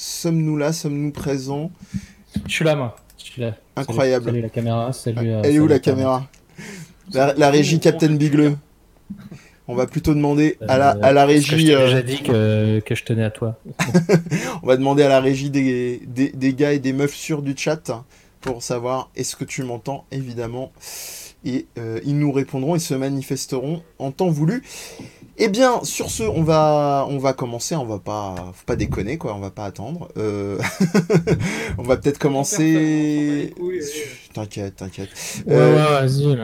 Sommes-nous là? Sommes-nous présents? Je suis là, moi. Je suis là. Incroyable. Salut, la caméra. Salut. Elle est où la caméra la, la, régie Captain Bigleux. On va plutôt demander à la, à la régie. J'ai déjà dit que, que, je tenais à toi. On va demander à la régie des, des, des, gars et des meufs sûrs du chat pour savoir est-ce que tu m'entends, évidemment. Et euh, ils nous répondront et se manifesteront en temps voulu. Eh bien, sur ce, on va, on va commencer. On va pas, faut pas déconner quoi. On va pas attendre. Euh... on va peut-être commencer. T'inquiète, t'inquiète. Ouais, euh... ouais, vas-y.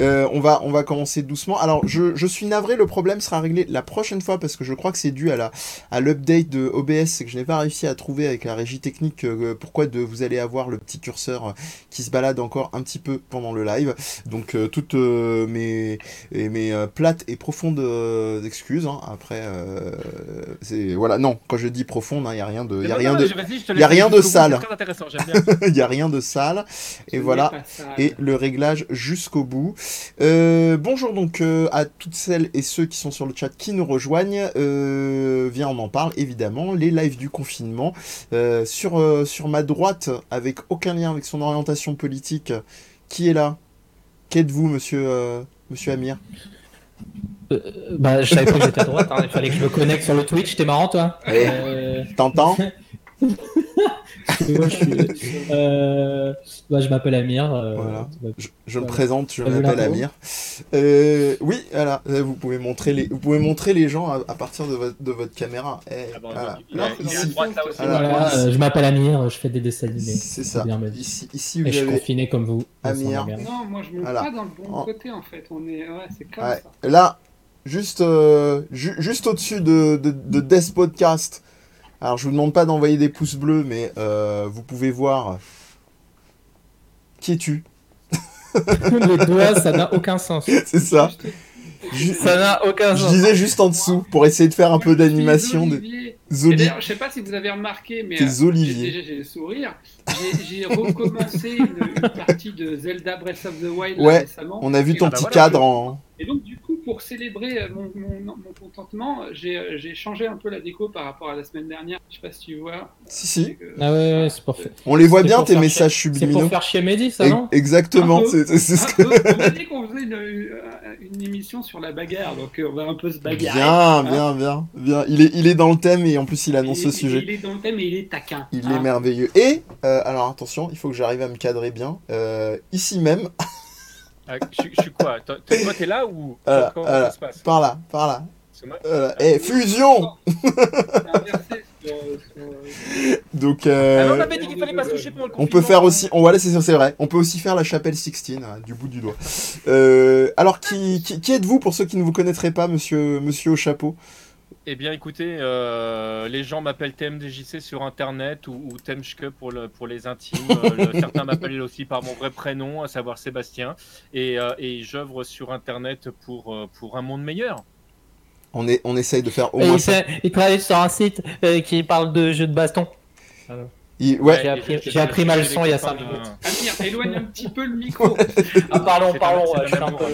Euh, on va, on va commencer doucement. Alors, je, je, suis navré. Le problème sera réglé la prochaine fois parce que je crois que c'est dû à la, à l'update de OBS, c'est que je n'ai pas réussi à trouver avec la régie technique euh, pourquoi de, vous allez avoir le petit curseur qui se balade encore un petit peu pendant le live. Donc, euh, toutes mes, mes plates et profondes excuses. Hein. Après, euh, c'est voilà, non, quand je dis profonde, il hein, n'y a rien de, y a rien de, y a rien de sale. Il y a rien de sale. Et voilà, et le réglage jusqu'au bout. Euh, bonjour donc euh, à toutes celles et ceux qui sont sur le chat qui nous rejoignent. Euh, viens, on en parle évidemment. Les lives du confinement euh, sur sur ma droite, avec aucun lien avec son orientation politique. Qui est là? Qu'êtes-vous, monsieur monsieur Amir? Euh, bah, je savais pas que j'étais à droite, hein. il fallait que je me connecte sur le Twitch, t'es marrant toi? Euh... T'entends? Moi, je, suis... euh... bah, je m'appelle Amir. Euh... Voilà. Je, je me présente, je m'appelle Amir. Euh, oui, voilà, vous pouvez montrer les, vous pouvez montrer les gens à, à partir de votre, de votre caméra. Eh, ah bon, voilà. là euh, je m'appelle Amir, je fais des dessins animés. C'est ça. Bien, ici, ici, vous Et je suis avez confiné comme vous. Amir. Non, moi je me pas dans le bon En- côté en fait. On est, ouais, c'est comme Ouais. ça. Là, juste, euh, ju- juste au-dessus de, de, de Death Podcast. Alors, je vous demande pas d'envoyer des pouces bleus, mais euh, vous pouvez voir. Qui es-tu Les doigts, ça n'a aucun sens. C'est ça. Ça n'a aucun Je sens. disais juste en dessous pour essayer de faire un peu je d'animation de Zoli. d'ailleurs, je sais pas si vous avez remarqué, mais euh, Olivier. j'ai- le sourire. J'ai- recommencé une, une partie de Zelda Breath of the Wild Ouais, récemment. On a vu ton petit voilà, cadre je- en. Et donc, du coup, pour célébrer euh, mon, mon, mon contentement, j'ai euh, j'ai changé un peu la déco par rapport à la semaine dernière. Je sais pas si tu vois. Si, si. Que- Ah ouais, ouais, c'est pour, faire- On les voit bien tes messages c'est pour subliminaux. faire chier Mehdi, ça, non Exactement, peu. c'est c'est ce Ah, que. euh, on m'a dit qu'on faisait une, euh, une émission sur la bagarre, donc on va un peu se bagarrer. Bien, hein. bien, bien, bien. Il est, il est dans le thème et en plus il annonce Il- le sujet. Il est dans le thème et il est taquin. Il hein. est merveilleux. Et, euh, alors attention, il faut que j'arrive à me cadrer bien. Euh, ici même, Ah, je, je suis quoi? Toi, t'es là ou Voilà, comment voilà. ça se passe? par là, par là. Voilà. Eh, fusion Donc, Ah, euh, on avait dit qu'il fallait pas se coucher pendant le on peut faire aussi. On, voilà, c'est c'est vrai. On peut aussi faire la chapelle Sixtine hein, du bout du doigt. Euh, alors, qui, qui, qui êtes-vous pour ceux qui ne vous connaîtraient pas, monsieur, monsieur au chapeau? Eh bien, écoutez, euh, les gens m'appellent TMDJC sur internet ou, ou Temchke pour, le, pour les intimes. Euh, le- certains m'appellent aussi par mon vrai prénom, à savoir Sébastien. Et, euh, et j'œuvre sur internet pour, euh, pour un monde meilleur. on, est, on essaye de faire au moins il, ça. fait- il travaille sur un site euh, qui parle de jeux de baston. Il- ouais, J'ai appris- j'ai appris ma leçon il y a copains cinq de- minutes. Amir, éloigne un petit peu le micro. Ah, un- c'est ouais, un peu-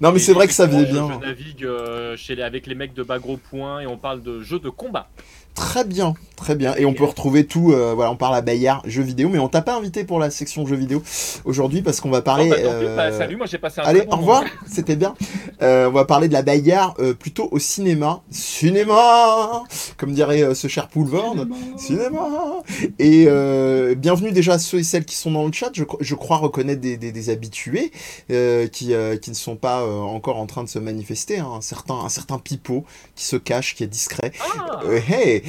non, mais Et c'est vrai que ça faisait effectivement, bien. Je, je navigue euh, chez les- avec les mecs de Bagro Point et on parle de jeux de combat. Très bien, très bien. Et on peut retrouver tout. euh, voilà, on parle à Bayard jeux vidéo, mais on t'a pas invité pour la section jeux vidéo aujourd'hui parce qu'on va parler. Bah, pis, euh, bah, salut, moi j'ai passé un Allez, bon au revoir, c'était bien. Euh, on va parler de la euh, plutôt au cinéma. Cinéma Comme dirait ce cher Poulvord. Cinéma Et bienvenue déjà à ceux et celles qui sont dans le chat. Je, cro- je crois reconnaître des, des- des habitués qui, qui ne sont pas encore en train de se manifester. hein. Un, certain, un certain pipeau qui se cache, qui est discret. Ah, hey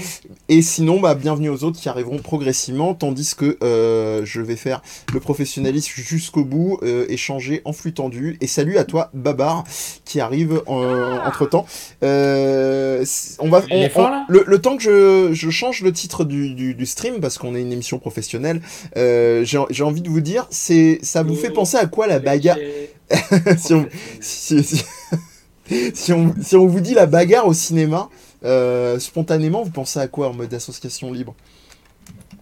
Et sinon, bah, bienvenue aux autres qui arriveront progressivement, tandis que euh, je vais faire le professionnalisme jusqu'au bout, euh, échanger en flux tendu. Et salut à toi, Babar, qui arrive entre temps. on va, on- fort, on- là le, le temps que je, je change le titre du, du, du stream, parce qu'on est une émission professionnelle, euh, j'ai j'ai envie de vous dire, c'est ça vous fait penser à quoi la bagarre si on, si, si- si on, si on vous dit la bagarre au cinéma, euh, spontanément, vous pensez à quoi en mode association libre?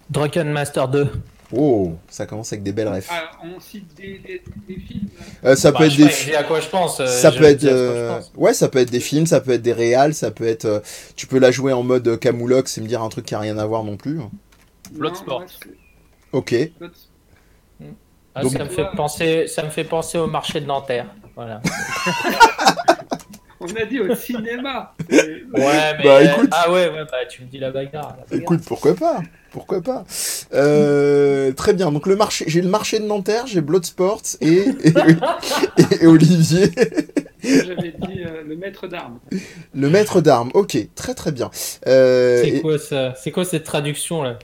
Drunken Master 2. Oh, ça commence avec des belles refs. Ah, on cite des, des, des films. Euh, ça Bah, peut être je des sais à quoi je pense. euh, ça peut être euh, ouais ça peut être des films ça peut être des réals ça peut être euh, tu peux la jouer en mode camoulox et me dire un truc qui a rien à voir non plus Bloodsport. Ok. Ah, Donc- ça, me fait penser, ça me fait penser au marché de Nanterre. Voilà. On a dit au cinéma. Ouais, mais. Bah, écoute. Ah ouais, ouais, bah tu me dis la bagarre. la bagarre. Écoute, pourquoi pas Pourquoi pas Euh, Très bien. Donc le marché, j'ai le marché de Nanterre, j'ai Bloodsport et, et, et- et Olivier, J'avais dit euh, le maître d'armes. le maître d'armes. Ok, très très bien. Euh, C'est et- quoi ça C'est quoi cette traduction là?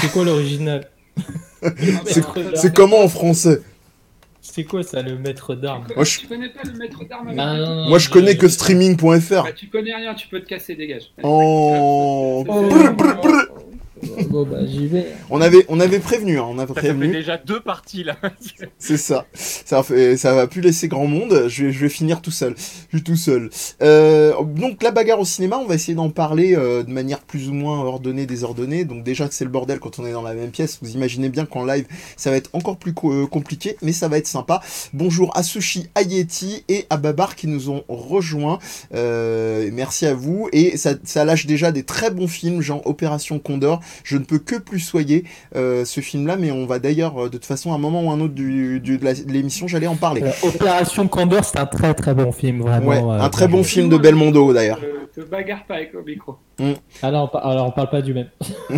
C'est quoi l'original? C'est-. C'est comment en français? C'est quoi ça, le maître d'armes Tu, Moi, je- tu connais pas le maître d'armes avec Ah, lui non, non, Moi je connais que streaming.fr. Bah, tu connais rien, tu peux te casser, dégage. Oh. Oh, Brr, brr, brr. Bon bah j'y vais. On avait, on avait prévenu, hein, on avait Ça, ça fait prévenu. déjà deux parties là. C'est ça. Ça, fait, ça va plus laisser grand monde. Je vais, je vais finir tout seul. Je suis tout seul. Euh, donc la bagarre au cinéma, on va essayer d'en parler euh, de manière plus ou moins ordonnée, désordonnée. Donc déjà que c'est le bordel quand on est dans la même pièce. Vous imaginez bien qu'en live, ça va être encore plus co- euh, compliqué, mais ça va être sympa. Bonjour à Sushi, à Yeti et à Babar qui nous ont rejoints. Euh, merci à vous. Et ça, ça lâche déjà des très bons films, genre Opération Condor. Je ne peux que plus soyer euh, ce film-là, mais on va d'ailleurs, euh, de toute façon, à un moment ou un autre du, du- de l'émission, j'allais en parler. Euh, Opération Condor, c'est un très très bon film, vraiment. Ouais, euh, un très bon film de Belmondo d'ailleurs. Te bagarre pas avec le micro. Ah non, on par- alors on parle pas du même.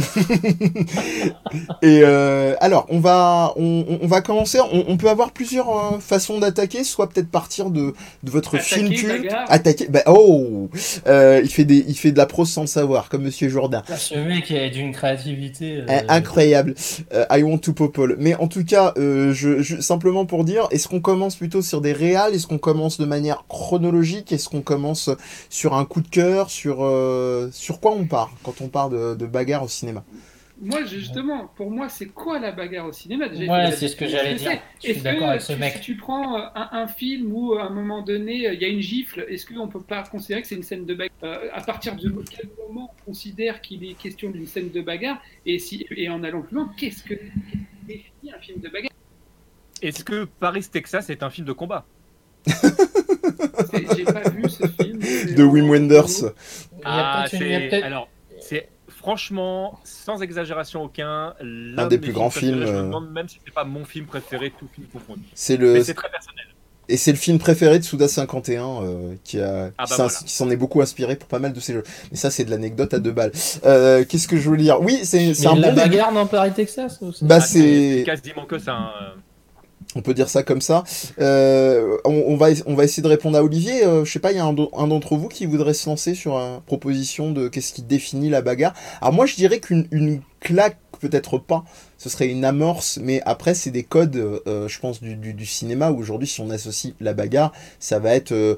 Et euh, alors, on va, on, va commencer. On, on peut avoir plusieurs euh, façons d'attaquer, soit peut-être partir de, de votre Attaquer, film culte. Attaquer. Bah, oh, Euh, il fait des, il fait de la prose sans le savoir, comme Monsieur Jourdain. Ce mec est d'une créativité. euh, Eh, Incroyable. Euh, I want to popole. Mais en tout cas, euh, je, je- simplement pour dire, est-ce qu'on commence plutôt sur des réals? Est-ce qu'on commence de manière chronologique? Est-ce qu'on commence sur un coup de cœur Sur euh, sur quoi on part quand on part de, de bagarre au cinéma Moi, justement, pour moi, c'est quoi la bagarre au cinéma Ouais, c'est ce que j'allais c'est. dire. Je suis Est-ce d'accord que avec ce tu- mec. si tu prends euh, un, un film où à un moment donné euh, il y a une gifle, est-ce qu'on peut pas considérer que c'est une scène de bagarre Euh, À partir de quel moment on considère qu'il est question d'une scène de bagarre Et si et en allant plus loin, qu'est-ce que définit un film de bagarre Est-ce que Paris, Texas est un film de combat? J'ai pas vu ce film. De Wim Wenders. Ah, c'est alors c'est franchement sans exagération aucun l'un des plus grands préférés. films, Je me demande même si c'est pas mon film préféré, tout film confondu. C'est le c'est très personnel. et c'est le film préféré de Souda 51 euh, qui a Ah bah qui s'en- voilà. qui s'en est beaucoup inspiré pour pas mal de ses jeux. Mais ça c'est de l'anecdote à deux balles. Euh, Qu'est-ce que je voulais dire? Oui, c'est un la bon début. bagarre dans Paris, Texas Bah Ah, c'est quasiment que ça. hein. On peut dire ça comme ça. Euh, on, va, on va essayer de répondre à Olivier. Euh, je sais pas, il y a un, un d'entre vous qui voudrait se lancer sur une proposition de qu'est-ce qui définit la bagarre. Alors moi, je dirais qu'une une claque, peut-être pas. Ce serait une amorce, mais après, c'est des codes, euh, je pense, du, du, du cinéma où aujourd'hui, si on associe la bagarre, ça va être, euh,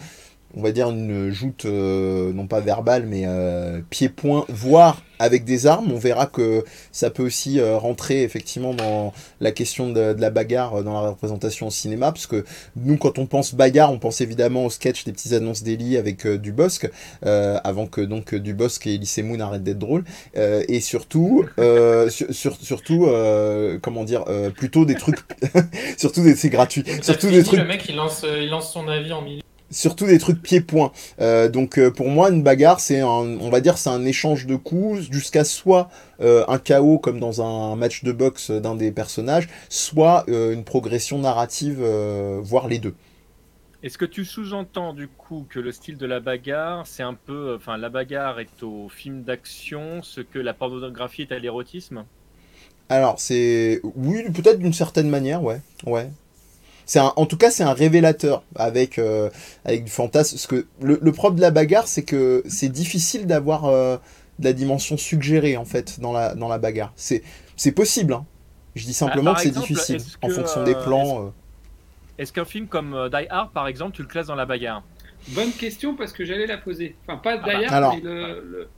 on va dire, une joute, euh, non pas verbale, mais euh, pied-point, voire avec des armes. On verra que ça peut aussi euh, rentrer effectivement dans la question de, de la bagarre euh, dans la représentation au cinéma, parce que nous, quand on pense bagarre, on pense évidemment au sketch des petites annonces d'Eli avec euh, Dubosc, euh, avant que donc Dubosc et Elise Moon arrêtent d'être drôles, Euh, et surtout, euh, sur, sur- surtout, euh, comment dire, euh, plutôt des trucs, surtout des, c'est gratuit, surtout des trucs Le mec, il lance, il lance son avis en milieu. Surtout des trucs pieds-points. Euh, donc euh, pour moi, une bagarre, c'est un, on va dire, c'est un échange de coups jusqu'à soit euh, un chaos comme dans un match de boxe d'un des personnages, soit une progression narrative, voire les deux. Est-ce que tu sous-entends du coup que le style de la bagarre, c'est un peu, enfin la bagarre est au film d'action, ce que la pornographie est à l'érotisme? Alors c'est, oui, peut-être d'une certaine manière, ouais, ouais. C'est un, en tout cas, c'est un révélateur avec euh, avec du fantasme. Parce que le, le propre de la bagarre, c'est que c'est difficile d'avoir euh, de la dimension suggérée en fait dans la dans la bagarre. C'est c'est possible. Hein. Je dis simplement Ah, que c'est difficile est-ce en fonction des plans. euh. Est-ce qu'un film comme Die Hard, par exemple, tu le classes dans la bagarre? Bonne question parce que j'allais la poser. Enfin, pas bah, d'ailleurs, alors. mais le,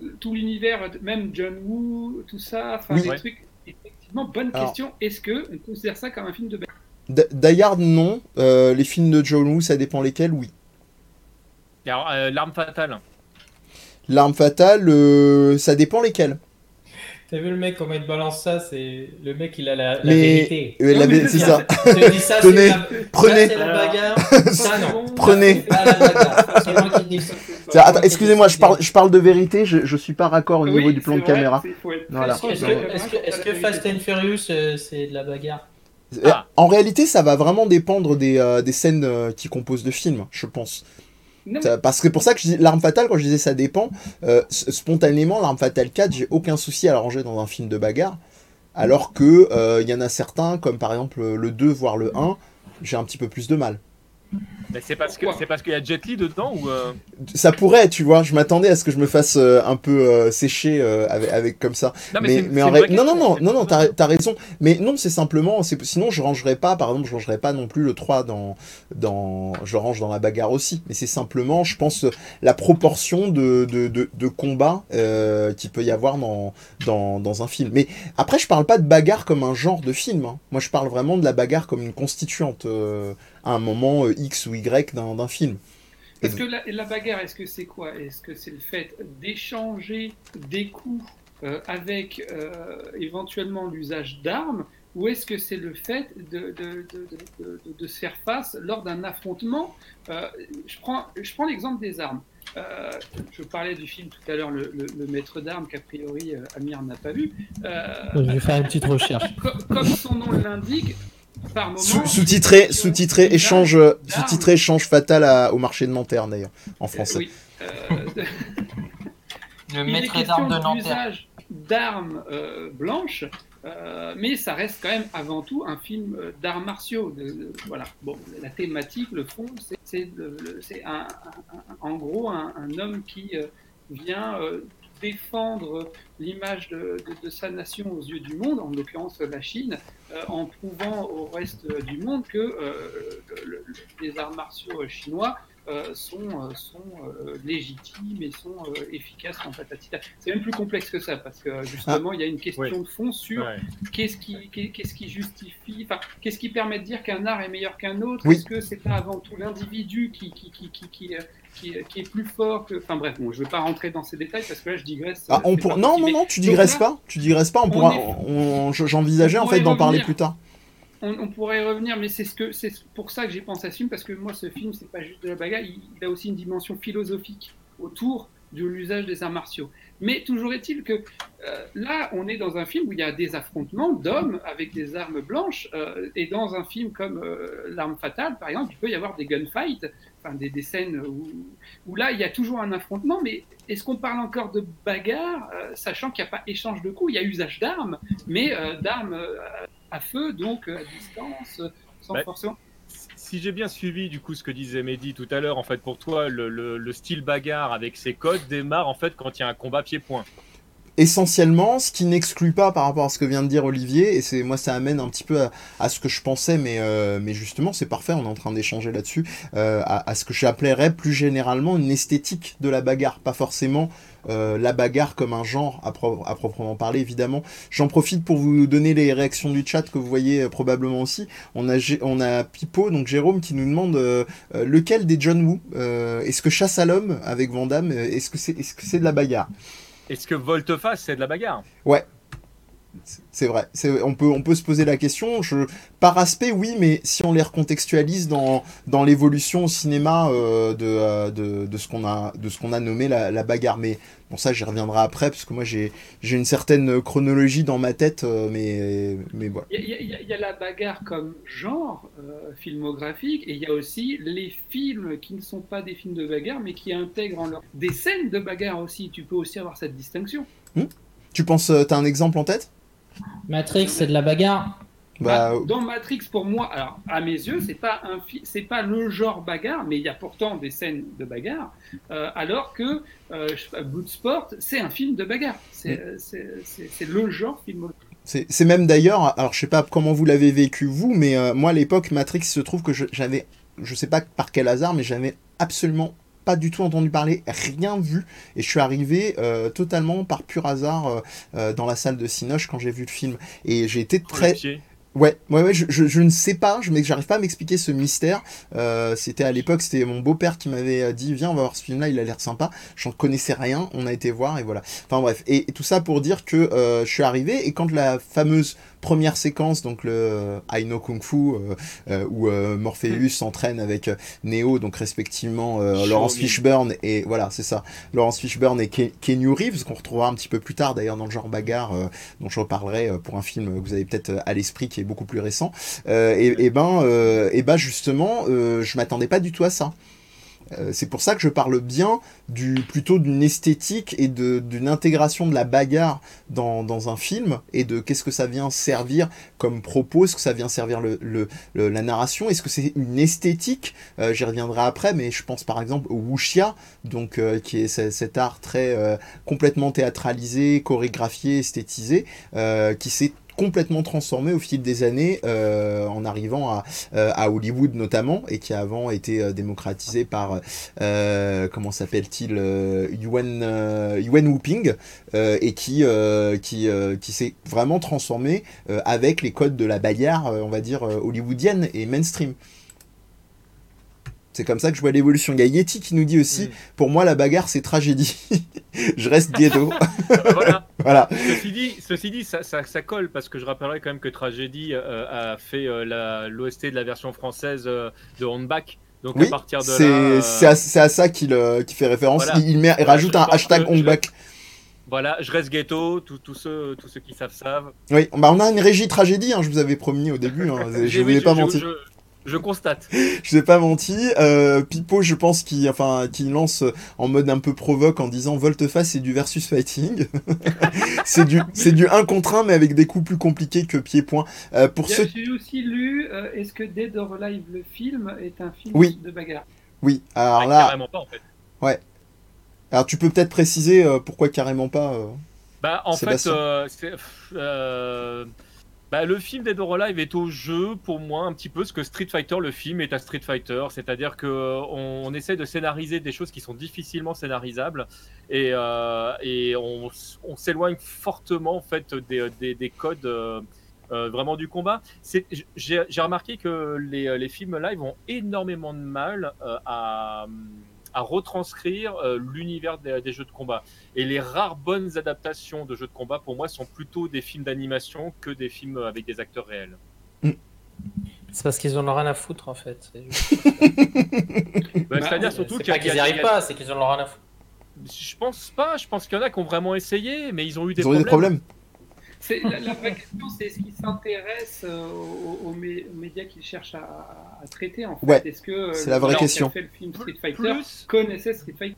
le- tout l'univers, même John Woo, tout ça, enfin, Oui. des Ouais. trucs. Effectivement, bonne Alors. question. Est-ce que on considère ça comme un film de bagarre? Die Hard, non. Euh, les films de John Woo, ça dépend lesquels, oui. Euh, L'arme fatale. L'arme fatale, euh, ça dépend lesquels. T'as vu le mec comment il te balance ça C'est le mec il a la, la Mais- vérité. Vé- c'est ça. Je te dis ça, c'est Tenez, la- prenez. la bagarre. Ça non. Prenez. Excusez-moi, je parle, je parle de vérité, je, je suis pas raccord au Oui, niveau du plan de vrai, caméra. Voilà. Est-ce de que, Fast and Furious euh, c'est de la bagarre? Ah. En réalité, ça va vraiment dépendre des, euh, des scènes euh, qui composent le film, je pense. Non, Ça- Parce que c'est pour ça que je dis l'arme fatale, quand je disais ça dépend, euh, spontanément, l'arme fatale 4, j'ai aucun souci à la ranger dans un film de bagarre. Alors que il y en a certains, comme par exemple le 2, voire le 1, j'ai un petit peu plus de mal. Mais c'est parce que c'est parce qu'il y a Jet Li dedans ou euh, Ça pourrait, tu vois, je m'attendais à ce que je me fasse euh, un peu euh, sécher euh, avec, avec comme ça. Non, mais, mais c'est en non, non, non, non, non, t'as, raison. Mais non, c'est simplement, c'est, sinon je rangerais pas, par exemple, je rangerais pas non plus le 3 dans, dans, je le range dans la bagarre aussi. Mais c'est simplement, je pense, la proportion de, de, de, euh, qu'il peut y avoir dans, dans, dans un film. Mais après, je parle pas de bagarre comme un genre de film. hein. Moi, je parle vraiment de la bagarre comme une constituante euh, à un moment euh, X ou Y d'un, film. Est-ce que la, la bagarre, est-ce que c'est quoi? Est-ce que c'est le fait d'échanger des coups euh, avec euh, éventuellement l'usage d'armes? Ou est-ce que c'est le fait de, de, de, de- de- de se faire face lors d'un affrontement? Euh, je, prends, je prends l'exemple des armes. Euh, je parlais du film tout à l'heure, le, le- le maître d'armes qu'a priori euh, Amir n'a pas vu. Euh, Je vais faire une petite recherche. co- comme son nom l'indique, par moment. Sous- Sous-titré, sous-titré échange, euh, sous-titré échange fatal à- au marché de Nanterre d'ailleurs, en français. Oui. Euh, Le maître d'armes de Nanterre. d'armes euh, blanches, euh, mais ça reste quand même avant tout un film euh, d'arts martiaux. de- de- voilà. Bon, la thématique, le fond, c'est- c'est le- le- c'est un, un- un- en gros un, un homme qui euh, vient euh, défendre l'image de, de- de sa nation aux yeux du monde, en l'occurrence la Chine, euh, en prouvant au reste du monde que euh, le- le- le- les arts martiaux chinois euh, sont, sont légitimes et sont efficaces en patatita. C'est même plus complexe que ça parce que justement il y a une question Ouais. de fond sur ouais. qu'est-ce qui, qu'est- qu'est-ce qui justifie, enfin qu'est-ce qui permet de dire qu'un art est meilleur qu'un autre? Oui. Est-ce que c'est pas avant tout l'individu qui, qui, qui, qui, qui, qui, qui est plus fort que, enfin bref, bon, je ne vais pas rentrer dans ces détails parce que là je digresse. Ah, on pour... Non, non, non, tu digresses là, pas. Tu digresses pas. On on pourra. est- J'envisageais en fait d'en parler plus tard. on, on pourrait y revenir, mais c'est ce que c'est pour ça que j'ai pensé à ce film parce que moi, ce film, c'est pas juste de la bagarre, il, il a aussi une dimension philosophique autour de l'usage des arts martiaux. Mais toujours est-il que euh, là, on est dans un film où il y a des affrontements d'hommes avec des armes blanches, euh, et dans un film comme euh, L'arme fatale, par exemple, il peut y avoir des gunfights, enfin des, des scènes où, où là, il y a toujours un affrontement, mais est-ce qu'on parle encore de bagarre, euh, sachant qu'il n'y a pas échange de coups, il y a usage d'armes, mais euh, d'armes euh, à feu, donc à distance, sans Bah, forcément. Si j'ai bien suivi du coup ce que disait Mehdi tout à l'heure, en fait pour toi le, le- le style bagarre avec ses codes démarre en fait quand il y a un combat pied-point. Essentiellement, ce qui n'exclut pas par rapport à ce que vient de dire Olivier, et c'est moi ça amène un petit peu à, ce que je pensais, mais, euh, mais justement c'est parfait, on est en train d'échanger là-dessus, euh, à, ce que j'appellerais plus généralement une esthétique de la bagarre, pas forcément euh, la bagarre comme un genre à, pro- à proprement parler évidemment. J'en profite pour vous donner les réactions du chat que vous voyez probablement aussi. On a, Pipo, donc Jérôme, qui nous demande lequel des John Woo Est-ce que Chasse à l'homme avec Van Damme, est-ce que c'est est -ce c'est de la bagarre? Est-ce que volte-face c'est de la bagarre? C'est- C'est vrai. On peut, on peut se poser la question. Je, par aspect, oui, mais si on les recontextualise dans, dans l'évolution au cinéma euh, de, euh, de, de ce qu'on a, de ce qu'on a nommé la, la bagarre. Mais bon, ça, j'y reviendrai après, parce que moi, j'ai une certaine chronologie dans ma tête, euh, mais, mais voilà. Il y, a- y y la bagarre comme genre euh, filmographique, et il y a aussi les films qui ne sont pas des films de bagarre, mais qui intègrent en leur des scènes de bagarre aussi. Tu peux aussi avoir cette distinction. Tu penses, euh, t'as un exemple en tête? Matrix, c'est de la bagarre. Bah, Bah, dans Matrix, pour moi, alors à mes yeux, c'est pas un c'est pas le genre bagarre, mais il y a pourtant des scènes de bagarre. euh, alors que euh, je Bloodsport, c'est un film de bagarre. C'est c'est- c'est- c'est le genre film. C'est c'est même d'ailleurs, alors je sais pas comment vous l'avez vécu vous, mais euh, moi à l'époque Matrix il se trouve que je- j'avais, je sais pas par quel hasard, mais j'avais absolument pas du tout entendu parler, rien vu, et je suis arrivé euh, totalement par pur hasard euh, euh, dans la salle de Cinoche quand j'ai vu le film, et j'ai été très. Ouais, ouais, ouais, je, je, je ne sais pas, je j'arrive pas à m'expliquer ce mystère. Euh, c'était à l'époque, c'était mon beau-père qui m'avait euh, dit viens, on va voir ce film-là, il a l'air sympa. J'en connaissais rien, on a été voir et voilà. Enfin bref, et, et tout ça pour dire que euh, je suis arrivé et quand la fameuse première séquence, donc le Aino Kung Fu, euh, euh, où euh, Morpheus s'entraîne avec euh, Neo, donc respectivement euh, Laurence. Fishburne et voilà, c'est ça, Laurence Fishburne et Ke- Keanu Reeves, qu'on retrouvera un petit peu plus tard d'ailleurs dans le genre bagarre, euh, dont je reparlerai euh, pour un film que vous avez peut-être euh, à l'esprit qui beaucoup plus récent. Euh, et, ben, euh, et ben justement, euh, je m'attendais pas du tout à ça. C'est pour ça que je parle bien du plutôt d'une esthétique et d'une intégration de la bagarre dans, dans un film et de qu'est-ce que ça vient servir comme propos, est-ce que ça vient servir le, le- la narration, est-ce que c'est une esthétique J'y reviendrai après, mais je pense par exemple au wuxia, donc qui est ce- cet art très complètement théâtralisé, chorégraphié, esthétisé, qui s'est complètement transformé au fil des années euh, en arrivant à, euh, à Hollywood notamment et qui a avant été euh, démocratisé par euh, comment s'appelle-t-il euh, Yuan euh, Yuan euh, et qui euh, qui euh, qui s'est vraiment transformé euh, avec les codes de la bagarre on va dire hollywoodienne et mainstream c'est comme ça que je vois l'évolution. Il y a Yeti qui nous dit aussi, Mm. pour moi la bagarre c'est tragédie. je reste ghetto. voilà. Voilà. Ceci dit, ceci dit ça, ça, ça colle parce que je rappellerai quand même que Tragédie euh, a fait euh, l'OST de la version française euh, de Handback. Donc Oui, à partir de c'est euh, à, ça qu'il euh, qu'il fait référence. Voilà. Il, il met, il rajoute un hashtag je- Hongback. Voilà, je reste ghetto, tous ceux, tous ceux qui savent savent. Oui, bah on a une régie tragédie, hein, je vous avais promis au début, hein, je ai oui, pas je- menti. Je, je constate. Je vous ai pas menti. Euh, Pipo, je pense qu'il enfin, lance en mode un peu provoque en disant Volteface c'est du versus fighting. c'est du, c'est du 1 contre 1 mais avec des coups plus compliqués que pied-point. Euh, pour ceux... J'ai aussi lu euh, Est-ce que Dead or Alive, le film, est un film Oui. de bagarre? Oui, alors Ah, là, Carrément pas en fait. alors tu peux peut-être préciser euh, pourquoi carrément pas. euh. Bah, en Sébastien? fait, euh, c'est- euh, bah, le film Dead or Alive est au jeu pour moi un petit peu ce que Street Fighter, le film, est à Street Fighter. C'est-à-dire que euh, on, essaie de scénariser des choses qui sont difficilement scénarisables et, euh, et on, s'éloigne fortement en fait des, des, des codes. euh, euh, vraiment du combat. J'ai remarqué que les, les films live ont énormément de mal euh, à, à retranscrire euh, l'univers des, des jeux de combat. Et les rares bonnes adaptations de jeux de combat, pour moi, sont plutôt des films d'animation que des films avec des acteurs réels. C'est parce qu'ils en ont rien à foutre en fait. C'est juste- Bah, Bah, C'est-à-dire c'est surtout qu'il y a- pas qu'ils il n'y arrivent pas, c'est qu'ils en ont rien à foutre. Je pense pas. Je pense qu'il y en a qui ont vraiment essayé, mais ils ont eu des Ils ont eu des problèmes. La, la vraie question, c'est est-ce qu'ils s'intéressent euh, aux, aux mé- aux médias qu'ils cherchent à, à traiter en fait? Ouais, Est-ce que euh, c'est la vraie gars qui a question. fait le film Street Fighter Plus, connaissait Street Fighter?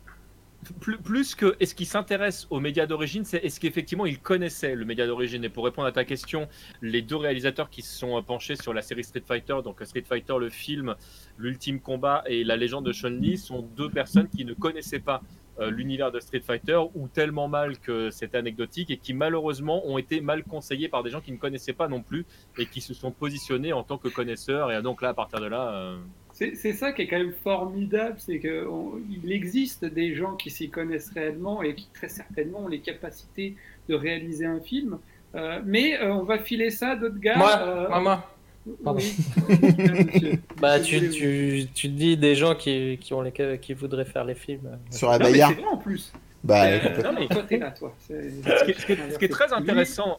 Plus, plus que est-ce qu'il s'intéresse aux médias d'origine, c'est est-ce qu'effectivement il connaissait le média d'origine? Et pour répondre à ta question, les deux réalisateurs qui se sont euh, penchés sur la série Street Fighter, donc Street Fighter le film, l'ultime combat et la légende de Chun-Li, sont deux personnes qui ne connaissaient pas euh, l'univers de Street Fighter ou tellement mal que c'était anecdotique et qui malheureusement ont été mal conseillés par des gens qui ne connaissaient pas non plus et qui se sont positionnés en tant que connaisseurs. Et donc là, à partir de là, euh, C'est c'est ça qui est quand même formidable, c'est qu'il existe des gens qui s'y connaissent réellement et qui très certainement ont les capacités de réaliser un film. Euh, mais euh, on va filer ça à d'autres gars. Moi, euh, moi, moi. Pardon. oui. Bah, tu, tu, tu te dis des gens qui, qui, ont les, qui voudraient faire les films. Sur la c'est vrai en plus. Bah, Euh, non, mais- Toi, t'es là, toi. Ce qui, est- ce qui est- ce qui est très intéressant.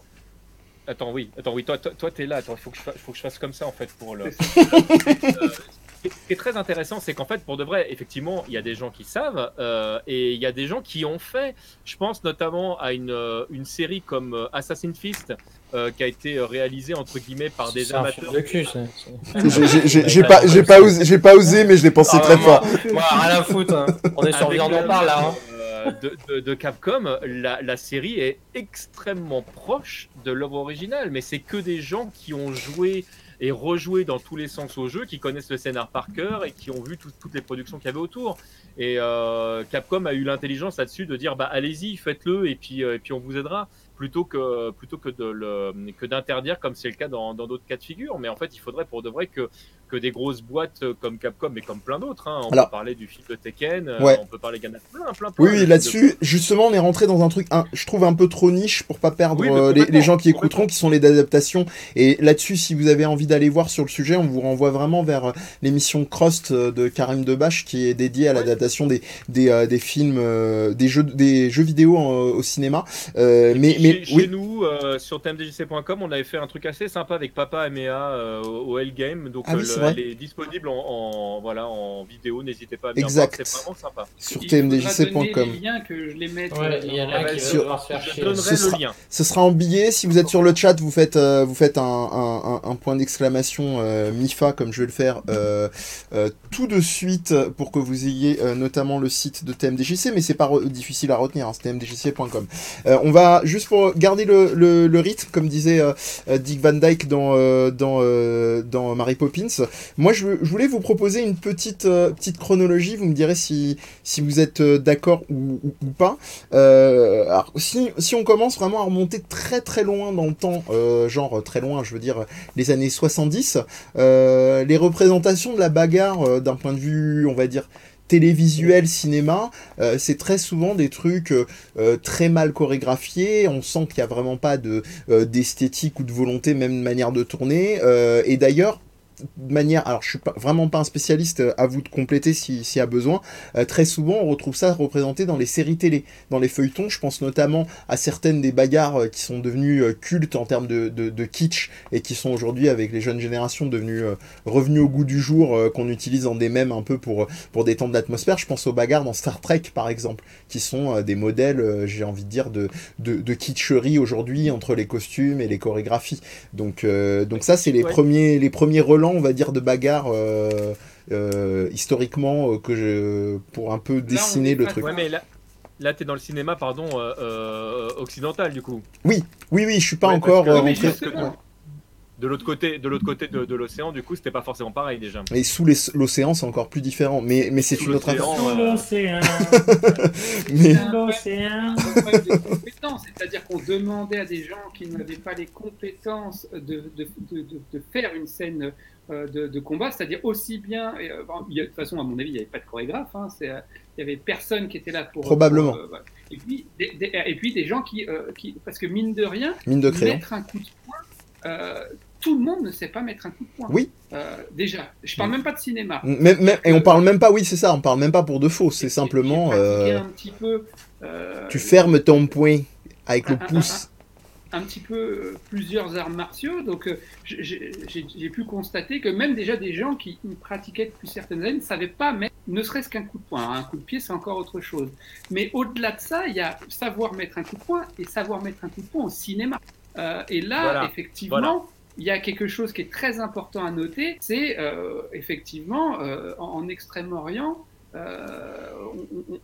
Attends, oui, attends, oui, toi, toi, toi, t'es là. Attends, il faut que je fasse, faut que je fasse comme ça en fait pour le. ce qui est très intéressant, c'est qu'en fait, pour de vrai, effectivement, il y a des gens qui savent euh, et il y a des gens qui ont fait. Je pense notamment à une, euh, une série comme euh, Assassin's Fist euh, qui a été euh, réalisée entre guillemets par des un amateurs. de cul, J'ai- pas, j'ai pas osé, j'ai pas osé, mais je l'ai pensé Ah, très fort. Moi, rien à foutre. hein. On est sur Avec Viande le on parle là. Hein. de, de- de Capcom, la, la série est extrêmement proche de l'œuvre originale, mais c'est que des gens qui ont joué et rejouer dans tous les sens au jeu, qui connaissent le scénar par cœur et qui ont vu toutes les productions qu'il y avait autour. Et euh, Capcom a eu l'intelligence là-dessus de dire bah allez-y, faites-le et puis et puis on vous aidera plutôt que plutôt que de le, que d'interdire comme c'est le cas dans d'autres cas de figure. Mais en fait, il faudrait pour de vrai que que des grosses boîtes comme Capcom et comme plein d'autres. Hein. On peut parler du film de Tekken, euh, on peut parler plein, plein, plein. Oui, là-dessus, justement, on est rentré dans un truc, je trouve un peu trop niche pour pas perdre euh, les, gens qui écouteront, qui sont les adaptations. Et là-dessus, si vous avez envie d'aller voir sur le sujet, on vous renvoie vraiment vers euh, l'émission Crost de Karim Debache, qui est dédiée à l'adaptation des des, des, films, des jeux des jeux vidéo au cinéma. mais mais chez, nous, sur tmdjc.com, on avait fait un truc assez sympa avec Papa et Méa au L Game, donc ah elle est disponible en, voilà, en vidéo, n'hésitez pas à bien exact. c'est vraiment sympa. Sur tmdjc.com. donnerai ce le sera, lien. Ce sera en billet. Si vous êtes sur le chat, vous faites, euh, vous faites un, un, un, point d'exclamation euh, MIFA, comme je vais le faire euh, euh tout de suite, pour que vous ayez euh, notamment le site de TMDJC, mais c'est pas difficile à retenir, hein, c'est tmdjc.com. on va, juste pour garder le, le, le rythme, comme disait Dick Van Dyke dans, dans, dans Mary Poppins, moi, je, voulais vous proposer une petite, euh, petite chronologie. Vous me direz si, si vous êtes euh, d'accord ou, pas. Euh, alors, si, si, on commence vraiment à remonter très très loin dans le temps, genre très loin, je veux dire les années 70, les représentations de la bagarre d'un point de vue, on va dire, télévisuel, cinéma, c'est très souvent des trucs très mal chorégraphiés. On sent qu'il n'y a vraiment pas de d'esthétique ou de volonté, même de manière de tourner. et d'ailleurs, manière, alors je suis pas, vraiment pas un spécialiste, euh, à vous de compléter s'il y a besoin, euh, très souvent on retrouve ça représenté dans les séries télé, dans les feuilletons, je pense notamment à certaines des bagarres euh, qui sont devenues cultes en termes de, de, kitsch et qui sont aujourd'hui avec les jeunes générations devenues revenues au goût du jour, qu'on utilise dans des mèmes un peu pour, pour détendre l'atmosphère, je pense aux bagarres dans Star Trek par exemple, qui sont des modèles, j'ai envie de dire, de, de, de kitscherie aujourd'hui entre les costumes et les chorégraphies. Donc, donc ça c'est les, premiers, les premiers relents on va dire, de bagarre euh, euh, historiquement euh, que je, pour un peu dessiner le truc. Ouais, mais là, là tu es dans le cinéma, pardon, occidental du coup. Oui, oui, oui, je suis pas encore rentré. De l'autre côté, de l'autre côté de, l'océan, du coup, c'était pas forcément pareil déjà. Et sous l'océan, c'est encore plus différent. Mais, mais c'est une autre affaire. Sous l'océan. mais... l'océan. C'est-à-dire qu'on demandait à des gens qui n'avaient pas les compétences de, de, de, faire une scène euh, de, combat, c'est-à-dire aussi bien. Euh, de toute façon, à mon avis, il n'y avait pas de chorégraphe. Hein, il n'y avait personne qui était là pour. Probablement. Euh, et, puis, des, et puis des gens qui, qui, Parce que mine de rien, mine de mettre un coup de poing tout le monde ne sait pas mettre un coup de poing. Oui. déjà, je parle même pas de cinéma. et on parle même pas, oui, c'est ça, on parle même pas pour de faux, c'est simplement. Un petit peu, tu fermes ton poing avec le pouce un petit peu euh, plusieurs arts martiaux, donc euh, j'ai pu constater que même déjà des gens qui pratiquaient depuis certaines années ne savaient pas mettre ne serait-ce qu'un coup de poing. Un coup de pied, c'est encore autre chose. Mais au-delà de ça, il y a savoir mettre un coup de poing et savoir mettre un coup de poing au cinéma. Euh, et là, effectivement, il y a quelque chose qui est très important à noter, c'est effectivement en Extrême-Orient, euh,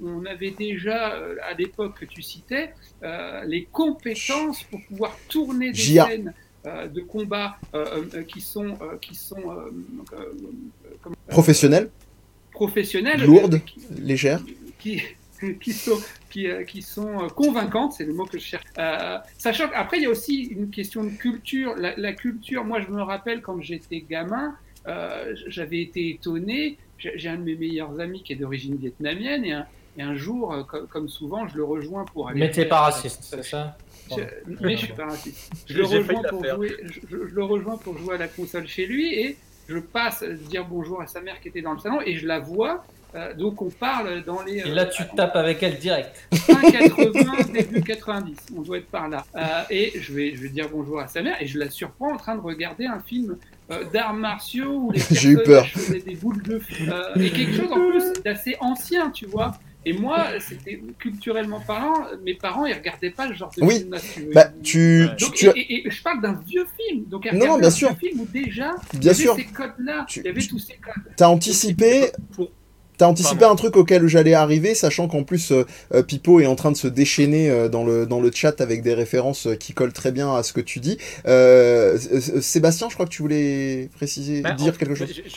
on, avait déjà, euh, à l'époque que tu citais, euh, les compétences pour pouvoir tourner des scènes de combat qui sont, qui sont professionnelles, professionnelles, lourdes, légères, qui, qui sont, qui, qui sont convaincantes, c'est le mot que je cherche. sachant qu'après, il y a aussi une question de culture. La, la culture, moi, je me rappelle quand j'étais gamin, j'avais été étonné j'ai un de mes meilleurs amis qui est d'origine vietnamienne et un, et un jour, euh, comme, souvent, je le rejoins pour aller. Mais t'es pas raciste, c'est ça? Mais je suis pas raciste. Je le, rejoins pour jouer, je, le rejoins pour jouer à la console chez lui et je passe dire bonjour à sa mère qui était dans le salon et je la vois. Euh, donc on parle dans les. et là tu tapes avec elle direct. Fin 80, début 90, on doit être par là. Euh, et je vais, je vais dire bonjour à sa mère et je la surprends en train de regarder un film euh, d'arts martiaux où les J'ai eu peur. faisaient des boules de feu. Euh, et quelque chose en plus d'assez ancien, tu vois. Et moi, c'était culturellement parlant, mes parents, ils regardaient pas le genre de oui. film. Bah, tu, tu, et, et, je parle d'un vieux film. Donc, non, bien un sûr. vieux film où déjà, bien il y sûr. avait ces codes-là. Il y avait tous ces codes. T'as anticipé. T'as anticipé un truc auquel j'allais arriver, sachant qu'en plus euh, euh, Pipo est en train de se déchaîner euh, dans, le, dans le chat avec des références euh, qui collent très bien à ce que tu dis. Euh, Sébastien, je crois que tu voulais préciser, Bah, dire en- quelque chose? je, je-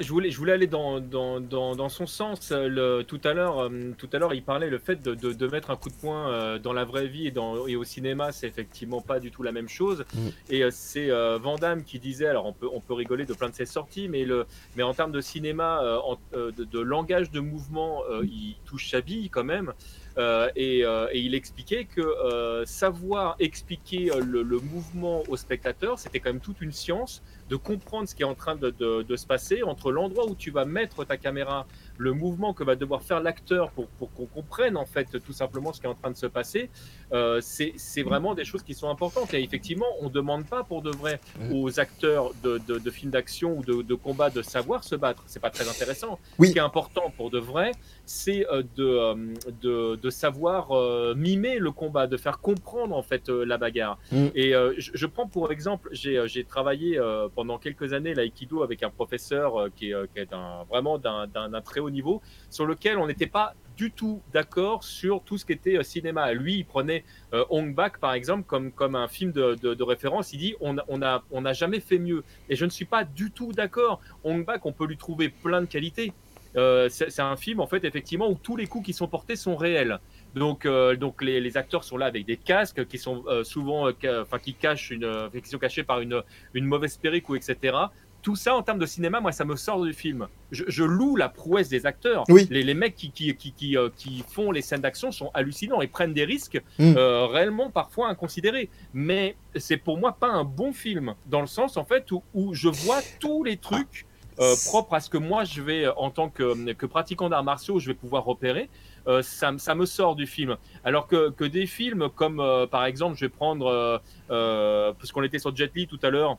je voulais, je voulais aller dans, dans, dans, dans son sens. Euh, Le, tout à l'heure, tout à l'heure, il parlait le fait de, de, de mettre un coup de poing euh, dans la vraie vie et, dans, et au cinéma, c'est effectivement pas du tout la même chose. Mm. Et euh, c'est euh, Van Damme qui disait, alors on peut, on peut rigoler de plein de ses sorties, mais, le, mais en termes de cinéma, euh, en- euh, de, de langage de mouvement, il touche sa bille quand même. Et, et il expliquait que savoir expliquer le, le mouvement au spectateur, c'était quand même toute une science de comprendre ce qui est en train de, de- de se passer entre l'endroit où tu vas mettre ta caméra, le mouvement que va devoir faire l'acteur pour, pour qu'on comprenne en fait tout simplement ce qui est en train de se passer. Euh, c'est vraiment des choses qui sont importantes. Et effectivement, on ne demande pas pour de vrai aux acteurs de, de, de films d'action ou de, de combat de savoir se battre. C'est pas très intéressant. Oui. Ce qui est important pour de vrai, c'est euh, de, euh, de, savoir euh, mimer le combat, de faire comprendre en fait euh, la bagarre. Mm. Et je, je prends pour exemple, j'ai travaillé euh, pendant quelques années l'aïkido avec un professeur euh, qui est, euh, vraiment d'un très haut niveau, sur lequel on n'était pas du tout d'accord sur tout ce qui était euh, cinéma. Lui, il prenait Hong Bak par exemple comme, un film de, référence. Il dit on n'a jamais fait mieux. Et je ne suis pas du tout d'accord. Hong Bak, on peut lui trouver plein de qualités. C'est un film en fait effectivement où tous les coups qui sont portés sont réels. Donc, euh, donc les, les acteurs sont là avec des casques qui sont euh, souvent, euh, enfin qui cachent une, qui sont cachés par une, une mauvaise perruque ou etc. Tout ça en termes de cinéma, moi ça me sort du film. Je, je loue la prouesse des acteurs. Oui. Les, les mecs qui, qui, qui, qui, qui font les scènes d'action sont hallucinants et prennent des risques Mm. réellement parfois inconsidérés. Mais c'est pour moi pas un bon film dans le sens en fait où, où je vois tous les trucs euh, propres à ce que moi je vais en tant que, que pratiquant d'arts martiaux je vais pouvoir repérer. Euh, ça, me sort du film. Alors que, que des films comme euh, par exemple, je vais prendre, euh, parce qu'on était sur Jet Li tout à l'heure,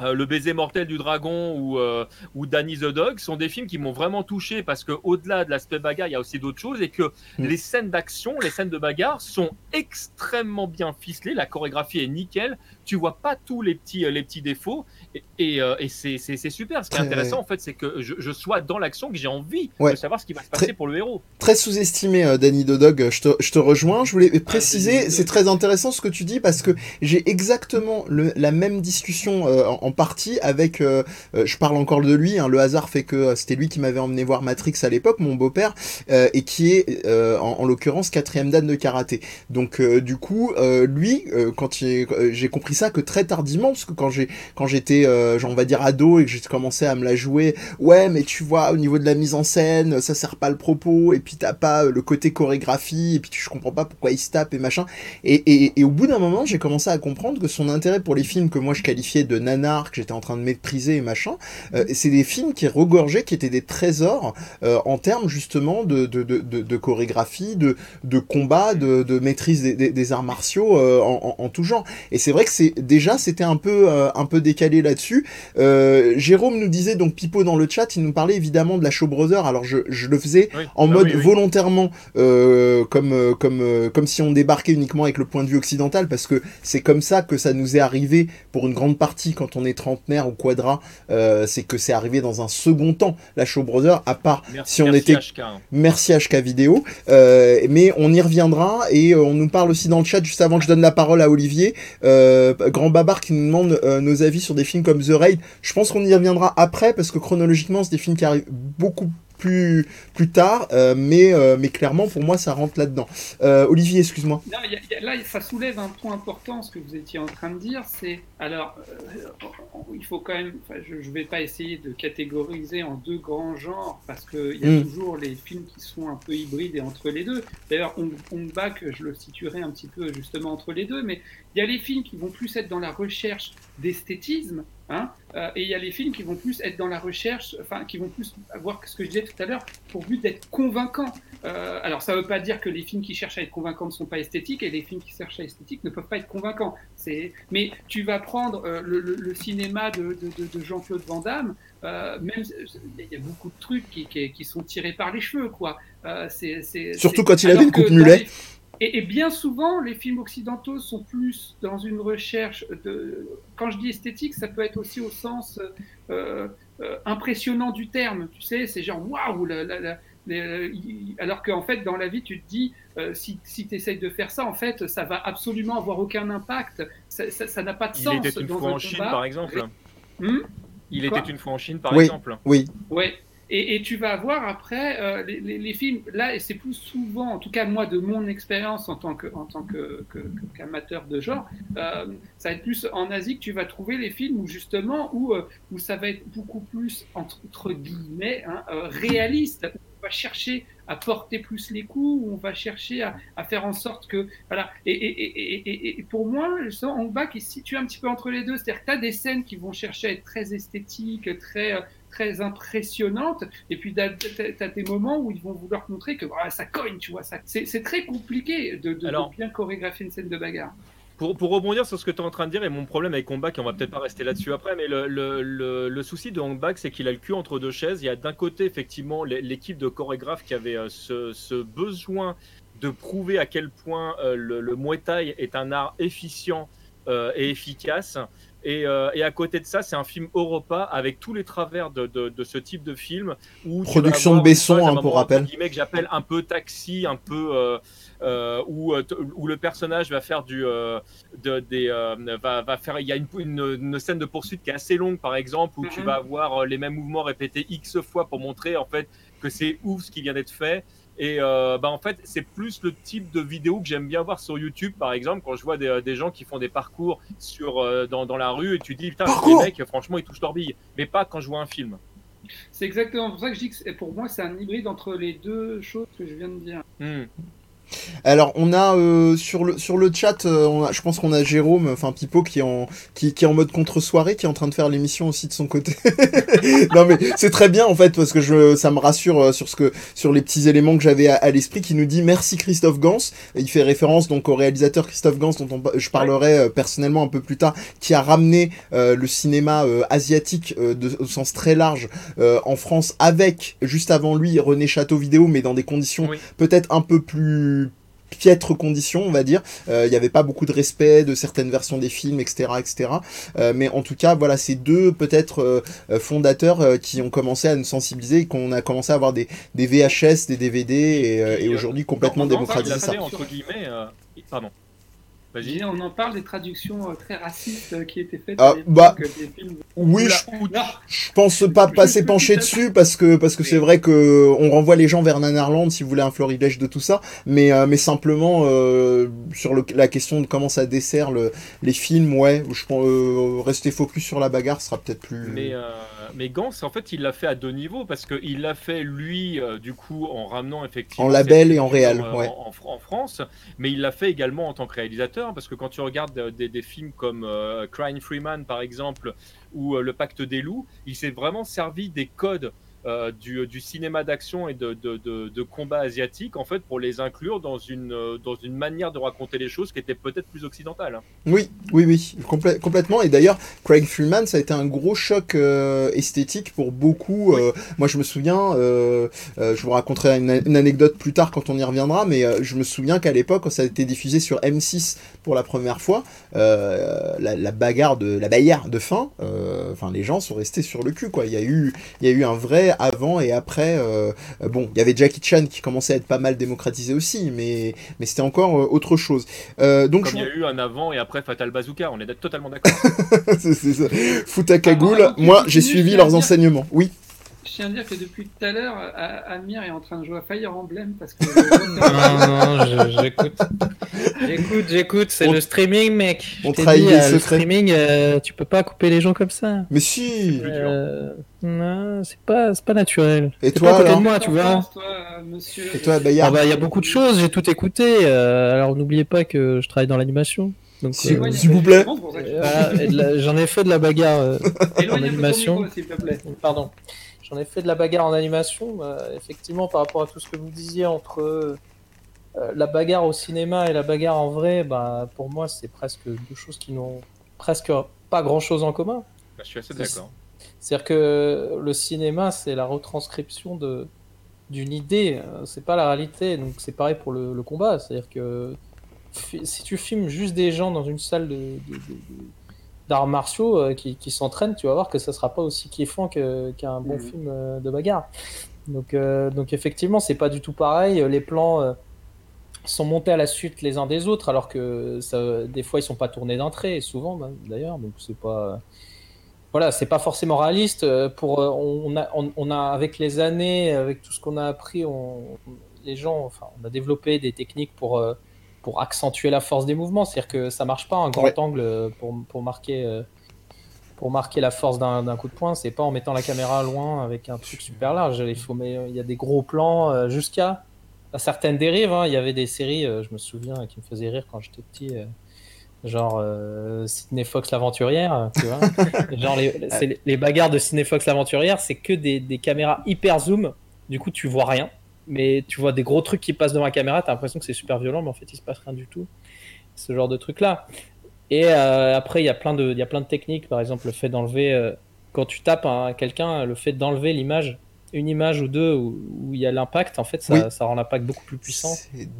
euh, Le baiser mortel du dragon ou, euh, ou Danny the Dog sont des films qui m'ont vraiment touché parce que au-delà de l'aspect bagarre, il y a aussi d'autres choses et que Mm. les scènes d'action, les scènes de bagarre sont extrêmement bien ficelées. La chorégraphie est nickel. Tu vois pas tous les petits, les petits défauts et, et, euh, et c'est c'est- c'est super. Ce qui est intéressant en fait, c'est que je, je sois dans l'action, que j'ai envie Ouais. de savoir ce qui va se passer Très- pour le héros. Très sous-estimé, euh, Danny Dodog, je te, je te rejoins. Je voulais préciser, Danny c'est très intéressant ce que tu dis parce que j'ai exactement le, la même discussion euh, en, en partie avec, je parle encore de lui, hein, le hasard fait que c'était lui qui m'avait emmené voir Matrix à l'époque, mon beau-père, et qui est en, en l'occurrence quatrième dan de karaté. Donc du coup, lui, quand j'ai j'ai compris ça que très tardivement, parce que quand j'ai quand j'étais, euh, genre, on va dire ado et que j'ai commencé à me la jouer, ouais, mais tu vois, au niveau de la mise en scène, ça sert pas le propos, et puis t'as pas euh, le côté chorégraphie, et puis tu, je comprends pas pourquoi il se tape et machin. Et, et, au bout d'un moment, j'ai commencé à comprendre que son intérêt pour les films que moi je qualifiais de nanar, que j'étais en train de mépriser et machin, euh, c'est des films qui regorgeaient, qui étaient des trésors euh, en termes justement de, de, de, chorégraphie, de, de combat, de, de maîtrise des, arts martiaux euh, en, en, tout genre. Et c'est vrai que c'est déjà c'était un peu euh, un peu décalé là-dessus. Euh, Jérôme nous disait donc Pipo dans le chat, il nous parlait évidemment de la Show Brother. Alors je, je le faisais Oui. en Ah mode oui, oui. volontairement euh, comme euh, comme comme si on débarquait uniquement avec le point de vue occidental parce que c'est comme ça que ça nous est arrivé pour une grande partie quand on est trentenaire ou quadra euh, c'est que c'est arrivé dans un second temps la Show Brother à part Merci, si on merci, était HK, hein. Merci HK Vidéo. Mais on y reviendra et on nous parle aussi dans le chat juste avant que je donne la parole à Olivier. Grand Babar qui nous demande nos avis sur des films comme The Raid. Je pense qu'on y reviendra après parce que chronologiquement c'est des films qui arrivent beaucoup plus plus tard, euh, mais euh, mais clairement pour moi ça rentre là-dedans. Euh, Olivier, excuse-moi. Là, ça soulève un point important, ce que vous étiez en train de dire, c'est, alors, il faut quand même, je ne vais pas essayer de catégoriser en deux grands genres, parce qu'il y a Mm. toujours les films qui sont un peu hybrides et entre les deux. D'ailleurs, Hong Hong Bak, je le situerai un petit peu justement entre les deux, mais il y a les films qui vont plus être dans la recherche d'esthétisme, hein, euh, et il y a les films qui vont plus être dans la recherche, enfin, qui vont plus avoir ce que je disais tout à l'heure, pour but d'être convaincants. Euh, alors, ça ne veut pas dire que les films qui cherchent à être convaincants ne sont pas esthétiques et les films qui cherchent à être esthétiques ne peuvent pas être convaincants. C'est... Mais tu vas prendre euh, le, le- le cinéma de, de- de- de Jean-Claude Van Damme, euh, même il y a beaucoup de trucs qui, qui- qui sont tirés par les cheveux, quoi. Euh, c'est, c'est- Surtout c'est- quand il avait une coupe mulet. les- et, et bien souvent, les films occidentaux sont plus dans une recherche de. Quand je dis esthétique, ça peut être aussi au sens euh, euh, impressionnant du terme. Tu sais, c'est genre waouh, la, la, la, euh, alors qu'en fait, dans la vie, tu te dis, euh, si, si tu essayes de faire ça, en fait, ça va absolument avoir aucun impact. Ça n'a pas de Il sens. était une dans fois un en Chine, par exemple. Hmm? Il Quoi? était une fois en Chine, par Oui. exemple. Oui, Ouais. Et, et tu vas voir après euh, les, les- les films, là, et c'est plus souvent, en tout cas moi, de mon expérience en tant qu'amateur de genre, euh, ça va être plus en Asie que tu vas trouver les films où justement où, euh, où ça va être beaucoup plus entre, guillemets hein, euh, réaliste. On va chercher à porter plus les coups, où on va chercher à, à faire en sorte que voilà. Et, et, et, pour moi, Hong Bak il se situe un petit peu entre les deux, c'est-à-dire que tu as des scènes qui vont chercher à être très esthétiques, très euh, très impressionnante. Et puis, tu as, des moments où ils vont vouloir te montrer que voilà, ça cogne, tu vois. ça- C'est très compliqué de, de- de Alors- bien chorégraphier une scène de bagarre. Pour, pour rebondir sur ce que tu es en train de dire, et mon problème avec Hongbak, et on va peut-être pas rester là-dessus après, mais le, le, le, le souci de Hongbak, c'est qu'il a le cul entre deux chaises. Il y a d'un côté, effectivement, l'é- l'équipe de chorégraphes qui avait euh, ce, ce besoin de prouver à quel point euh, le, le Muay Thai est un art efficient euh, et efficace. Et, euh, et à côté de ça, c'est un film Europa avec tous les travers de, de, de ce type de film. Où Production de Besson, hein, pour rappel. que j'appelle un peu taxi, un peu euh, euh, où, où le personnage va faire du, euh, de, des, euh, va, va faire. Il y a une, une, une scène de poursuite qui est assez longue, par exemple, où tu Mhm. vas avoir les mêmes mouvements répétés x fois pour montrer en fait que c'est ouf ce qui vient d'être fait. Et euh, bah en fait, c'est plus le type de vidéo que j'aime bien voir sur YouTube, par exemple, quand je vois des, des gens qui font des parcours sur, euh, dans, dans la rue et tu dis, putain, les mecs, franchement, ils touchent leur bille. Mais pas quand je vois un film. C'est exactement pour ça que je dis que pour moi, c'est un hybride entre les deux choses que je viens de dire. Hmm. Alors on a euh, sur le sur le chat, euh, on a- je pense qu'on a Jérôme, enfin Pipo qui est en qui, qui est en mode contre soirée, qui est en train de faire l'émission aussi de son côté. non mais c'est très bien en fait parce que je ça me rassure euh, sur ce que sur les petits éléments que j'avais à, à l'esprit qui nous dit merci Christophe Gans. Il fait référence donc au réalisateur Christophe Gans dont on- je parlerai euh, personnellement un peu plus tard, qui a ramené euh, le cinéma euh, asiatique euh, de, au sens très large euh, en France avec juste avant lui René Château vidéo mais dans des conditions Oui. peut-être un peu plus piètres conditions, on va dire. Euh, Il n'y avait pas beaucoup de respect de certaines versions des films, etc., etc. Euh, mais en tout cas, voilà, ces deux peut-être euh, euh, fondateurs euh, qui ont commencé à nous sensibiliser, et qu'on a commencé à avoir des, des VHS, des DVD, et, euh, et euh, aujourd'hui complètement ça, démocratisé ça. fait, entre guillemets. euh, Pardon. Disais, on en parle des traductions euh, très racistes euh, qui étaient faites Ah, bah, euh, des films. Oui, je, je pense pas passer penché dessus parce que parce que c'est vrai que on renvoie les gens vers Nanarland si vous voulez un florilège de tout ça, mais euh, mais simplement euh, sur le, la question de comment ça dessert le, les films, ouais, je pense euh, rester focus sur la bagarre sera peut-être plus. Mais, euh, mais Gans, en fait, il l'a fait à deux niveaux parce qu'il l'a fait lui, euh, du coup, en ramenant effectivement. En label et en réel, euh, ouais. en, en Fr- en France, mais il l'a fait également en tant que réalisateur parce que quand tu regardes euh, des, des films comme Crying Freeman, par exemple, ou Le Pacte des loups, il s'est vraiment servi des codes. Euh, du, du cinéma d'action et de, de, de, de combat asiatique en fait pour les inclure dans une, euh, dans une manière de raconter les choses qui était peut-être plus occidentale. hein. Oui, oui, oui, complè- complètement. Et d'ailleurs, Craig Freeman, ça a été un gros choc euh, esthétique pour beaucoup. moi, je me souviens, je vous raconterai une, une anecdote plus tard quand on y reviendra, mais je me souviens qu'à l'époque, quand ça a été diffusé sur M6 pour la première fois, la, la bagarre de la bagarre de fin, enfin, les gens sont restés sur le cul, quoi. Il y a eu, il y a eu un vrai avant et après. euh, bon, il y avait Jackie Chan qui commençait à être pas mal démocratisé aussi, mais mais c'était encore euh, autre chose. Euh, donc, Comme je il y a eu un avant et après Fatal Bazooka, on est totalement d'accord. c'est c'est ça. Cagoule. Que Moi, j'ai suivi leurs dire- enseignements. Oui. Je tiens à dire que depuis tout à l'heure, euh, Amir est en train de jouer à Fire Emblem parce que. Non, non, j'écoute. J'écoute, j'écoute. C'est On- le streaming, mec. On trahit dit, les euh, le streaming, euh, tu peux pas couper les gens comme ça. Mais si. Euh, non, c'est pas, c'est pas naturel. Et toi, pas à côté alors de moi, tu vois. Toi, monsieur. Et toi, Ah Bayard bah, il y a beaucoup de choses, j'ai tout écouté. euh, alors n'oubliez pas que je travaille dans l'animation. Euh, s'il vous plaît. Voilà, j'en ai fait de la bagarre. euh, ton animation. micro, plaît. Pardon. J'en ai fait de la bagarre en animation. bah, effectivement, par rapport à tout ce que vous disiez entre euh, la bagarre au cinéma et la bagarre en vrai, bah, pour moi, c'est presque deux choses qui n'ont presque pas grand-chose en commun. Bah, je suis assez d'accord. C'est-à-dire que le cinéma, c'est la retranscription de, d'une idée, euh, c'est pas la réalité. Donc c'est pareil pour le, le combat, c'est-à-dire que si tu filmes juste des gens dans une salle de, de- de- de- d'arts martiaux euh, qui, qui s'entraînent, tu vas voir que ça sera pas aussi kiffant qu'un bon Mhm. film euh, de bagarre. Donc, euh, donc effectivement, c'est pas du tout pareil. Les plans euh, sont montés à la suite les uns des autres, alors que ça, des fois ils sont pas tournés d'un trait, et souvent bah, d'ailleurs. Donc c'est pas voilà, c'est pas forcément réaliste. euh, Pour, euh, on, a, on, on a, avec les années, avec tout ce qu'on a appris, on, les gens, enfin, on a développé des techniques pour, euh, pour accentuer la force des mouvements. C'est-à-dire que ça marche pas un grand Ouais. angle euh, pour, pour marquer. euh, pour marquer la force d'un coup de poing, c'est pas en mettant la caméra loin avec un truc super large. Il, faut, mais il y a des gros plans euh, jusqu'à certaines dérives. hein. Il y avait des séries, je me souviens, qui me faisaient rire quand j'étais petit. genre euh, Sydney Fox l'aventurière, genre les, bagarres de Sydney Fox l'aventurière, c'est que des, des caméras hyper zoom. Du coup, tu vois rien, mais tu vois des gros trucs qui passent devant la caméra. T'as l'impression que c'est super violent, mais en fait, il se passe rien du tout. Ce genre de truc là. Et euh, après, il y a plein de, techniques. Par exemple, le fait d'enlever, euh, quand tu tapes à quelqu'un, le fait d'enlever l'image, une image ou deux où où il y a l'impact, en fait, ça, Oui. ça rend l'impact beaucoup plus puissant.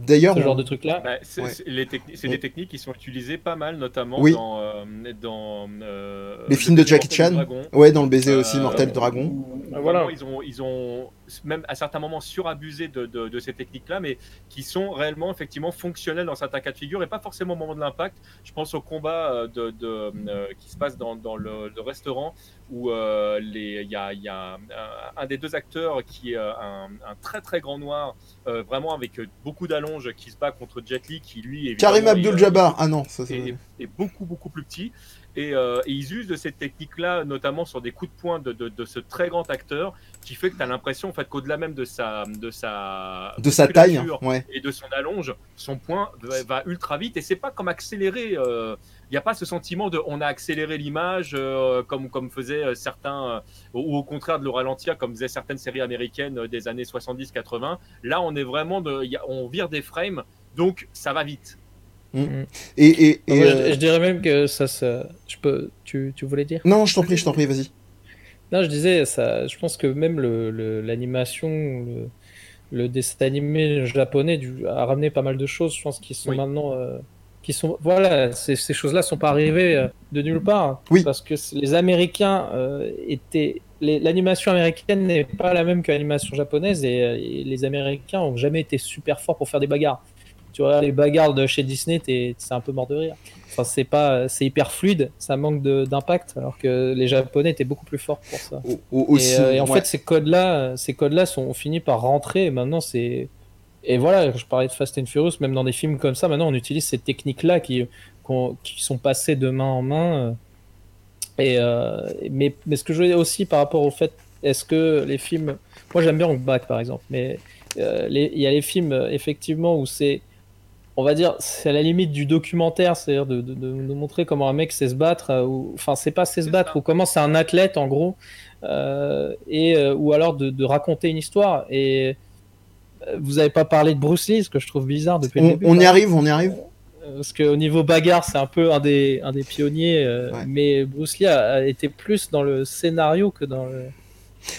D'ailleurs, Ce genre on- de truc là. Bah, c'est Ouais. techni- des techniques qui sont utilisées pas mal, notamment Oui. dans, euh, dans euh, Les le films de Jackie Chan. dragon. ouais, dans le baiser aussi, Euh, Mortel Dragon. où Voilà. Ils ont, ils ont même à certains moments surabusé de, de, de ces techniques-là, mais qui sont réellement effectivement fonctionnelles dans certains cas de figure et pas forcément au moment de l'impact. Je pense au combat de, de, euh, qui se passe dans, dans le, le restaurant où euh, les- il y a, y a un, un des deux acteurs qui est euh, un, un très très grand noir, euh, vraiment avec euh, beaucoup d'allonges, qui se bat contre Jet Li, qui lui évidemment, Karim est, euh, Abdul-Jabbar. Ah non, ça, c'est- est, est beaucoup beaucoup plus petit et, euh, et ils usent de cette technique là notamment sur des coups de poing de, de, de ce très grand acteur qui fait que tu as l'impression en fait qu'au-delà même de sa de sa de sa taille. Ouais. et de son allonge son poing va, va ultra vite et c'est pas comme accéléré euh, il n'y a pas ce sentiment de on a accéléré l'image euh, comme, comme faisaient euh, certains, euh, ou au contraire de le ralentir comme faisaient certaines séries américaines des années 70-80. Là, on est vraiment de, il y a- on vire des frames, donc ça va vite. Et, et, et, Moi, je- je, dirais même que ça, ça je peux, tu, tu voulais dire? Non, je t'en prie, je t'en prie, vas-y. Non, je disais, ça, je pense que même le, le- l'animation, le, le dessin animé japonais du, a ramené pas mal de choses, je pense, qui sont Oui. maintenant. euh, qui sont, voilà, ces, ces choses-là sont pas arrivées euh, de nulle part. Oui. Parce que les Américains euh, étaient. L'animation américaine n'est pas la même que l'animation japonaise et, euh, et les Américains ont jamais été super forts pour faire des bagarres. Tu vois, les bagarres de chez Disney, t'es- c'est un peu mort de rire. Enfin, c'est pas, c'est hyper fluide, ça manque d'impact, alors que les Japonais étaient beaucoup plus forts pour ça. Au- aussi, et, euh, et en ouais. fait, ces codes-là, ces codes-là sont ont fini par rentrer. Et maintenant, c'est et voilà, je parlais de Fast and Furious, même dans des films comme ça, maintenant on utilise ces techniques-là qui qui sont passées de main en main. euh. Et euh, mais mais ce que je veux dire aussi par rapport au fait, est-ce que les films, moi j'aime bien Hong Bak par exemple, mais euh, il y a les films effectivement où c'est on va dire, c'est à la limite du documentaire, c'est-à-dire de, de, de- de montrer comment un mec sait se battre, ou, enfin, c'est pas sait se battre, ou comment c'est un athlète en gros, euh, et, ou alors de, de raconter une histoire. Et vous avez pas parlé de Bruce Lee, ce que je trouve bizarre depuis le On, début. on y arrive, on y arrive. Euh, Parce qu'au niveau bagarre, c'est un peu un des, un des pionniers, euh, Ouais. mais Bruce Lee a, a été plus dans le scénario que dans le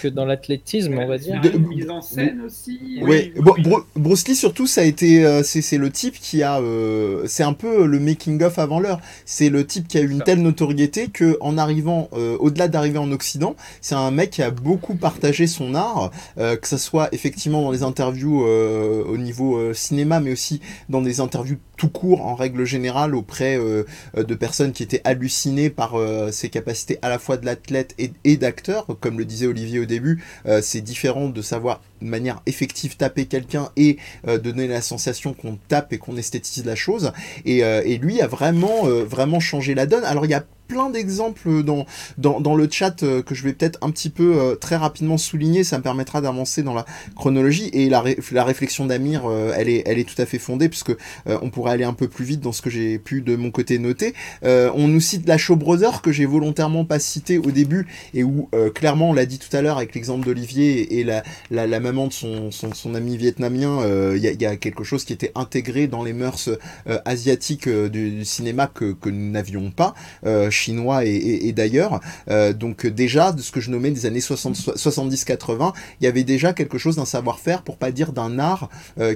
que dans l'athlétisme, on va dire. De- Une mise en scène aussi. Oui, oui, Bru- oui. Bru- Bruce Lee surtout ça a été euh, c'est le type qui a euh, c'est un peu le making of avant l'heure c'est le type qui a eu une Ça. telle notoriété que en arrivant euh, au-delà d'arriver en Occident c'est un mec qui a beaucoup partagé son art euh, que ça soit effectivement dans les interviews euh, au niveau euh, cinéma mais aussi dans des interviews tout court en règle générale auprès de personnes qui étaient hallucinées par euh, ses capacités à la fois de l'athlète et, et d'acteur comme le disait Olivier au début euh, c'est différent de savoir de manière effective taper quelqu'un et euh, donner la sensation qu'on tape et qu'on esthétise la chose. Et, euh, et lui a vraiment, euh, vraiment changé la donne. Alors il y a plein d'exemples dans, dans, dans le chat euh, que je vais peut-être un petit peu euh, très rapidement souligner, ça me permettra d'avancer dans la chronologie et la, la réflexion d'Amir, euh, elle, est, elle est tout à fait fondée puisque on pourrait aller un peu plus vite dans ce que j'ai pu de mon côté noter. On nous cite la Show Brother que j'ai volontairement pas cité au début et où clairement on l'a dit tout à l'heure avec l'exemple d'Olivier et, et la, la, la de son, ami vietnamien, euh, il y, a, quelque chose qui était intégré dans les mœurs euh, asiatiques du, du, cinéma que, nous n'avions pas, chinois et, d'ailleurs. donc déjà, de ce que je nommais des années 70-80, il y avait déjà quelque chose d'un savoir-faire, pour pas dire d'un art,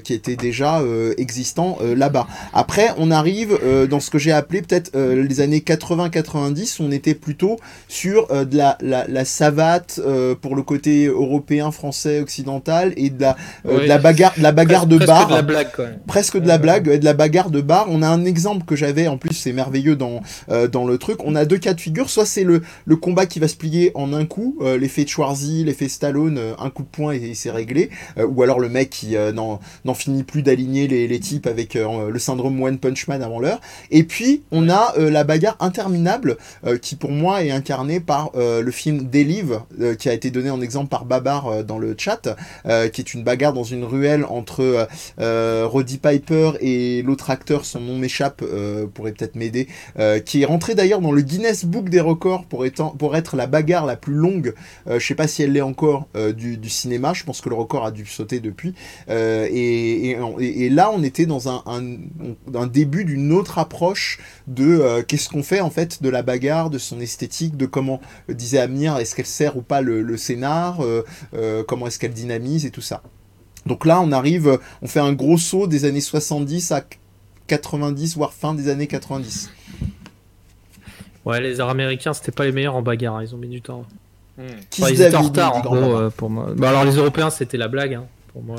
qui était déjà existant là-bas. Après, on arrive dans ce que j'ai appelé peut-être les années 80-90, on était plutôt sur de la savate pour le côté européen, français, occidental et de la, euh, de la bagarre, de la bagarre presque, de bar. Presque de la blague, quoi. Presque de la blague, ouais, de la bagarre de bar. On a un exemple que j'avais, en plus c'est merveilleux dans, euh, dans le truc. On a deux cas de figure. Soit c'est le, le combat qui va se plier en un coup, euh, l'effet Schwarzy, l'effet Stallone, euh, un coup de poing et, et c'est réglé. Euh, ou alors le mec qui n'en finit plus d'aligner les, les types avec le syndrome One Punch Man avant l'heure. Et puis on a la bagarre interminable qui pour moi est incarnée par le film Delive qui a été donné en exemple par Babar euh, dans le chat, euh, qui est une bagarre dans une ruelle entre euh, Roddy Piper et l'autre acteur, son nom m'échappe, pourrait peut-être m'aider, qui est rentré d'ailleurs dans le Guinness Book des records pour, étant, pour être la bagarre la plus longue, je sais pas si elle l'est encore, du, du, cinéma, je pense que le record a dû sauter depuis, et, et, et, là on était dans un, un, un début d'une autre approche de qu'est-ce qu'on fait en fait de la bagarre, de son esthétique, de comment, disait Amir, est-ce qu'elle sert ou pas le, le scénar, euh, euh, comment est-ce qu'elle dynamise et tout ça. Donc là, on arrive, on fait un gros saut des années 70 à 90, voire fin des années 90. Ouais, les arts américains, c'était pas les meilleurs en bagarre, ils ont mis du temps. Mmh. Enfin, ils étaient en retard, en gros, euh, pour moi. Bah, alors, les Européens, c'était la blague, hein, pour moi.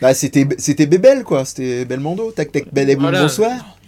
Bah, c'était, c'était Bébel, quoi. C'était Belmondo. Tac, tac, bel et Voilà. bonsoir.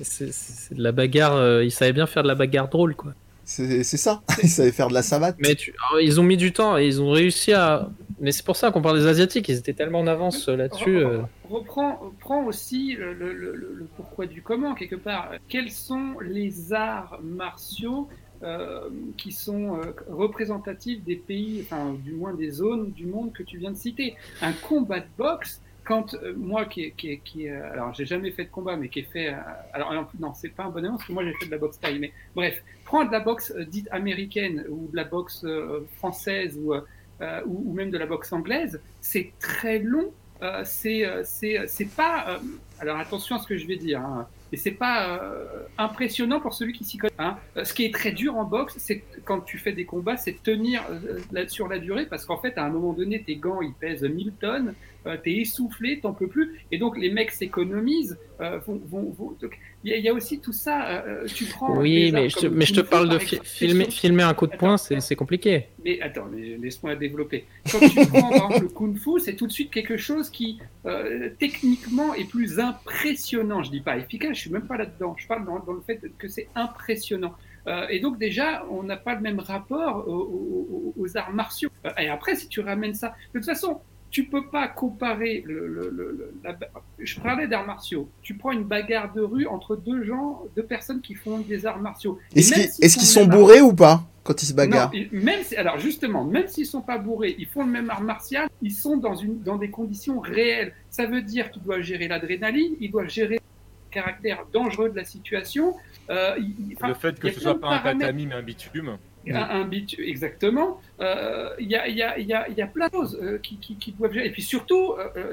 C'est c'est de la bagarre, euh, ils savaient bien faire de la bagarre drôle, quoi. C'est ça. Ils savaient faire de la savate. Mais tu... alors, ils ont mis du temps et ils ont réussi à. Mais c'est pour ça qu'on parle des Asiatiques, ils étaient tellement en avance euh, là-dessus. euh. Reprends, reprends aussi le, le- le- le pourquoi du comment, quelque part. Quels sont les arts martiaux euh, qui sont euh, représentatifs des pays, enfin, du moins des zones du monde que tu viens de citer? Un combat de boxe, quand euh, moi qui, qui, qui euh, alors j'ai jamais fait de combat, mais qui est fait, euh, alors non, c'est pas un bon exemple parce que moi j'ai fait de la boxe taille, mais bref, prends de la boxe euh, dite américaine ou de la boxe euh, française ou, euh, ou, ou même de la boxe anglaise, c'est très long. C'est c'est c'est pas alors attention à ce que je vais dire hein, mais c'est pas euh, impressionnant pour celui qui s'y connaît hein. Euh, ce qui est très dur en boxe c'est quand tu fais des combats c'est de tenir euh, la- sur la durée parce qu'en fait à un moment donné tes gants ils pèsent 1000 tonnes euh, t'es essoufflé t'en peux plus et donc les mecs s'économisent vont, vont, vont- donc, il y, a- aussi tout ça tu prends Oui, mais je, mais je te parle de fi- filmer, filmer un coup de poing, c'est compliqué. mais attends, mais laisse-moi développer. Quand tu prends par exemple le kung fu, c'est tout de suite quelque chose qui euh, techniquement est plus impressionnant. Je dis pas efficace, suis même pas là-dedans. Je parle dans, dans le fait que c'est impressionnant. Euh, et donc déjà, on n'a pas le même rapport aux, aux- aux arts martiaux. Euh, et après, si tu ramènes ça, de toute façon, tu peux pas comparer le, le- le- le- la ba- je parlais d'arts martiaux. Tu prends une bagarre de rue entre deux gens, deux personnes qui font des arts martiaux. Est-ce qu'ils sont bourrés ou pas quand ils se bagarrent non, ils- même si, alors justement, même s'ils sont pas bourrés, ils font le même art martial, ils sont dans, une, dans des conditions réelles. Ça veut dire qu'ils doivent gérer l'adrénaline, ils doivent gérer caractère dangereux de la situation. Euh, Le fait que ce soit pas un tatami mais un bitume. un, un exactement. Euh, Il y, a, y, a, a, y a plein de choses euh, qui, qui, qui doivent. Et puis surtout,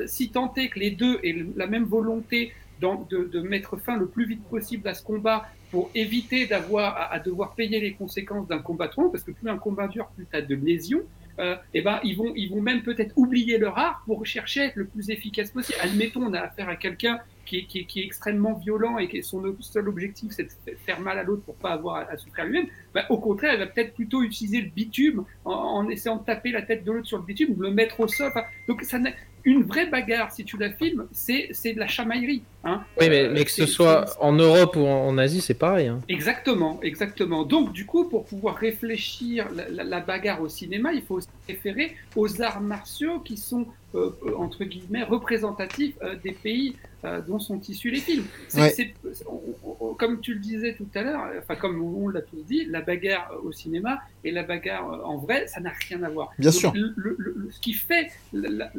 si tant est que les deux aient la même volonté dans- de, de mettre fin le plus vite possible à ce combat pour éviter d'avoir à, à devoir payer les conséquences d'un combat trop long, parce que plus un combat dure, plus tu as de lésions. Euh, et ben ils vont ils vont même peut-être oublier leur art pour chercher à être le plus efficace possible. Admettons on a affaire à quelqu'un qui est, qui, qui extrêmement violent et que son seul objectif c'est de faire mal à l'autre pour pas avoir à, à souffrir lui-même. Ben, au contraire, elle va peut-être plutôt utiliser le bitume en, essayant de taper la tête de l'autre sur le bitume, de le mettre au sol. Donc ça une vraie bagarre, si tu la filmes, c'est c'est de la chamaillerie. Hein. Oui, mais, Euh, mais que ce soit en Europe ou en, Asie, c'est pareil. Hein. Exactement, exactement. Donc, du coup, pour pouvoir réfléchir la, la- la bagarre au cinéma, il faut aussi référer aux arts martiaux qui sont, euh, euh, entre guillemets, représentatifs euh, des pays euh, dont sont issus les films. C'est- Ouais. c'est- on- on- comme tu le disais tout à l'heure, enfin, comme on l'a tous dit, la bagarre au cinéma et la bagarre euh, en vrai, ça n'a rien à voir. Bien Donc, sûr. le- le- le- ce qui fait la,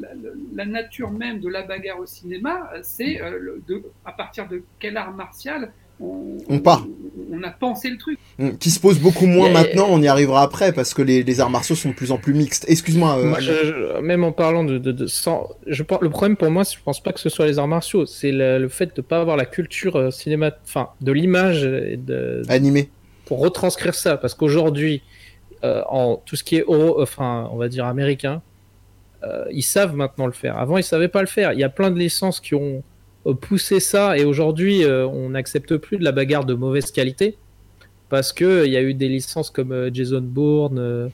la- nature même de la bagarre au cinéma, c'est euh, à partir de quel art martial on, On part. On a pensé le truc. Mm, Qui se pose beaucoup moins Et- maintenant, on y arrivera après parce que les, les arts martiaux sont de plus en plus mixtes. Excuse-moi. euh, même en parlant de, de, de- sans, je le problème pour moi, c'est- je pense pas que ce soit les arts martiaux, c'est le, le fait de pas avoir la culture euh, cinéma, enfin, de l'image et de, animé. pour retranscrire ça, parce qu'aujourd'hui, euh, en tout ce qui est euro, enfin, on va dire américain, euh, ils savent maintenant le faire. Avant, ils savaient pas le faire. Il y a plein de licences qui ont euh, poussé ça, et aujourd'hui, euh, on n'accepte plus de la bagarre de mauvaise qualité, parce que il y a eu des licences comme Jason Bourne. euh,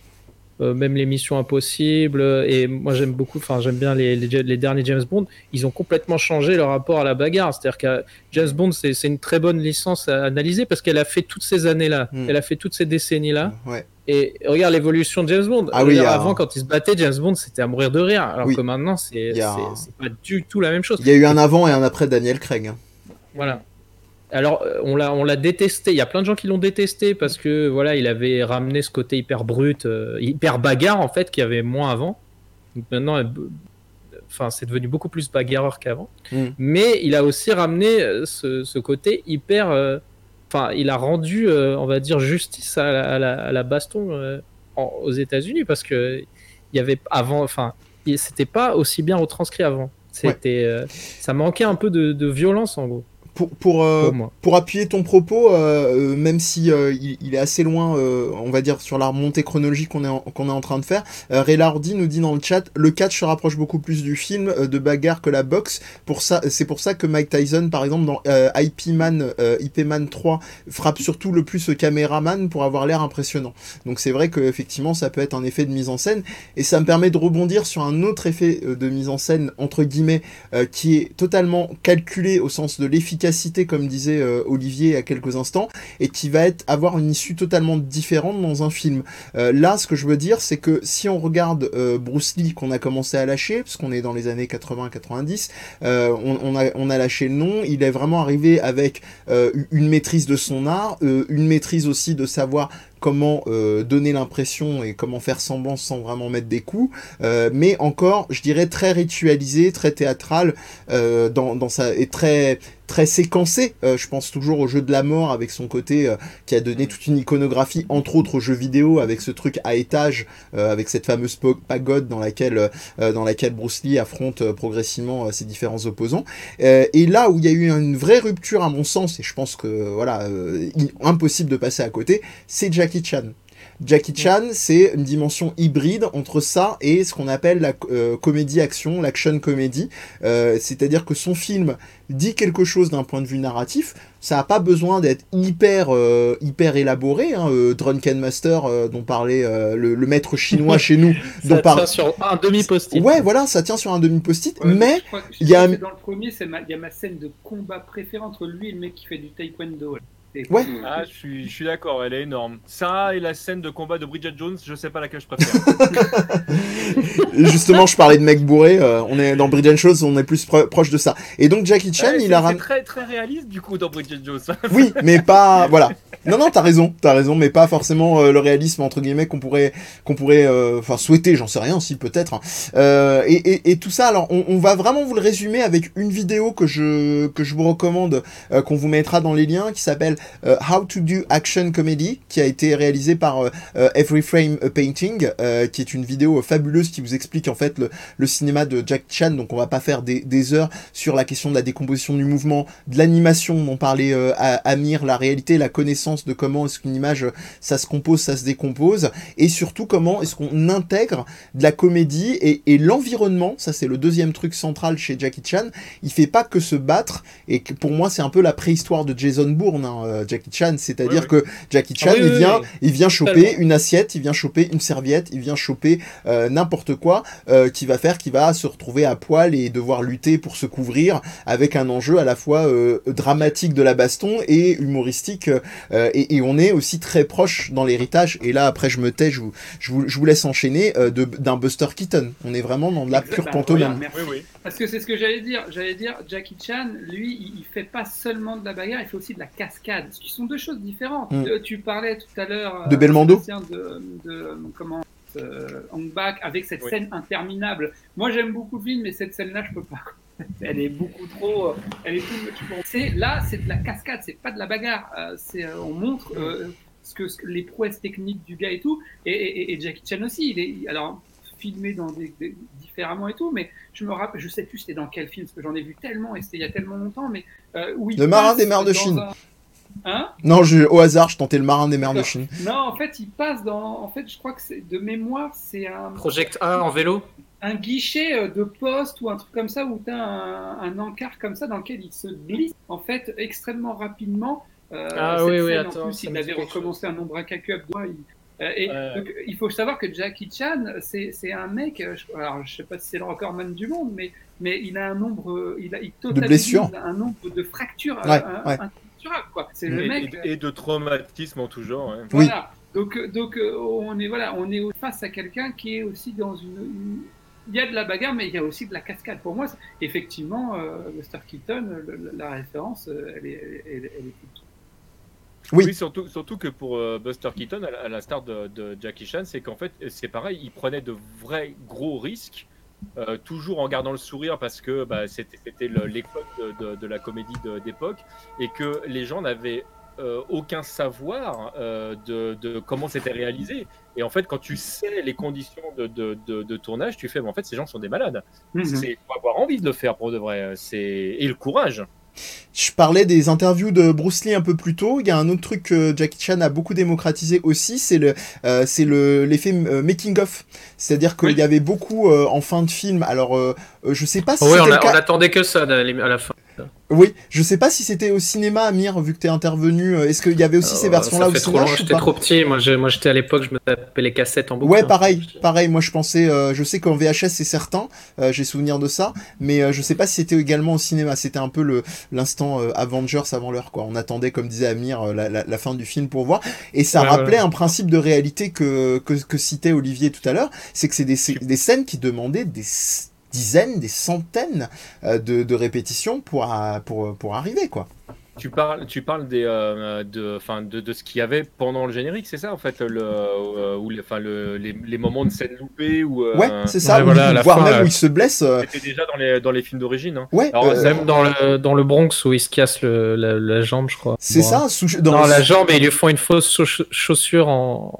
même les missions impossibles euh, et moi j'aime beaucoup enfin j'aime bien les, les, les derniers James Bond ils ont complètement changé leur rapport à la bagarre c'est à dire que James Bond c'est une très bonne licence à analyser parce qu'elle a fait toutes ces années là Mm. elle a fait toutes ces décennies là Ouais. Et regarde l'évolution de James Bond Ah oui, dire, a- avant quand il se battait James Bond c'était à mourir de rire alors Oui. que maintenant c'est a- pas du tout la même chose Il y a eu un avant et un après Daniel Craig. hein. voilà. Alors, euh, on l'a, détesté. Il y a plein de gens qui l'ont détesté parce que voilà, il avait ramené ce côté hyper brut, euh, hyper bagarre en fait, qu'il y avait moins avant. Donc maintenant, euh, enfin, c'est devenu beaucoup plus bagarreur qu'avant. Mm. Mais il a aussi ramené ce, ce côté hyper. euh, Enfin, il a rendu, euh, on va dire, justice à la, à la- à la baston euh, en- aux États-Unis parce que il y avait avant, enfin, c'était pas aussi bien retranscrit avant. C'était, euh, ça manquait un peu de, de violence en gros Pour, pour, euh, pour appuyer ton propos, euh, euh, même si euh, il, il est assez loin, on va dire, sur la remontée chronologique qu'on est, en- qu'on est en train de faire, Ray Lardy nous dit dans le chat, le catch se rapproche beaucoup plus du film de bagarre que la boxe. Pour ça, c'est pour ça que Mike Tyson, par exemple, dans IP Man, IP Man 3, frappe surtout le plus le caméraman pour avoir l'air impressionnant. Donc c'est vrai que effectivement, ça peut être un effet de mise en scène, et ça me permet de rebondir sur un autre effet de mise en scène entre guillemets qui est totalement calculé au sens de l'efficacité, comme disait euh, Olivier à quelques instants, et qui va être, avoir une issue totalement différente dans un film. Euh, là, ce que je veux dire, c'est que si on regarde euh, Bruce Lee qu'on a commencé à lâcher, parce qu'on est dans les années 80-90, euh, on, a, on a lâché le nom, il est vraiment arrivé avec une maîtrise de son art, une maîtrise aussi de savoir comment donner l'impression et comment faire semblant sans vraiment mettre des coups, mais encore, je dirais, très ritualisé, très théâtral, dans, dans sa, et très, très séquencé. Euh, je pense toujours au jeu de la mort avec son côté euh, qui a donné toute une iconographie, entre autres aux jeux vidéo, avec ce truc à étage, euh, avec cette fameuse pagode dans laquelle, euh, dans laquelle Bruce Lee affronte euh, progressivement euh, ses différents opposants. Euh, et là où il y a eu une vraie rupture à mon sens, et je pense que voilà, euh, impossible de passer à côté, c'est Jackie Chan. Jackie Chan, c'est une dimension hybride entre ça et ce qu'on appelle la euh, comédie-action, l'action comédie. Euh, C'est-à-dire que son film dit quelque chose d'un point de vue narratif. Ça n'a pas besoin d'être hyper, euh, hyper élaboré. Hein. Euh, Drunken Master, euh, dont parlait euh, le, le maître chinois chez nous, dont Ça par- tient sur un demi-post-it. Ouais, voilà, ça tient sur un demi-post-it, Ouais, mais je crois que- je il y a dans le premier, il y a ma scène de combat préférée entre lui et le mec qui fait du taekwondo. là. Ouais. Ah, je suis, je suis d'accord, elle est énorme. Ça et la scène de combat de Bridget Jones, je sais pas laquelle je préfère. justement, je parlais de mec bourré. euh, on est dans Bridget Shows, on est plus pro- proche de ça. Et donc Jackie Chan, Ouais, il a c'est ramené. très très réaliste du coup dans Bridget Jones. Oui, mais pas. Voilà. Non, non, t'as raison, t'as raison, mais pas forcément euh, le réalisme entre guillemets qu'on pourrait, qu'on pourrait, euh, enfin souhaiter, j'en sais rien, si peut-être. hein. Euh, et, et, et tout ça, alors, on, on va vraiment vous le résumer avec une vidéo que je que je vous recommande, euh, qu'on vous mettra dans les liens, qui s'appelle euh, How to Do Action Comedy, qui a été réalisée par Every Frame a Painting, qui est une vidéo fabuleuse qui vous explique en fait le, le cinéma de Jack Chan. Donc, on va pas faire des, des heures sur la question de la décomposition du mouvement, de l'animation dont parlait Amir, la réalité, la connaissance de comment est-ce qu'une image, ça se compose, ça se décompose, et surtout comment est-ce qu'on intègre de la comédie et, et l'environnement, ça c'est le deuxième truc central chez Jackie Chan, il fait pas que se battre, et que pour moi c'est un peu la préhistoire de Jason Bourne, hein, euh, Jackie Chan, c'est-à-dire Oui, que Jackie Chan, Ah oui, il vient, il vient choper Totalement. une assiette, il vient choper une serviette, il vient choper euh, n'importe quoi euh, qui va faire qu'il va se retrouver à poil et devoir lutter pour se couvrir avec un enjeu à la fois euh, dramatique de la baston et humoristique euh, et, et on est aussi très proche dans l'héritage et là après je me tais je vous, je vous, je vous laisse enchaîner euh, de- d'un Buster Keaton on est vraiment dans de la pure Exactement. pantomime Merci. Oui, oui. Parce que c'est ce que j'allais dire. J'allais dire, Jackie Chan, lui, il, il fait pas seulement de la bagarre, il fait aussi de la cascade. Ce qui sont deux choses différentes. Mm. Euh, tu parlais tout à l'heure De Belmondo Sébastien, de, de comment euh, Hong Bak avec cette Oui. scène interminable. Moi, j'aime beaucoup le film, mais cette scène-là, je peux pas. Elle est beaucoup trop. Elle est c'est là, c'est de la cascade, c'est pas de la bagarre. Euh, c'est, euh, on montre euh, ce que, les prouesses techniques du gars et tout. Et, et, Jackie Chan aussi. Il est alors filmé dans des, différemment et tout, mais je me rappelle, je sais plus c'était dans quel film, parce que j'en ai vu tellement et c'était il y a tellement longtemps, mais oui. Le marin des mers de Chine. Hein? Non, je, au hasard, je tentais le marin des mers de Chine. Non, en fait, il passe dans. En fait, je crois que c'est de mémoire, c'est un. Project A en vélo? Un guichet euh, de poste ou un truc comme ça où tu as un, encart comme ça dans lequel il se glisse en fait extrêmement rapidement. Euh, ah oui, oui, attends. En plus, il avait recommencé un nombre incalculable de euh, et donc, il faut savoir que Jackie Chan, c'est un mec, alors je sais pas si c'est le recordman du monde, mais, mais il a un nombre, il a il totalise un nombre de fractures ouais, quoi. C'est le et, mec. Et, de traumatisme en tout genre. Voilà. Donc, donc on est voilà, on est face à quelqu'un qui est aussi dans une il y a de la bagarre, mais il y a aussi de la cascade. Pour moi, effectivement, euh, Buster Keaton, la référence, euh, elle est, elle, est oui. surtout, surtout que pour euh, Buster Keaton, à la, start de, Jackie Chan, c'est qu'en fait, c'est pareil, il prenait de vrais gros risques, toujours en gardant le sourire parce que bah, c'était l'époque de, de, la comédie d'époque et que les gens n'avaient euh, aucun savoir euh, de, comment c'était réalisé. Et en fait, quand tu sais les conditions de, tournage, tu fais, mais en fait, ces gens sont des malades. Il mhm. faut avoir envie de le faire pour de vrai. Et le courage. Je parlais des interviews de Bruce Lee un peu plus tôt. Il y a un autre truc que Jackie Chan a beaucoup démocratisé aussi, c'est le, euh, c'est le l'effet making of. C'est-à-dire qu'il y avait beaucoup en fin de film. Alors, je sais pas si. Oui, on, on attendait que ça à la fin. Oui, je sais pas si c'était au cinéma, Amir, vu que t'es intervenu. Euh, est-ce qu'il y avait aussi ces euh, versions-là au cinéma J'étais trop petit. Moi, j'étais à l'époque, je me tapais les cassettes en boucle. Ouais, pareil, pareil. Moi, je pensais, euh, je sais qu'en VHS, c'est certain. J'ai souvenir de ça, mais je sais pas si c'était également au cinéma. C'était un peu le l'instant Avengers avant l'heure, quoi. On attendait, comme disait Amir, la, fin du film pour voir, et ça rappelait un principe de réalité que, que, citait Olivier tout à l'heure. C'est que c'est des, des scènes qui demandaient des dizaines, des centaines euh, de, de répétitions pour, pour, pour arriver, quoi. Tu parles, tu parles des, euh, de, de, de, ce qu'il y avait pendant le générique, c'est ça en fait, le, euh, ou les, les, les, moments de scène loupée ou. ouais, c'est ça. voilà, voire même où il se blesse. C'était déjà dans les, dans les films d'origine. Hein. Ouais. même dans le, dans le Bronx où il se casse le, la, jambe, je crois. C'est ça. dans la jambe et ils lui font une fausse chaussure en.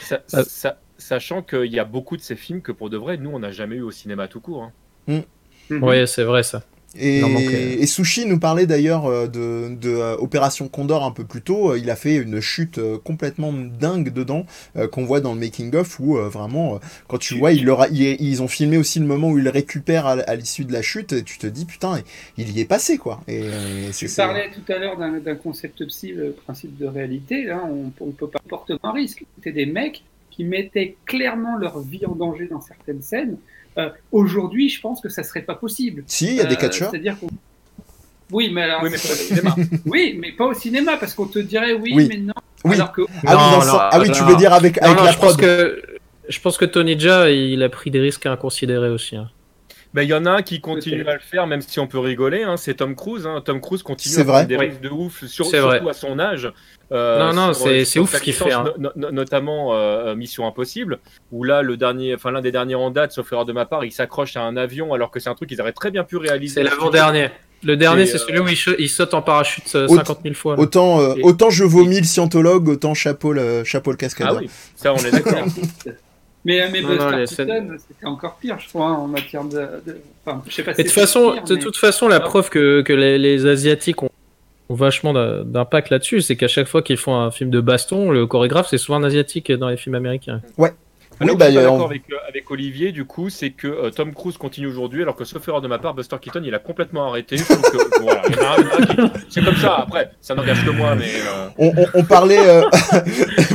Ça, ça, sachant qu'il y a beaucoup de ces films que pour de vrai, nous, on n'a jamais eu au cinéma tout court. Hein. Mm. Oui, c'est vrai ça. Et, Sushi nous parlait d'ailleurs euh, de, de euh, Opération Condor un peu plus tôt. Euh, il a fait une chute complètement dingue dedans qu'on voit dans le making of où vraiment quand tu vois il leur ils ont filmé aussi le moment où il récupère à, l'issue de la chute et tu te dis putain il y est passé quoi. Et, tu parlais tout à l'heure d'un concept psy, le principe de réalité. Là on, ne peut pas porter un risque. C'était des mecs qui mettaient clairement leur vie en danger dans certaines scènes. Euh, aujourd'hui, je pense que ça serait pas possible. Si, il y a des euh, catcheurs. C'est-à-dire oui, mais alors, oui, mais pas au cinéma. oui, mais pas au cinéma parce qu'on te dirait oui, mais non. Oui. Alors que... ah, oui, tu veux dire avec, avec la je Pense que, je pense que Tony Jaa, il a pris des risques inconsidérés aussi. Hein. Ben, il y en a un qui continue à le faire, même si on peut rigoler. Hein, c'est Tom Cruise. Hein. Tom Cruise continue à prendre des risques de ouf, sur, surtout à son âge. Euh, non, non, c'est ouf ce qu'il fait. Hein. notamment euh, Mission Impossible, où là, le dernier, enfin l'un des derniers en date, sauf erreur de ma part, il s'accroche à un avion alors que c'est un truc qu'ils auraient très bien pu réaliser. C'est l'avant-dernier. Le dernier, c'est celui où il, saute en parachute 50 000 fois. Autant, euh, autant je vomis le scientologue, autant chapeau le, chapeau le cascadeur. Ah oui, ça on est d'accord. Mais, mais Buster Keaton, c'était encore pire, je crois, en matière de. de... Enfin, je sais pas si de, façon, de toute façon, la preuve que, que les, les, Asiatiques ont, ont vachement d'impact là-dessus, c'est qu'à chaque fois qu'ils font un film de baston, le chorégraphe, c'est souvent un Asiatique dans les films américains. Ouais, oui, bah, je suis d'accord avec, euh, avec, Olivier, du coup, c'est que euh, Tom Cruise continue aujourd'hui, alors que sauf erreur de ma part, Buster Keaton, il a complètement arrêté. c'est comme ça, après, ça n'engage que moi, mais. Euh, on, on, on, parlait,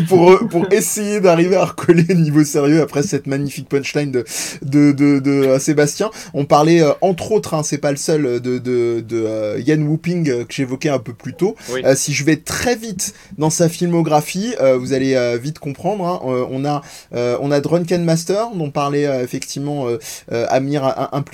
pour, pour essayer d'arriver à recoller niveau sérieux après cette magnifique punchline de, de, de, de Sébastien, on parlait, entre autres, hein, c'est pas le seul, de, de, de Yann Whooping que j'évoquais un peu plus tôt. si je vais très vite dans sa filmographie, vous allez vite comprendre, hein, on a. on a Drunken Master, dont parlait euh, effectivement euh, euh, Amir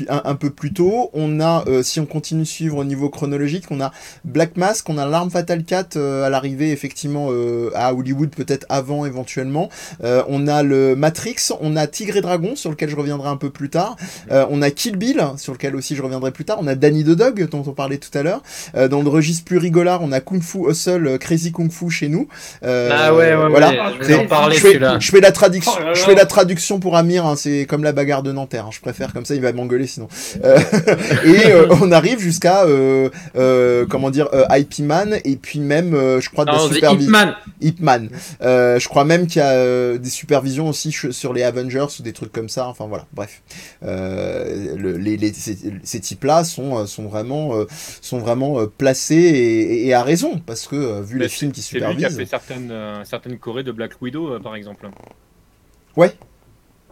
un, peu plus tôt. On a, si on continue de suivre au niveau chronologique, on a Black Mask, on a L'Arme Fatale 4 à l'arrivée effectivement à Hollywood peut-être peut-être avant éventuellement. Euh, on a le Matrix, on a Tigre et Dragon sur lequel je reviendrai un peu plus tard. Euh, on a Kill Bill sur lequel aussi je reviendrai plus tard. On a Danny the Dog dont on parlait tout à l'heure. Euh, dans le registre plus rigolard, on a Kung Fu Hustle, Crazy Kung Fu chez nous. Euh, Ah ouais, ouais, voilà. ouais, je vais en parler je fais, celui-là. je fais la traduction, Oh je fais la traduction pour Amir. hein, c'est comme la bagarre de Nanterre. hein, je préfère comme ça, il va m'engueuler sinon. Euh, et euh, on arrive jusqu'à euh, euh, comment dire euh, IP Man et puis même euh, je crois de la The supervision. Hitman. Hitman. Euh, je crois même qu'il y a euh, des supervisions aussi sur les Avengers ou des trucs comme ça. Enfin voilà, bref. Euh, le- les, les- ces, ces types-là sont, sont vraiment, euh, sont vraiment euh, placés et, à raison parce que euh, vu Mais les films qui C'est lui qui a supervisent. fait certaines, euh, certaines chorés de Black Widow, euh, par exemple.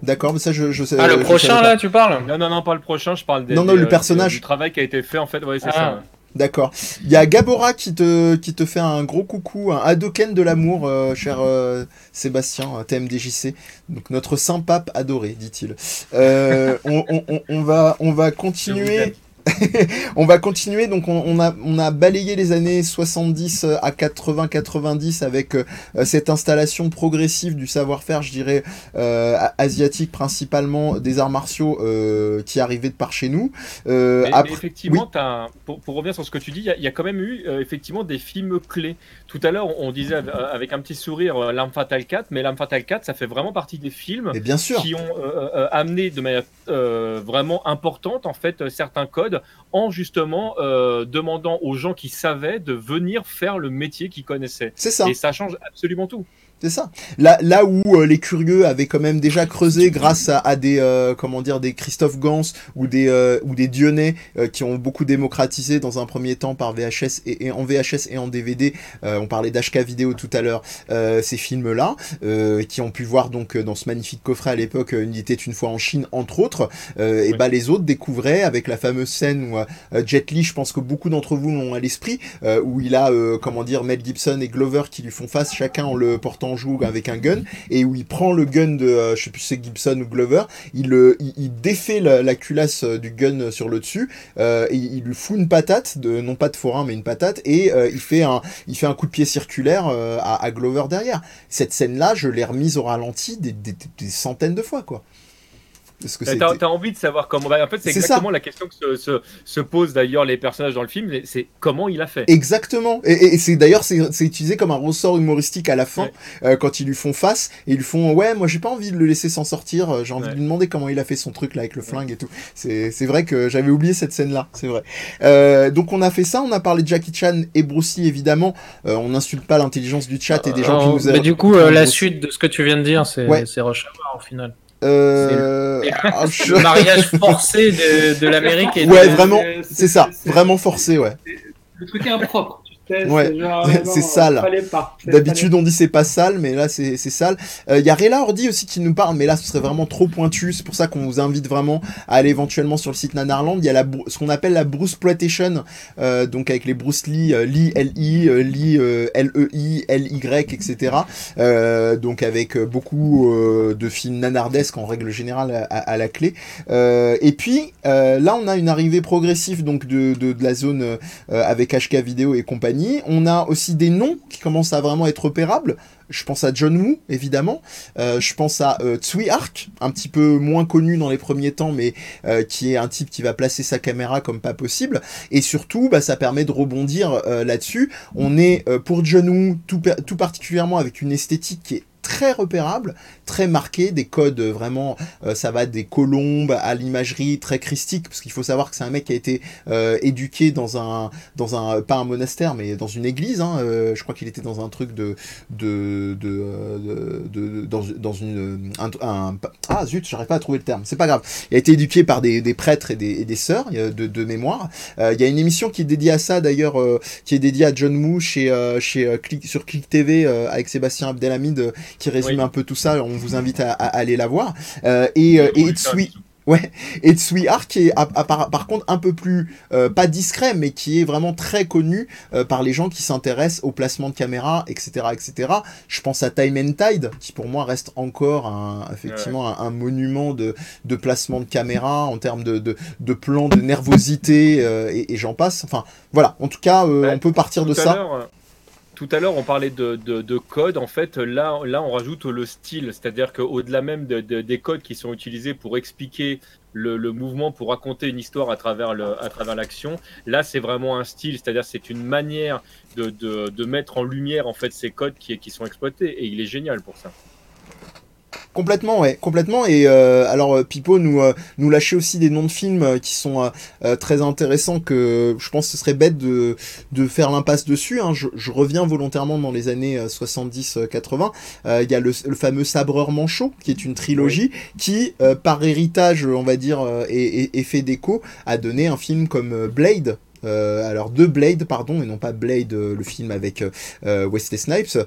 D'accord, mais ça je, je sais. Ah, je le prochain là, tu parles Non, non, non, pas le prochain, je parle des, Non, non, des, le euh, personnage. Du travail qui a été fait, en fait, ouais, c'est Ah. ça. D'accord. Il y a Gabora qui te, qui te fait un gros coucou, un Hadoken de l'amour, euh, cher euh, Sébastien, euh, TMDJC. Donc notre saint pape adoré, dit-il. Euh, on, on- on- on va, on va continuer. on va continuer, donc on, on a, on a balayé les années 70 à 80-90 avec euh, cette installation progressive du savoir-faire, je dirais, euh, asiatique principalement, des arts martiaux euh, qui arrivaient de par chez nous. Euh, Mais, effectivement, pour, pour revenir sur ce que tu dis, il y, a- il y a quand même eu euh, effectivement des films clés. Tout à l'heure, on disait avec, euh, un petit sourire euh, L'Arme Fatale 4, mais L'Arme Fatale 4, ça fait vraiment partie des films mais bien sûr. qui ont euh, euh, amené de manière euh, vraiment importante en fait euh, certains codes en justement euh, demandant aux gens qui savaient de venir faire le métier qu'ils connaissaient. C'est ça. Et ça change absolument tout. C'est ça. Là, là où euh, les curieux avaient quand même déjà creusé grâce à, à des euh, comment dire des Christophe Gans ou des euh, ou des Dionnet euh, qui ont beaucoup démocratisé dans un premier temps par VHS et, et en VHS et en DVD. on parlait d'HK vidéo tout à l'heure. ces films-là euh, qui ont pu voir donc dans ce magnifique coffret à l'époque une était une fois en Chine entre autres. Et bah les autres découvraient avec la fameuse scène où Jet Li, je pense que beaucoup d'entre vous l'ont à l'esprit, où il a comment dire Mel Gibson et Glover qui lui font face chacun en le portant joue avec un gun et où il prend le gun de euh, je sais plus c'est Gibson ou Glover il, le- il, il défait la, la culasse euh, du gun sur le dessus euh, et il lui fout une patate de non pas de forain mais une patate et euh, il fait un il fait un coup de pied circulaire euh, à, Glover derrière. Cette scène là je l'ai remise au ralenti des, des- des centaines de fois quoi T'as c'était- t'as envie de savoir comment. bah, en fait, c'est C'est exactement la question que se, se, se posent d'ailleurs les personnages dans le film. C'est comment il a fait. Exactement. Et, et- et c'est d'ailleurs c'est c'est utilisé comme un ressort humoristique à la fin Ouais. euh, quand ils lui font face et ils lui font ouais moi j'ai pas envie de le laisser s'en sortir euh, j'ai envie Ouais. de lui demander comment il a fait son truc là avec le flingue et tout. C'est c'est vrai que j'avais oublié cette scène là c'est vrai. Euh, donc on a fait ça on a parlé de Jackie Chan et Bruce Lee évidemment Euh, on n'insulte pas l'intelligence du chat et des gens qui Euh, nous mais a- du coup, euh, la suite de ce que tu viens de dire, c'est Ouais. c'est Rush Hour au final. Euh, Le mariage forcé de, de l'Amérique Ouais, vraiment, Euh, c'est ça vraiment forcé ouais. Le truc est impropre. Ouais. c'est sale. D'habitude, on dit c'est pas sale, mais là, c'est sale. Il y a Rela Ordi aussi qui nous parle, mais là, ce serait vraiment trop pointu. C'est pour ça qu'on vous invite vraiment à aller éventuellement sur le site Nanarland. Il y a la, ce qu'on appelle la Bruce Ploitation, euh, donc avec les Bruce Lee, euh, Lee, L-I, euh, Lee, euh, L-E-I, L-Y, etc. Euh, donc avec euh, beaucoup euh, de films nanardesques en règle générale à, la clé. Euh, et puis, euh, là, on a une arrivée progressive donc de, de, de la zone euh, avec HK Vidéo et compagnie. On a aussi des noms qui commencent à vraiment être repérables. Je pense à John Woo, évidemment. Euh, je pense à euh, Tsui Hark, un petit peu moins connu dans les premiers temps, mais euh, qui est un type qui va placer sa caméra comme pas possible. Et surtout, bah, ça permet de rebondir euh, là-dessus. On est pour John Woo tout, tout particulièrement avec une esthétique qui est très repérable, très marquée, des codes euh, vraiment, euh, ça va des colombes à l'imagerie très christique, parce qu'il faut savoir que c'est un mec qui a été euh, éduqué dans un, dans un, pas un monastère, mais dans une église. Hein, euh, je crois qu'il était dans un truc de, de, de, euh, de, de- dans, dans une, un, un- ah zut, j'arrive pas à trouver le terme. C'est pas grave. Il a été éduqué par des, des prêtres et des, et des sœurs euh, de, mémoire. Euh, il y a une émission qui est dédiée à ça d'ailleurs, euh, qui est dédiée à John Woo chez, euh, chez euh, Click, sur Click TV euh, avec Sébastien Abdelhamid euh, qui résume Oui. un peu tout ça. On vous invite à, à aller la voir. Euh, et euh, et Itsui, ça, Ouais, et Tsui Hark qui est à- à- par, par contre un peu plus euh, pas discret, mais qui est vraiment très connu euh, par les gens qui s'intéressent au placement de caméra, etc., etc. Je pense à Time and Tide, qui pour moi reste encore un, effectivement un, un monument de, de placement de caméra en termes de, de, de plan de nervosité euh, et, et j'en passe. Enfin, voilà. En tout cas, Ouais, on peut partir de ça. Tout à l'heure, on parlait de, de, code. En fait, là, là, on rajoute le style. C'est-à-dire qu'au-delà même des codes qui sont utilisés pour expliquer le, mouvement, pour raconter une histoire à travers, le, à travers l'action, là, c'est vraiment un style. C'est-à-dire c'est une manière de, de, mettre en lumière en fait ces codes qui, qui sont exploités. Et il est génial pour ça. Complètement, ouais, complètement. Et euh, alors, euh, Pipo nous, euh, nous lâchait aussi des noms de films qui sont très intéressants que je pense que ce serait bête de, de faire l'impasse dessus. Hein. Je, je, reviens volontairement dans les années 70-80. Il y a le, le, fameux Sabreur Manchot, qui est une trilogie qui, par héritage, on va dire, et, et, et fait d'écho, a donné un film comme Blade, alors de Blade, pardon, et non pas Blade, euh, le film avec euh, Wesley Snipes,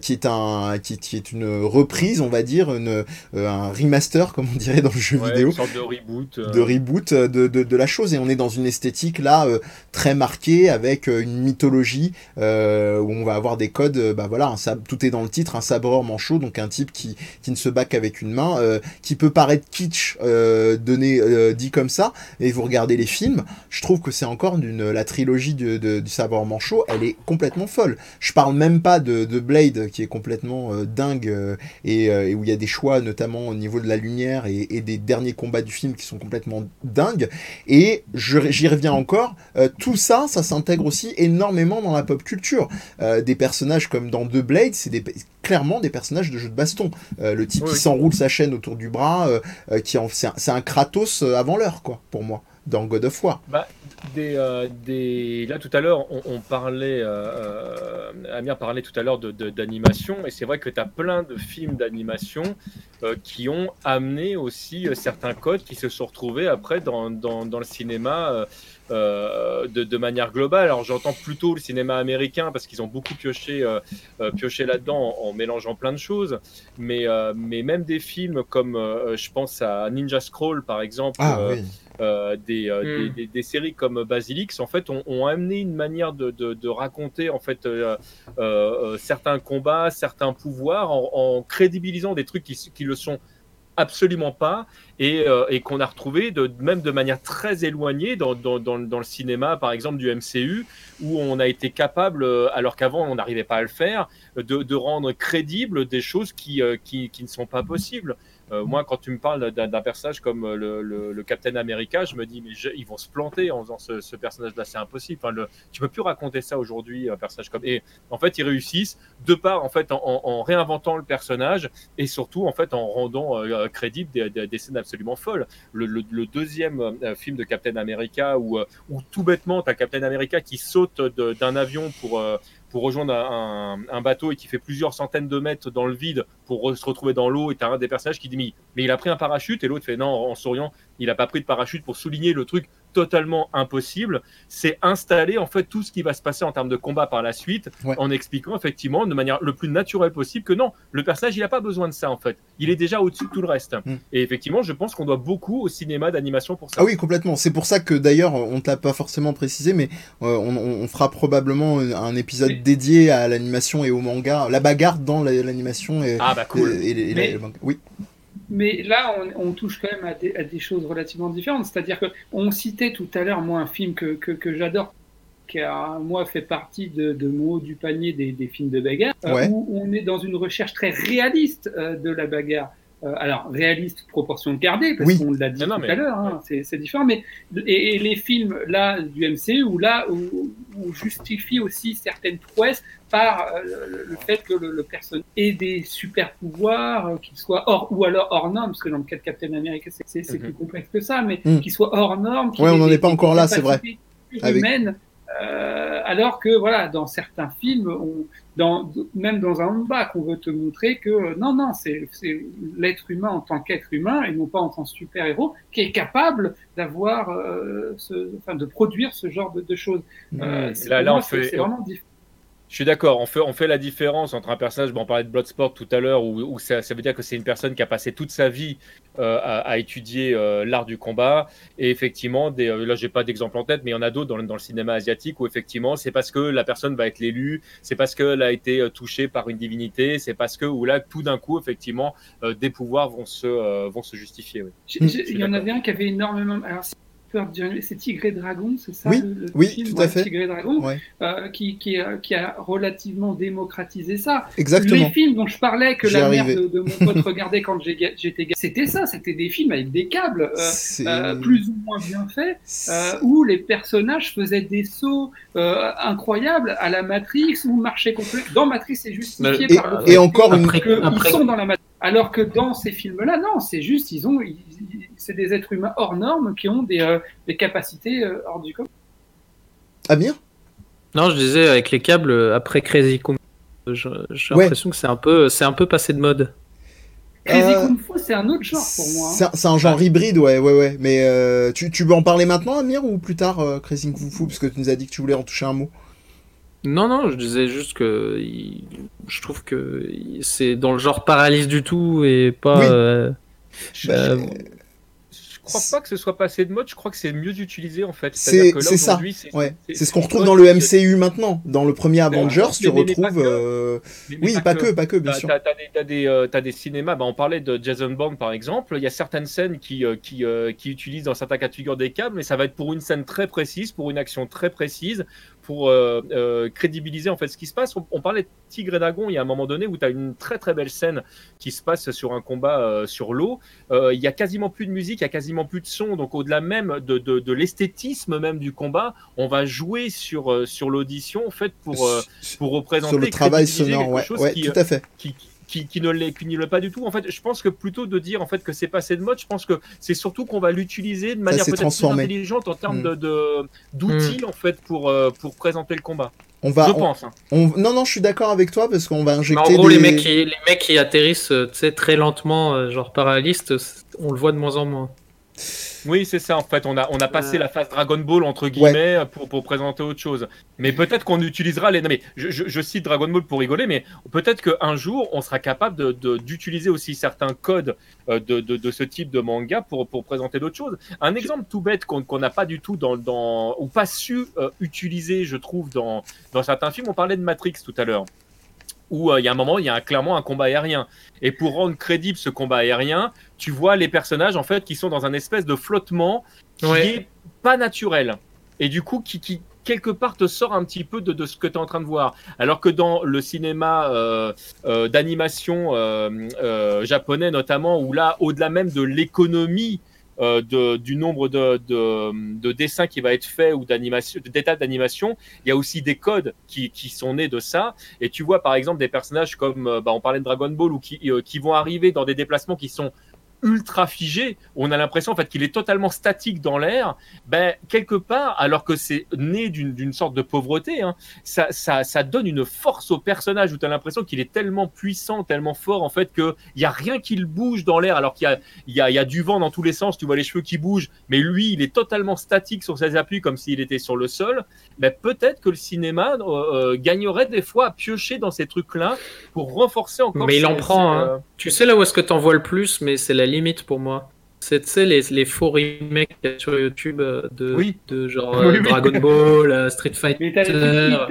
qui est un, qui, est une reprise, on va dire, une, un remaster, comme on dirait dans le jeu vidéo. Une sorte de reboot. De reboot de, de, de, la chose, et on est dans une esthétique là très marquée avec une mythologie où on va avoir des codes, bah voilà, un tout est dans le titre, un sabreur manchot, donc un type qui, qui ne se bat qu'avec une main, qui peut paraître kitsch, donné, dit comme ça, et vous regardez les films, je trouve que c'est encore une la trilogie du sabre manchot, elle est complètement folle. Je parle même pas de, Blade qui est complètement euh, dingue euh, euh, et, où il y a des choix notamment au niveau de la lumière et, des derniers combats du film qui sont complètement dingues. Et j'y reviens encore, tout ça, ça s'intègre aussi énormément dans la pop culture. des personnages comme dans The Blade, c'est clairement des personnages de jeux de baston. le type qui s'enroule sa chaîne autour du bras, qui c'est un, Kratos avant l'heure, quoi, pour moi dans God of War. Bah, des, euh, des... Là, tout à l'heure, on, parlait, euh, euh, Amir parlait tout à l'heure d'animation, de, et c'est vrai que tu as plein de films d'animation qui ont amené aussi certains codes qui se sont retrouvés après dans, dans, dans le cinéma. de, de, manière globale. Alors j'entends plutôt le cinéma américain parce qu'ils ont beaucoup pioché, pioché là-dedans en, mélangeant plein de choses. Mais, mais même des films comme, je pense à Ninja Scroll par exemple, ah, oui. Euh, euh, hmm. des, des, séries comme Basilix en fait ont, amené une manière de, de, raconter en fait euh, certains combats, certains pouvoirs en, crédibilisant des trucs qui, qui le sont absolument pas et, et qu'on a retrouvé de, même de manière très éloignée dans, dans, dans, dans, le cinéma par exemple du MCU où on a été capable alors qu'avant on n'arrivait pas à le faire de, de, rendre crédibles des choses qui, qui, qui ne sont pas possibles euh, moi, quand tu me parles d'un personnage comme euh, le, le, Captain America, je me dis, mais ils vont se planter en faisant ce, personnage-là, c'est impossible. Enfin, le, tu peux plus raconter ça aujourd'hui, un personnage comme. Et en fait, ils réussissent de part, en fait, en, réinventant le personnage et surtout, en fait, en rendant euh, crédible des, scènes absolument folles. Le, deuxième film de Captain America, où, où tout bêtement, as Captain America qui saute d'un avion pour pour rejoindre un, bateau et qui fait plusieurs centaines de mètres dans le vide pour se retrouver dans l'eau. Et tu un des personnages qui dit mais, mais il a pris un parachute et l'autre fait non en souriant il n'a pas pris de parachute pour souligner le truc totalement impossible. C'est installer en fait tout ce qui va se passer en termes de combat par la suite, en expliquant effectivement de manière le plus naturelle possible que non, le personnage il n'a pas besoin de ça en fait. Il est déjà au-dessus de tout le reste. Mm. Et effectivement, je pense qu'on doit beaucoup au cinéma d'animation pour ça. Ah oui, complètement. C'est pour ça que d'ailleurs, on ne t'a pas forcément précisé, mais euh, on, fera probablement un épisode dédié à l'animation et au manga, la bagarre dans l'animation et, ah bah cool. Oui. Mais là, on, touche quand même à des, choses relativement différentes. C'est-à-dire qu'on citait tout à l'heure, moi, un film que, que, j'adore, qui a, moi, fait partie de, de mon haut du panier des, des films de bagarre, où on est dans une recherche très réaliste euh, de la bagarre. Euh, alors, réaliste, proportion gardée, parce qu'on l'a dit tout à l'heure, hein, c'est différent, mais et, les films là du MCU, où là, où, où justifie aussi certaines prouesses par euh, le, fait que le, le personnage ait des super pouvoirs, euh, qu'il soit hors ou alors hors norme, parce que dans le cas de Captain America, c'est mhm. plus complexe que ça, mais mm. qu'il soit hors norme. Ouais, on n'en est pas encore là, c'est vrai. Avec... Euh, alors que voilà, dans certains films, on, dans, même dans un handball, on veut te montrer que non, non, c'est l'être humain en tant qu'être humain et non pas en tant que super héros qui est capable d'avoir, euh, enfin, de produire ce genre de, choses. Euh, là, là, on fait, vraiment différent. Je suis d'accord, on fait, on fait la différence entre un personnage, bon, on parlait de Bloodsport tout à l'heure, où, où ça, ça, veut dire que c'est une personne qui a passé toute sa vie euh, à, à, étudier euh, l'art du combat. Et effectivement, des, euh, là, j'ai pas d'exemple en tête, mais il y en a d'autres dans, dans, le cinéma asiatique où effectivement, c'est parce que la personne va être l'élu, c'est parce qu'elle a été euh, touchée par une divinité, c'est parce que, ou là, tout d'un coup, effectivement, des pouvoirs vont se, vont se justifier. Oui. Il y en avait un qui avait énormément. Alors, c'est Tigre et Dragon, c'est ça Oui, le, le oui, film tout à Ouais, fait. Tigre et Dragon, Ouais. euh, qui, qui, euh, qui a relativement démocratisé ça. Exactement. Les films dont je parlais, que la mère de, de mon pote regardait quand j'étais c'était ça, c'était des films avec des câbles, euh, euh, plus ou moins bien faits, euh, où les personnages faisaient des sauts euh, incroyables à la Matrix ou marchaient contre. Dans Matrix, c'est justifié Et, par le et encore une. Après- qu'ils après- sont dans la Matrix. Alors que dans ces films-là, non, c'est juste, ils ont, ils- ils- c'est des êtres humains hors normes qui ont des, euh, des capacités euh, hors du commun. Amir? Non, je disais avec les câbles euh, après Crazy Kung. Fu, J'ai Ouais. l'impression que c'est un peu, c'est un peu passé de mode. Crazy Euh, Kung Fu, c'est un autre genre pour moi. hein. C'est un- c'est un genre hybride, ouais, ouais, ouais. Mais euh, tu, tu veux en parler maintenant, Amir, ou plus tard, euh, Crazy Kung Fu, parce que tu nous as dit que tu voulais en toucher un mot? Non, non, je disais juste que il- je trouve que c'est dans le genre paralyse du tout et pas. Oui. euh, Je, bah, je crois pas que ce soit passé de mode, je crois que c'est mieux utilisé en fait. C'est- ça, c'est- Ouais. c'est- C'est ce qu'on retrouve dans le MCU maintenant. Dans le premier Avengers, mais- tu mais- retrouves. euh, Oui, pas que, pas que, bien sûr. t'as- t'as des, t'as des, euh, cinémas, bah, on parlait de Jason Bourne par exemple, il y a certaines scènes qui, euh, qui, euh, qui utilisent dans certains cas de figure des câbles, mais ça va être pour une scène très précise, pour une action très précise, pour euh, euh, crédibiliser en fait ce qui se passe. On, on parlait de Tigre et Dragon, il y a un moment donné où tu as une très très belle scène qui se passe sur un combat euh, sur l'eau. Il y a quasiment plus de musique, il y a quasiment plus de son, donc au-delà même de, de, de l'esthétisme même du combat, on va jouer sur, sur l'audition en fait pour, pour représenter Sur le travail sonore, ouais, ouais, qui, tout à fait. qui, qui, qui ne l'est qui pas du tout. En fait, je pense que plutôt de dire en fait que c'est passé de mode, je pense que c'est surtout qu'on va l'utiliser de manière peut-être plus intelligente en termes Mm. de- d'outils en fait pour euh, pour présenter le combat. On va. je on- pense. hein. on- Non, non, je suis d'accord avec toi parce qu'on va mais injecter. en gros, des... les mecs qui, les mecs qui atterrissent, euh, très lentement, euh, genre paralystes, on le voit de moins en moins. Oui, c'est ça en fait. On a on a passé Euh. la phase Dragon Ball entre guillemets pour pour présenter autre chose. Mais peut-être qu'on utilisera les. Non mais je, je, je cite Dragon Ball pour rigoler, mais peut-être qu'un jour on sera capable de- de- d'utiliser aussi certains codes euh, de, de, ce type de manga pour, pour présenter d'autres choses. Un exemple tout bête qu'on n'a pas du tout dans, dans ou pas su euh, utiliser, je trouve, dans, dans certains films. On parlait de Matrix tout à l'heure, où euh, il y a un moment, il y a un- clairement un combat aérien. Et pour rendre crédible ce combat aérien, tu vois les personnages en fait qui sont dans un espèce de flottement qui Ouais. est pas naturel. Et du coup, qui, qui quelque part te sort un petit peu de, de ce que tu es en train de voir. Alors que dans le cinéma euh, euh, d'animation euh, japonais notamment, où là, au-delà même de l'économie de- du nombre de, de, de dessins qui va être fait ou d'animation, d'étapes d'animation, il y a aussi des codes qui, qui sont nés de ça. Et tu vois par exemple des personnages comme, bah, on parlait de Dragon Ball, ou qui, qui vont arriver dans des déplacements qui sont ultra figé, on a l'impression en fait qu'il est totalement statique dans l'air, ben quelque part, alors que c'est né d'une sorte de pauvreté, hein, ça, ça, ça donne une force au personnage où tu as l'impression qu'il est tellement puissant, tellement fort en fait qu'il y a rien qui le bouge dans l'air, alors qu'il y a, il y, a, il y a du vent dans tous les sens, tu vois les cheveux qui bougent, mais lui il est totalement statique sur ses appuis comme s'il était sur le sol. Ben peut-être que le cinéma euh, euh, gagnerait des fois à piocher dans ces trucs-là pour renforcer encore. Mais il en prend, hein. euh, Tu sais là où est-ce que t'en vois le plus, mais c'est la limite pour moi. C'est tu sais, les, les faux remakes qu'il y a sur YouTube euh, de, Oui. de genre Oui, euh, oui. Dragon Ball, euh, Street Mais t'as Fighter. hyper,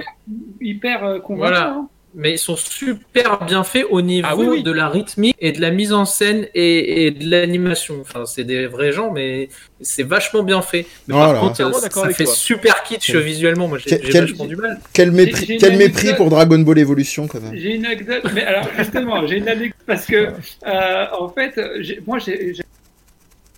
hyper convaincants. Voilà. hein. Mais ils sont super bien faits au niveau Ah oui, oui. de la rythmique et de la mise en scène et, et de l'animation. Enfin, c'est des vrais gens, mais c'est vachement bien fait. Mais Voilà. par contre, Entièrement euh, d'accord ça fait toi. super kitsch Quel- visuellement. Moi, j'ai quel- vachement du mal. Quel mépris, quel pour Dragon Ball Evolution quand même. J'ai une anecdote, mais alors justement, j'ai une anecdote parce que euh, en fait, moi j'ai j'ai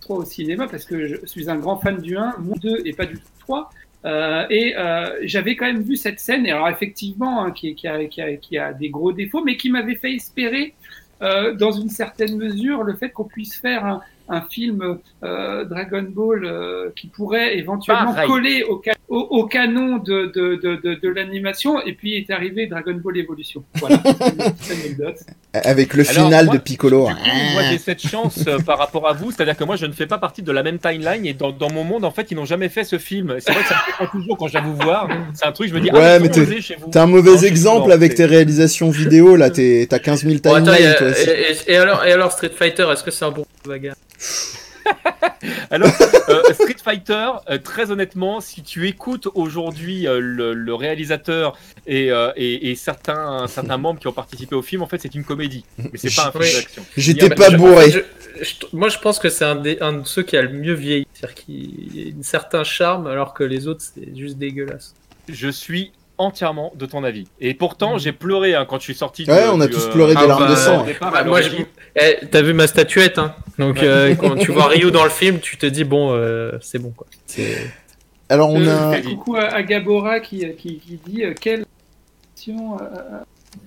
trop au cinéma parce que je suis un grand fan du 1, mon 2 et pas du 3. Euh, et euh, j'avais quand même vu cette scène, et alors effectivement, hein, qui, qui, a, qui, a, qui a des gros défauts, mais qui m'avait fait espérer, euh, dans une certaine mesure, le fait qu'on puisse faire un, un film euh, Dragon Ball euh, qui pourrait éventuellement Pareil. coller au, ca- au, au canon de, de, de, de, de l'animation, et puis est arrivé Dragon Ball Evolution. Voilà, anecdote. Avec le Alors, final moi, de Piccolo. Coup, moi j'ai cette chance euh, par rapport à vous, c'est-à-dire que moi je ne fais pas partie de la même timeline et dans, dans mon monde en fait ils n'ont jamais fait ce film. C'est vrai que ça me surprend toujours quand je viens vous voir. C'est un truc, je me dis, Ouais, ah, mais t'es- un mauvais Non, exemple avec tes réalisations vidéo, là, t'es- t'as 15 000 Bon, attends, timelines, et, toi aussi. et- et- et alors, et alors Street Fighter, est-ce que c'est un bon bagarre Alors, euh, Street Fighter, euh, très honnêtement, si tu écoutes aujourd'hui euh, le, le réalisateur et, euh, et, et certains, certains membres qui ont participé au film, en fait, c'est une comédie. Mais c'est pas un film Oui. d'action. J'étais pas bourré. je- moi, je pense que c'est un, un, de ceux qui a le mieux vieilli. C'est-à-dire qu'il a un certain charme, alors que les autres, c'est juste dégueulasse. Je suis entièrement de ton avis. Et pourtant, j'ai pleuré hein, quand je suis sorti. Ouais, on a tous pleuré des larmes de sang. moi, eh, t'as vu ma statuette, hein Donc, euh, quand tu vois Ryu dans le film, tu te dis bon, euh, c'est bon quoi. Alors, on a. Euh, coucou à, Gabora qui, qui, qui dit quelle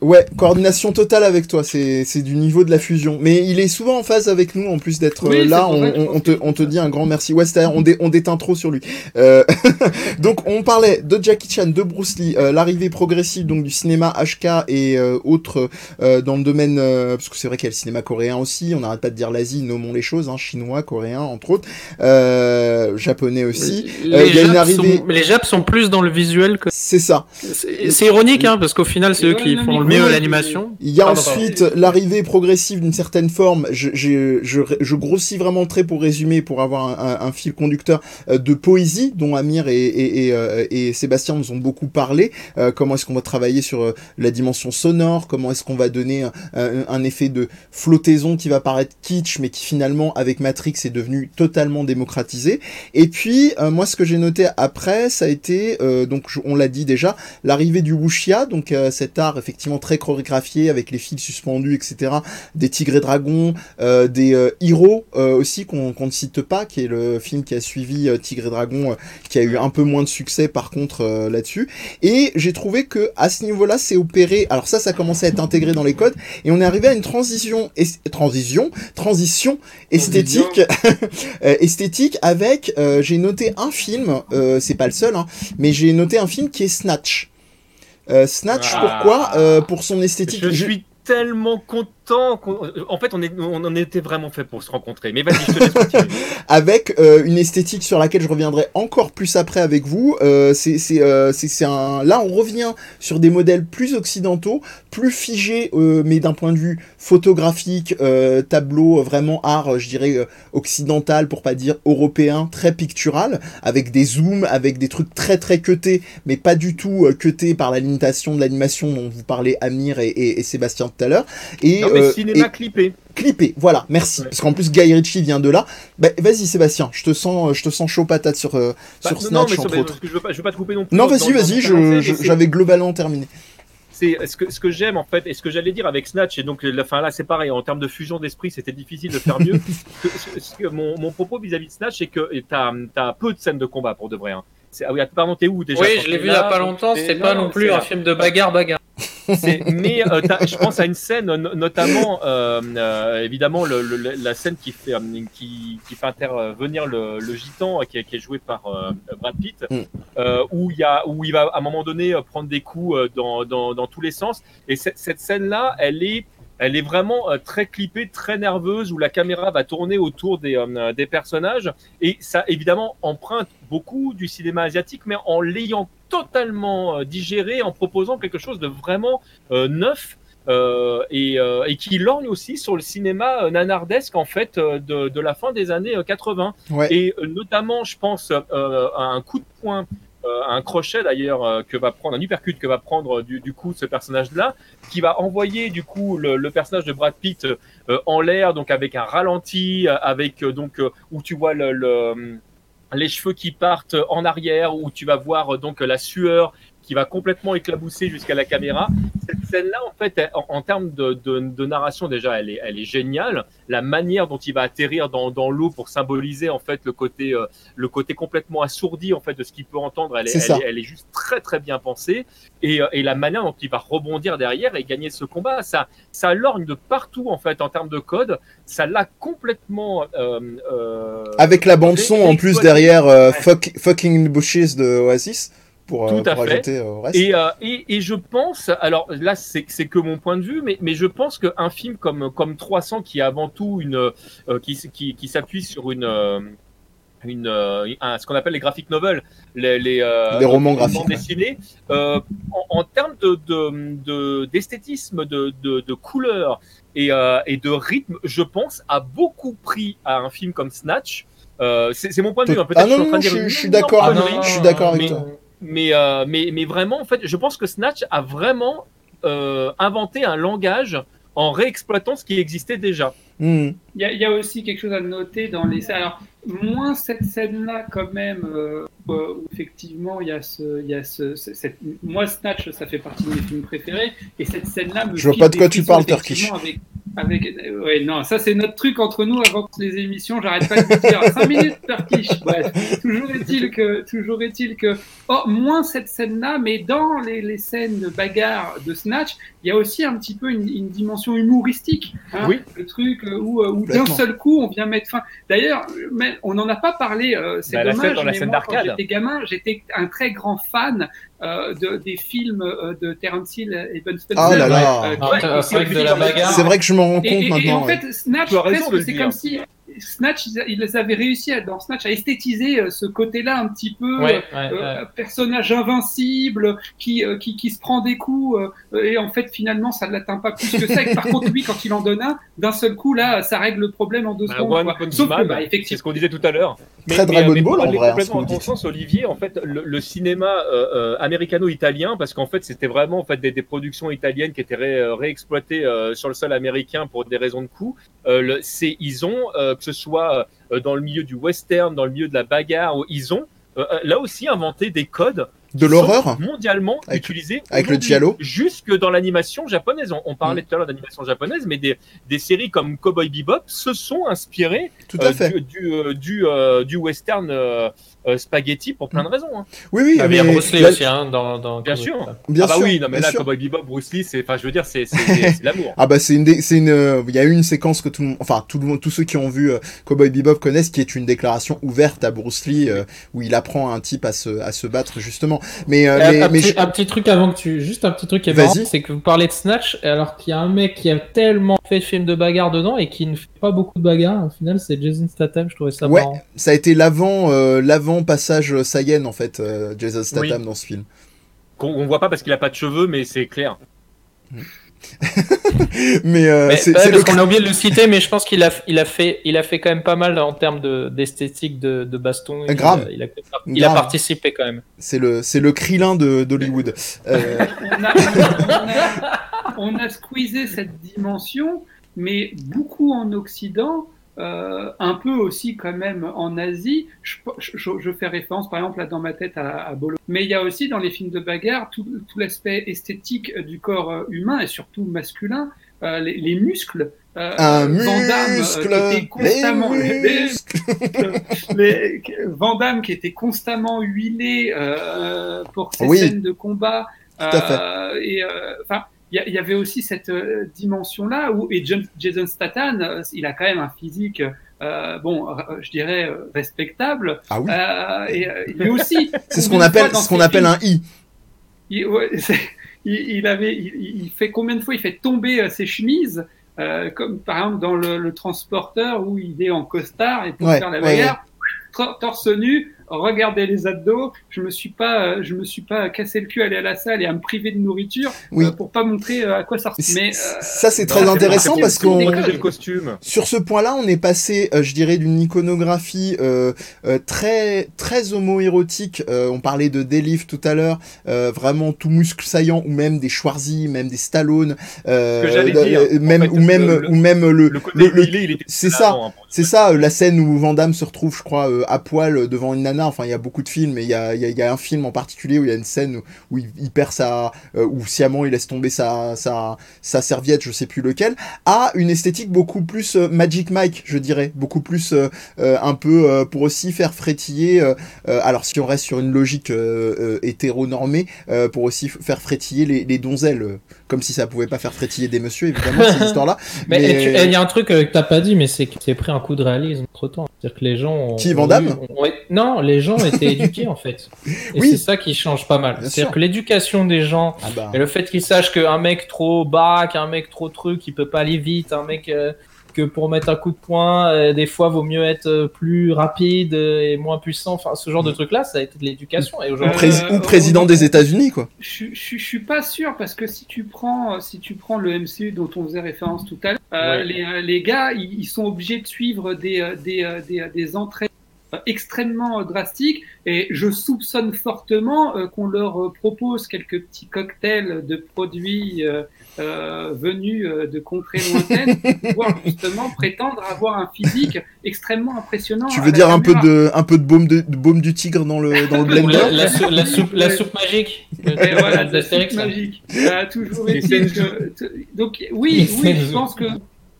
Ouais, coordination totale avec toi, c'est du niveau de la fusion. Mais il est souvent en phase avec nous, en plus d'être euh, là, on, on, te, on, te, dit un grand merci. Ouais, c'est-à-dire on, on déteint trop sur lui. Euh... donc on parlait de Jackie Chan, de Bruce Lee, euh, l'arrivée progressive donc du cinéma HK et euh, autres euh, dans le domaine, parce que c'est vrai qu'il y a le cinéma coréen aussi, on n'arrête pas de dire l'Asie, nommons les choses, hein, chinois, coréen entre autres, japonais aussi. Les, il y a une arrivée... sont, les Japs sont plus dans le visuel que... C'est ça. C'est ironique, hein, parce qu'au final c'est eux qui font le mieux l'animation. Il y a ensuite l'arrivée progressive d'une certaine forme. Je, je, je, je, grossis vraiment le trait pour résumer, pour avoir un, un, fil conducteur euh, de poésie dont Amir et, et, et, euh, et Sébastien nous ont beaucoup parlé. Euh, comment est-ce qu'on va travailler sur la dimension sonore? Comment est-ce qu'on va donner un, un, effet de flottaison qui va paraître kitsch, mais qui finalement avec Matrix est devenu totalement démocratisé. Et puis moi, ce que j'ai noté après, ça a été donc on l'a dit déjà, l'arrivée du wuxia, donc cet art effectivement très chorégraphié avec les fils suspendus, etc. Des tigres et dragons, euh, des euh, héros euh, aussi qu'on ne cite pas, qui est le film qui a suivi Tigre et Dragon, qui a eu un peu moins de succès par contre là-dessus. Et j'ai trouvé que à ce niveau-là, c'est opéré. Alors ça, ça commençait à être intégré dans les codes, et on est arrivé à une transition, transition, transition esthétique, esthétique avec. j'ai noté un film, c'est pas le seul, hein, mais j'ai noté un film qui est Snatch. Euh, Snatch, ah. pourquoi euh, Pour son esthétique? Je suis tellement content. En fait, on, est, on en était vraiment fait pour se rencontrer. Mais vas-y, je te laisse continuer. avec euh, une esthétique sur laquelle je reviendrai encore plus après avec vous. Euh, c'est euh, un. Là, on revient sur des modèles plus occidentaux, plus figés, euh, mais d'un point de vue photographique, euh, tableau, vraiment art, je dirais occidental, pour pas dire européen, très pictural, avec des zooms, avec des trucs très très cutés, mais pas du tout cutés par la limitation de l'animation dont vous parlez Amir et, et, et Sébastien tout à l'heure. Et, non, mais euh, cinéma clippé. Clippé, voilà, merci. Parce qu'en plus, Guy Ritchie vient de là. Bah, vas-y, Sébastien, je te sens, je te sens chaud patate sur, euh, bah, sur Snatch, non, mais entre autres. je, veux pas, je veux pas te couper non plus. Non, vas-y, vas-y, j'avais globalement terminé c'est ce que, ce que j'aime en fait, et ce que j'allais dire avec Snatch, et donc la fin là c'est pareil, en termes de fusion d'esprit, c'était difficile de faire mieux. que, mon, mon, propos vis-à-vis de Snatch, c'est que tu as, as, peu de scènes de combat pour de vrai. Hein. Ah oui, pardon, t'es où déjà Oui, je l'ai vu il y a pas longtemps, c'est pas non plus un film de bagarre-bagarre. Mais euh, je pense à une scène, notamment euh, euh, évidemment le, le, la scène qui fait, qui, qui fait intervenir le, le gitan qui, est, qui est joué par Brad Pitt, mm. où, il y a, où il va à un moment donné prendre des coups dans, dans, dans tous les sens. Et cette scène-là, elle est elle est vraiment très clippée, très nerveuse, où la caméra va tourner autour des, des personnages. Et ça, évidemment, emprunte beaucoup du cinéma asiatique, mais en l'ayant totalement euh, digéré en proposant quelque chose de vraiment euh, neuf euh, et, et, qui lorgne aussi sur le cinéma nanardesque en fait de, de la fin des années 80 et notamment je pense à un coup de poing un crochet d'ailleurs que va prendre un uppercut que va prendre du, du coup ce personnage là qui va envoyer du coup le, personnage de Brad Pitt en l'air donc avec un ralenti avec donc où tu vois le, le les cheveux qui partent en arrière, où tu vas voir donc la sueur qui va complètement éclabousser jusqu'à la caméra. Scène-là, en fait, en, termes de, de, de, narration, déjà, elle est, elle est géniale. La manière dont il va atterrir dans, dans l'eau pour symboliser en fait le côté, euh, le côté complètement assourdi en fait de ce qu'il peut entendre, elle est, elle, elle est, juste très très bien pensée. Et, euh, et, la manière dont il va rebondir derrière et gagner ce combat, ça, ça lorgne de partout en fait en termes de code. Ça l'a complètement. Euh, euh Avec la bande son en plus derrière, fuck, Fucking Bushes de Oasis pour, Tout euh, pour ajouter au reste. Et, euh, et, et, je pense, alors là c'est que mon point de vue, mais, mais je pense qu'un film comme, comme 300 qui est avant tout une, euh, qui, qui, qui s'appuie sur une, une, un, ce qu'on appelle les graphic novels, les, les, les romans graphiques dessinés, en, en, termes de d'esthétisme, de, de, de, de, couleur et, et de rythme, je pense a beaucoup pris à un film comme Snatch. c'est mon point de vue. Hein. Ah non, je, je, suis d'accord. Je suis d'accord avec toi mais, euh, mais, mais vraiment, en fait, je pense que Snatch a vraiment euh, inventé un langage en réexploitant ce qui existait déjà. Hmm. Il y, a- il y a aussi quelque chose à noter dans les alors moins cette scène là quand même euh, où, effectivement il y a ce il y a ce, cette moi Snatch ça fait partie de mes films préférés et cette scène là me Je vois pas de quoi tu parles, avec avec euh, ouais non ça c'est notre truc entre nous avant les émissions j'arrête pas de vous dire. 5 minutes Turkish bref toujours est-il que toujours est-il que oh moins cette scène là mais dans les, les scènes de bagarre de Snatch il y a aussi un petit peu une, une dimension humoristique hein, Oui. le truc euh, où, euh, où d'un seul coup on vient mettre fin. D'ailleurs on n'en a pas parlé euh, c'est Bah, la dommage scène dans la mais scène moi, quand j'étais gamin j'étais un très grand fan euh, de, des films euh, de Terence Hill et Ben Spencer Ah là là. Euh, Ah, ouais, et c'est vrai que vrai je m'en rends et, compte et- et maintenant. en ouais. fait, Snatch, c'est comme si Snatch, ils, avaient réussi à- dans Snatch à esthétiser euh, ce côté-là un petit peu Ouais, euh, ouais, euh, personnage invincible qui, euh, qui, qui se prend des coups euh, et en fait finalement ça ne l'atteint pas plus que ça. Et par contre lui quand il en donne un, d'un seul coup là ça règle le problème en deux Bah, secondes. Sauf que Man, bah, c'est ce qu'on disait tout à l'heure. Très Dragon mais Ball, en vrai, hein, complètement ton dites. sens, Olivier, en fait, le, le cinéma euh, euh, américano-italien, parce qu'en fait, c'était vraiment en fait des, des productions italiennes qui étaient ré- réexploitées euh, sur le sol américain pour des raisons de coût. Euh, c'est, ils ont, euh, que ce soit euh, dans le milieu du western, dans le milieu de la bagarre, ils ont euh, euh, là aussi inventé des codes De l'horreur mondialement Avec- utilisés avec le jusque dans l'animation japonaise. On, on parlait Mm. tout à l'heure d'animation japonaise, mais des, des séries comme Cowboy Bebop se sont inspirées Tout à euh, fait. du, du, euh, du, euh, du western euh, spaghetti pour plein de raisons. hein. Oui, oui, Ah, mais il y a mais Bruce Lee là- aussi, hein, dans, dans Bien sûr. Bien ah bah sûr, oui, non mais là, sûr. Cowboy Bebop, Bruce Lee, c'est, enfin, je veux dire, c'est, c'est, c'est- c'est l'amour. Ah bah c'est une, dé- c'est une, euh, il y a eu une séquence que tout le monde, enfin tout le monde, tous ceux qui ont vu euh, Cowboy Bebop connaissent, qui est une déclaration ouverte à Bruce Lee euh, où il apprend à un type à se, à se battre justement. Mais, euh, mais, un, mais petit, je- un petit truc avant que tu. Juste un petit truc qui est marrant, c'est que vous parlez de Snatch, alors qu'il y a un mec qui a tellement fait de films de bagarre dedans et qui ne fait pas beaucoup de bagarre. Au final, c'est Jason Statham, je trouvais ça Ouais. marrant. ça a été l'avant, euh, passage Saiyan en fait, euh, Jason Statham dans ce film. Qu'on on voit pas parce qu'il a pas de cheveux, mais c'est clair. Mais, euh, Mais, c'est parce le, qu'on a oublié de le citer, mais je pense qu'il a, il a, fait, il a fait quand même pas mal en termes de- d'esthétique de, de, baston. Il Grave. Il a, il a Grave. participé quand même. c'est le, c'est le Krillin de d'Hollywood. Euh, on a, on a- on a squeezé cette dimension, mais beaucoup en Occident, euh, un peu aussi quand même en Asie. Je, je- je fais référence par exemple là dans ma tête à, à Bolo. Mais il y a aussi dans les films de bagarre tout, tout l'aspect esthétique du corps euh, humain et surtout masculin, euh, les, les muscles. euh, un Van Damme, euh, qui était constamment les les- muscles. les- Van Damme qui était constamment huilé euh, pour ses Oui. scènes de combat. Tout à fait. Euh, et euh, enfin, il y, avait aussi cette euh, dimension-là où et John- Jason Statham, euh, il a quand même un physique, euh, bon, je dirais respectable. Ah oui. Euh, et lui aussi. C'est ce qu'on appelle, ce qu'on appelle un i. il, ouais, c'est- il, il avait, il, il fait combien de fois il fait tomber ses chemises, euh, comme par exemple dans le, le transporteur où il est en costard et pour Ouais, faire la ouais, bagarre, tor- torse nu, regarder les abdos. Je me suis pas, euh, je me suis pas cassé le cul à aller à la salle et à me priver de nourriture Oui. euh, pour pas montrer euh, à quoi ça ressemble. Mais euh, Ça c'est Non, très intéressant parce qu'on le costume. Sur ce point-là, on est passé, euh, je dirais, d'une iconographie euh, euh, très très homo-érotique. Euh, on parlait de Delive tout à l'heure, euh, vraiment tout muscle saillant, ou même des Schwarzy, même des Stallone, euh, euh, en même fait, ou même le- le- ou même le, Le côté le- c'est ça. hein, c'est ça, euh, la scène où Van Damme se retrouve, je crois, euh, à poil devant une Enfin, il y a beaucoup de films, mais il y a, un film en particulier où il y a une scène où, il, perd sa, euh, où sciemment il laisse tomber sa, sa, serviette, je sais plus lequel, a une esthétique beaucoup plus euh, Magic Mike, je dirais, beaucoup plus euh, un peu pour aussi faire frétiller. alors, si on reste sur une logique hétéronormée, pour aussi faire frétiller les, les donzelles, comme si ça pouvait pas faire frétiller des messieurs, évidemment, ces histoires-là. Mais et il y a un truc euh, que t'as pas dit, mais c'est que c'est pris un coup de réalisme entre temps. C'est-à-dire que les gens. ont- Qui, ont eu- Non, les gens étaient éduqués en fait. Et Oui. c'est ça qui change pas mal. C'est-à-dire que l'éducation des gens Ah bah. et le fait qu'ils sachent qu'un mec trop baraque, un mec trop truc, il peut pas aller vite, un mec euh, que pour mettre un coup de poing, euh, des fois vaut mieux être euh, plus rapide euh, et moins puissant. Enfin, ce genre de truc-là, ça a été de l'éducation. Et aujourd'hui, Prés- Euh, ou président des États-Unis, quoi. je, je, je suis pas sûr parce que si tu prends si tu prends le MCU dont on faisait référence tout à l'heure, euh, Ouais. les, euh, les gars ils, ils sont obligés de suivre des euh, des euh, des, euh, des entraînements euh, extrêmement drastique. Et je soupçonne fortement qu'on leur propose quelques petits cocktails de produits venus de contrées lointaines pour pouvoir justement prétendre avoir un physique extrêmement impressionnant. Tu veux dire un peu de un peu de baume de, baume du tigre dans le dans le blender la, la, sou, la, soupe, la soupe magique. Et voilà, la soupe magique. Ça toujours été que... Donc oui, oui, je pense que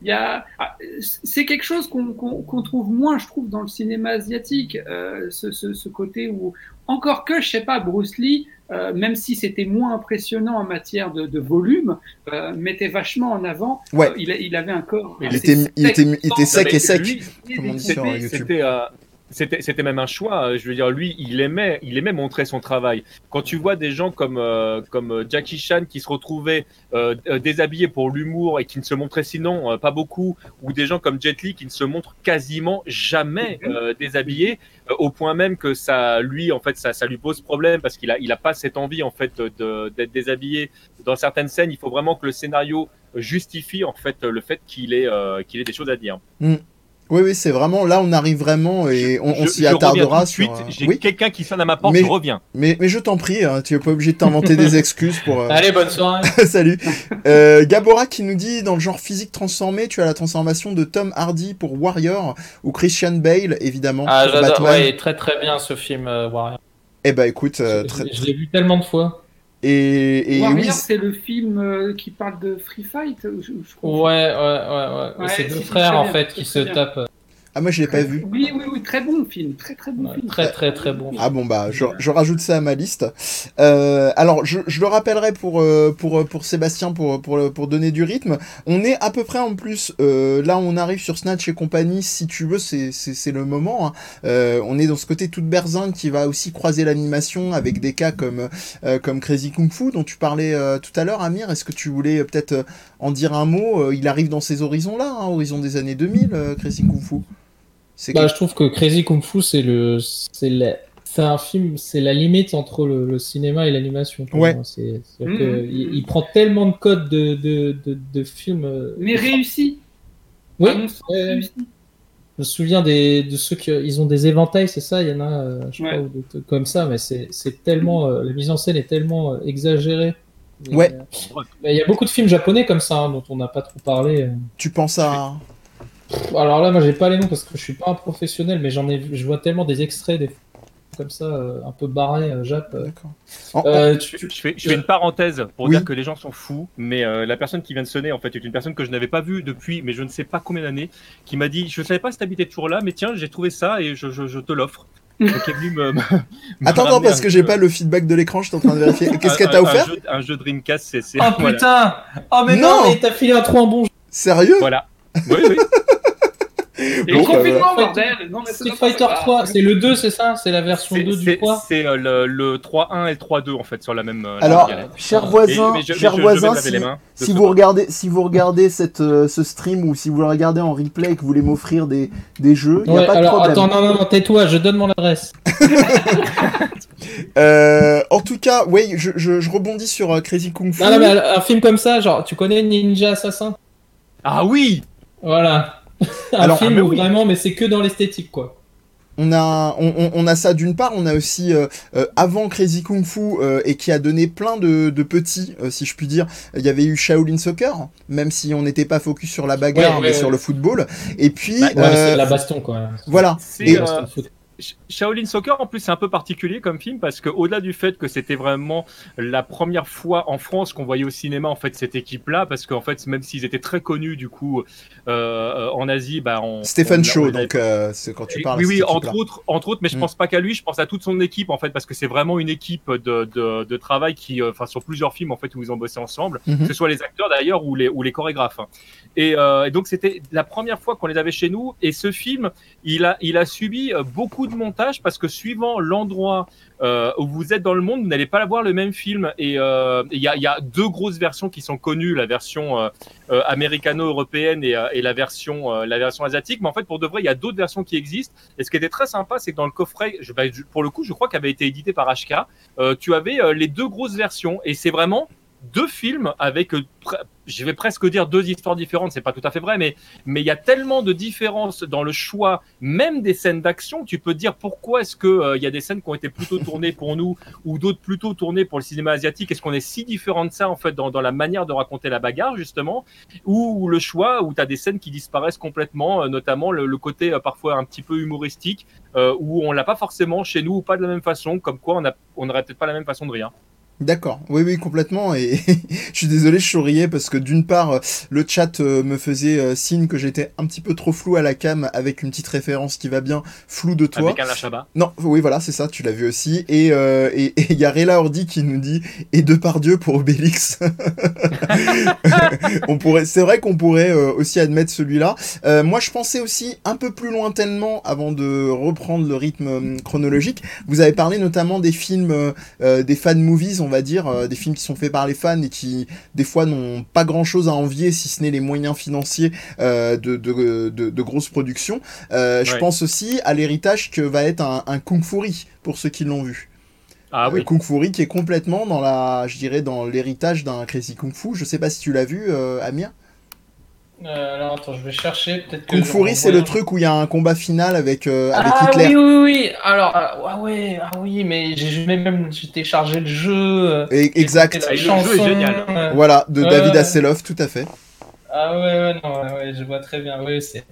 il y a, ah, c'est quelque chose qu'on trouve moins, je trouve, dans le cinéma asiatique, euh, ce, ce, ce, côté où, encore que, je sais pas, Bruce Lee, euh, même si c'était moins impressionnant en matière de, de volume, euh, mettait vachement en avant. Ouais. il, il, avait un corps. Il était, il était, il était sec et sec. C'était c'était même un choix. Je veux dire, lui, il aimait, il aimait montrer son travail. Quand tu vois des gens comme, euh, comme Jackie Chan qui se retrouvaient euh, déshabillés pour l'humour et qui ne se montraient sinon euh, pas beaucoup, ou des gens comme Jet Li qui ne se montrent quasiment jamais euh, déshabillés, au point même que ça, lui, en fait, ça, ça lui pose problème parce qu'il a, il a pas cette envie en fait d'être déshabillé. Dans certaines scènes, il faut vraiment que le scénario justifie en fait le fait qu'il ait, qu'il ait des choses à dire. Mm. Oui, oui, c'est vraiment là, on arrive vraiment et on, on s'y attardera sur. Euh... J'ai oui quelqu'un qui sonne à ma porte, mais, je reviens. Mais, mais je t'en prie, hein, tu n'es pas obligé de t'inventer des excuses pour. Euh... Allez, bonne soirée. Salut. Euh, Gabora qui nous dit dans le genre physique transformé, tu as la transformation de Tom Hardy pour Warrior ou Christian Bale, évidemment. Ah, j'adore. Ouais, très très bien ce film euh, Warrior. Eh ben écoute, très... je l'ai vu tellement de fois. Et, et Warrior, oui, c'est le film euh, qui parle de free fight. Je, je ouais, ouais, ouais, ouais. Ouais, c'est deux frères en fait qui se tapent. Ah moi je l'ai pas vu. Oui, oui, oui, très bon film, très très bon Ouais, film. très très très bon. Ah bon bah je, je rajoute ça à ma liste. Euh, alors je, je le rappellerai pour euh, pour pour Sébastien pour pour pour donner du rythme. On est à peu près en plus euh, là on arrive sur Snatch et compagnie si tu veux c'est c'est c'est le moment. Hein. Euh, on est dans ce côté toute berzingue qui va aussi croiser l'animation avec des cas comme euh, comme Crazy Kung Fu dont tu parlais euh, tout à l'heure Amir. Est-ce que tu voulais euh, peut-être euh, en dire un mot? Euh, Il arrive dans ces horizons là, hein, horizon des années 2000 euh, Crazy Kung Fu. Bah, je trouve que Crazy Kung Fu, c'est le, c'est la- c'est un film, c'est la limite entre le, le cinéma et l'animation. Ouais. C'est, que il, il prend tellement de codes de, de, de, de films. euh, Mais réussi. Oui, réussi. Je me souviens des, de ceux qui ils ont des éventails, c'est ça, il y en a, euh, je sais Ouais. ou des trucs comme ça, mais c'est, c'est tellement, euh, la mise en scène est tellement euh, exagérée. Et, Ouais. euh, mais il y a beaucoup de films japonais comme ça hein, dont on n'a pas trop parlé. euh. tu penses à Alors là, moi, j'ai pas les noms parce que je suis pas un professionnel, mais j'en ai, vu- je vois tellement des extraits des comme ça, euh, un peu barrés, euh, Jap. euh. Je, tu- je fais, je fais une parenthèse pour Oui. dire que les gens sont fous, mais euh, la personne qui vient de sonner en fait est une personne que je n'avais pas vue depuis, mais je ne sais pas combien d'années, qui m'a dit, je savais pas si t'habitais toujours là, mais tiens, j'ai trouvé ça et je, je, je te l'offre. Attends, ramener parce que j'ai pas le feedback de l'écran, je suis en train de vérifier. Qu'est-ce qu'elle t'a offert un jeu, un jeu Dreamcast, c'est. c'est- Oh voilà. putain Oh mais Non non, mais t'as filé un trou en bon jeu. Sérieux? Voilà. Oui, oui. Et Bon, confinement, bordel Non, mais Street c'est Fighter n'importe 3, quoi. c'est le 2, c'est ça C'est la version C'est 2 du c'est- 3 c'est, euh, le, le 3.1 et le 3.2 en fait sur la même. euh, Alors, même galette. cher Et- voisin, mais je- mais cher je- je vais voisin, me laver si, de si vous regardez, si vous regardez cette, euh, ce stream ou si vous le regardez en replay et que vous voulez m'offrir des, des jeux, il n'y a Ouais, pas de alors problème. attends, non, non, non, tais-toi, je donne mon adresse. Euh, en tout cas, ouais, je, je, je rebondis sur euh, Crazy Kung Fu. Non, non, mais un film comme ça, genre, tu connais Ninja Assassin? Ah oui. Voilà. un Alors, film ah, mais où oui. vraiment, mais c'est que dans l'esthétique, quoi. On a, on, a ça d'une part, on a aussi euh, euh, avant Crazy Kung Fu euh, et qui a donné plein de, de petits, euh, si je puis dire. Il y avait eu Shaolin Soccer, même si on n'était pas focus sur la bagarre, Ouais, mais ouais, sur le football. Et puis, Bah, Ouais, mais euh, c'est la baston, quoi. voilà. C'est, Et- euh, Shaolin Soccer, en plus, c'est un peu particulier comme film parce que au-delà du fait que c'était vraiment la première fois en France qu'on voyait au cinéma en fait cette équipe-là, parce qu'en fait, même s'ils étaient très connus du coup euh, en Asie, bah, on, Stephen on- Shaw, on avait donc euh, c'est quand tu Et- parles. oui, de oui, entre autres, entre autres, mais je Mm. pense pas qu'à lui, je pense à toute son équipe en fait, parce que c'est vraiment une équipe de, de, de travail qui, euh, enfin, sur plusieurs films en fait où ils ont bossé ensemble, Mhm. que ce soit les acteurs d'ailleurs ou les, ou les chorégraphes. hein. Et, euh, et donc c'était la première fois qu'on les avait chez nous, et ce film, il a, il a subi euh, de montage parce que suivant l'endroit euh, où vous êtes dans le monde, vous n'allez pas voir le même film. Et euh, il y, a, deux grosses versions qui sont connues, la version euh, américano-européenne et, la version la version asiatique. Mais en fait, pour de vrai, il y a d'autres versions qui existent. Et ce qui était très sympa, c'est que dans le coffret, je, bah, pour le coup, je crois qu'il avait été édité par HK, tu avais les deux grosses versions. Et c'est vraiment deux films avec, euh, je vais presque dire deux histoires différentes, c'est pas tout à fait vrai, mais mais il y a tellement de différences dans le choix, même des scènes d'action. Tu peux dire pourquoi est-ce que euh, il y a des scènes qui ont été plutôt tournées pour nous ou d'autres plutôt tournées pour le cinéma asiatique? Est-ce qu'on est si différent de ça en fait dans, dans la manière de raconter la bagarre justement, ou le choix où tu as des scènes qui disparaissent complètement, euh, notamment le, côté parfois un petit peu humoristique où on l'a pas forcément chez nous ou pas de la même façon, comme quoi on a on n'aurait peut-être pas la même façon de rire. D'accord, oui, oui, complètement. Et je suis désolé, je souriais parce que d'une part, euh, le chat euh, me faisait euh, signe que j'étais un petit peu trop flou à la cam avec une petite référence qui va bien, flou de toi. Avec un Lachaba. Non, oui, voilà, c'est ça, tu l'as vu aussi. Et euh, et- et il y a Rela Ordi qui nous dit et de par Dieu pour Obélix. on pourrait, c'est vrai qu'on pourrait aussi admettre celui-là. Euh, moi, je pensais aussi un peu plus lointainement avant de reprendre le rythme euh, chronologique. Vous avez parlé notamment des films, euh, des fan movies, on va dire, euh, des films qui sont faits par les fans et qui des fois n'ont pas grand-chose à envier si ce n'est les moyens financiers euh, de, de, de, de grosses productions. Euh, Je pense aussi à l'héritage que va être un, un Kung Fury pour ceux qui l'ont vu. Ah oui. Kung Fury qui est complètement dans la, je dirais, dans l'héritage d'un Crazy Kung Fu. Je sais pas si tu l'as vu, Amir. Euh, alors attends, je vais chercher. Peut-être que Kung Fury, c'est le truc où il y a un combat final avec, euh, avec ah Hitler. oui, oui, oui. Alors, ah, ah ouais, ah oui, mais j'ai même j'ai téléchargé le jeu. euh, Et, exact. Ah, le jeu est génial. euh, Voilà, de Ouais, David ouais. Hasselhoff, tout à fait. Ah ouais, ouais, non, ouais, ouais, je vois très bien. Oui, c'est.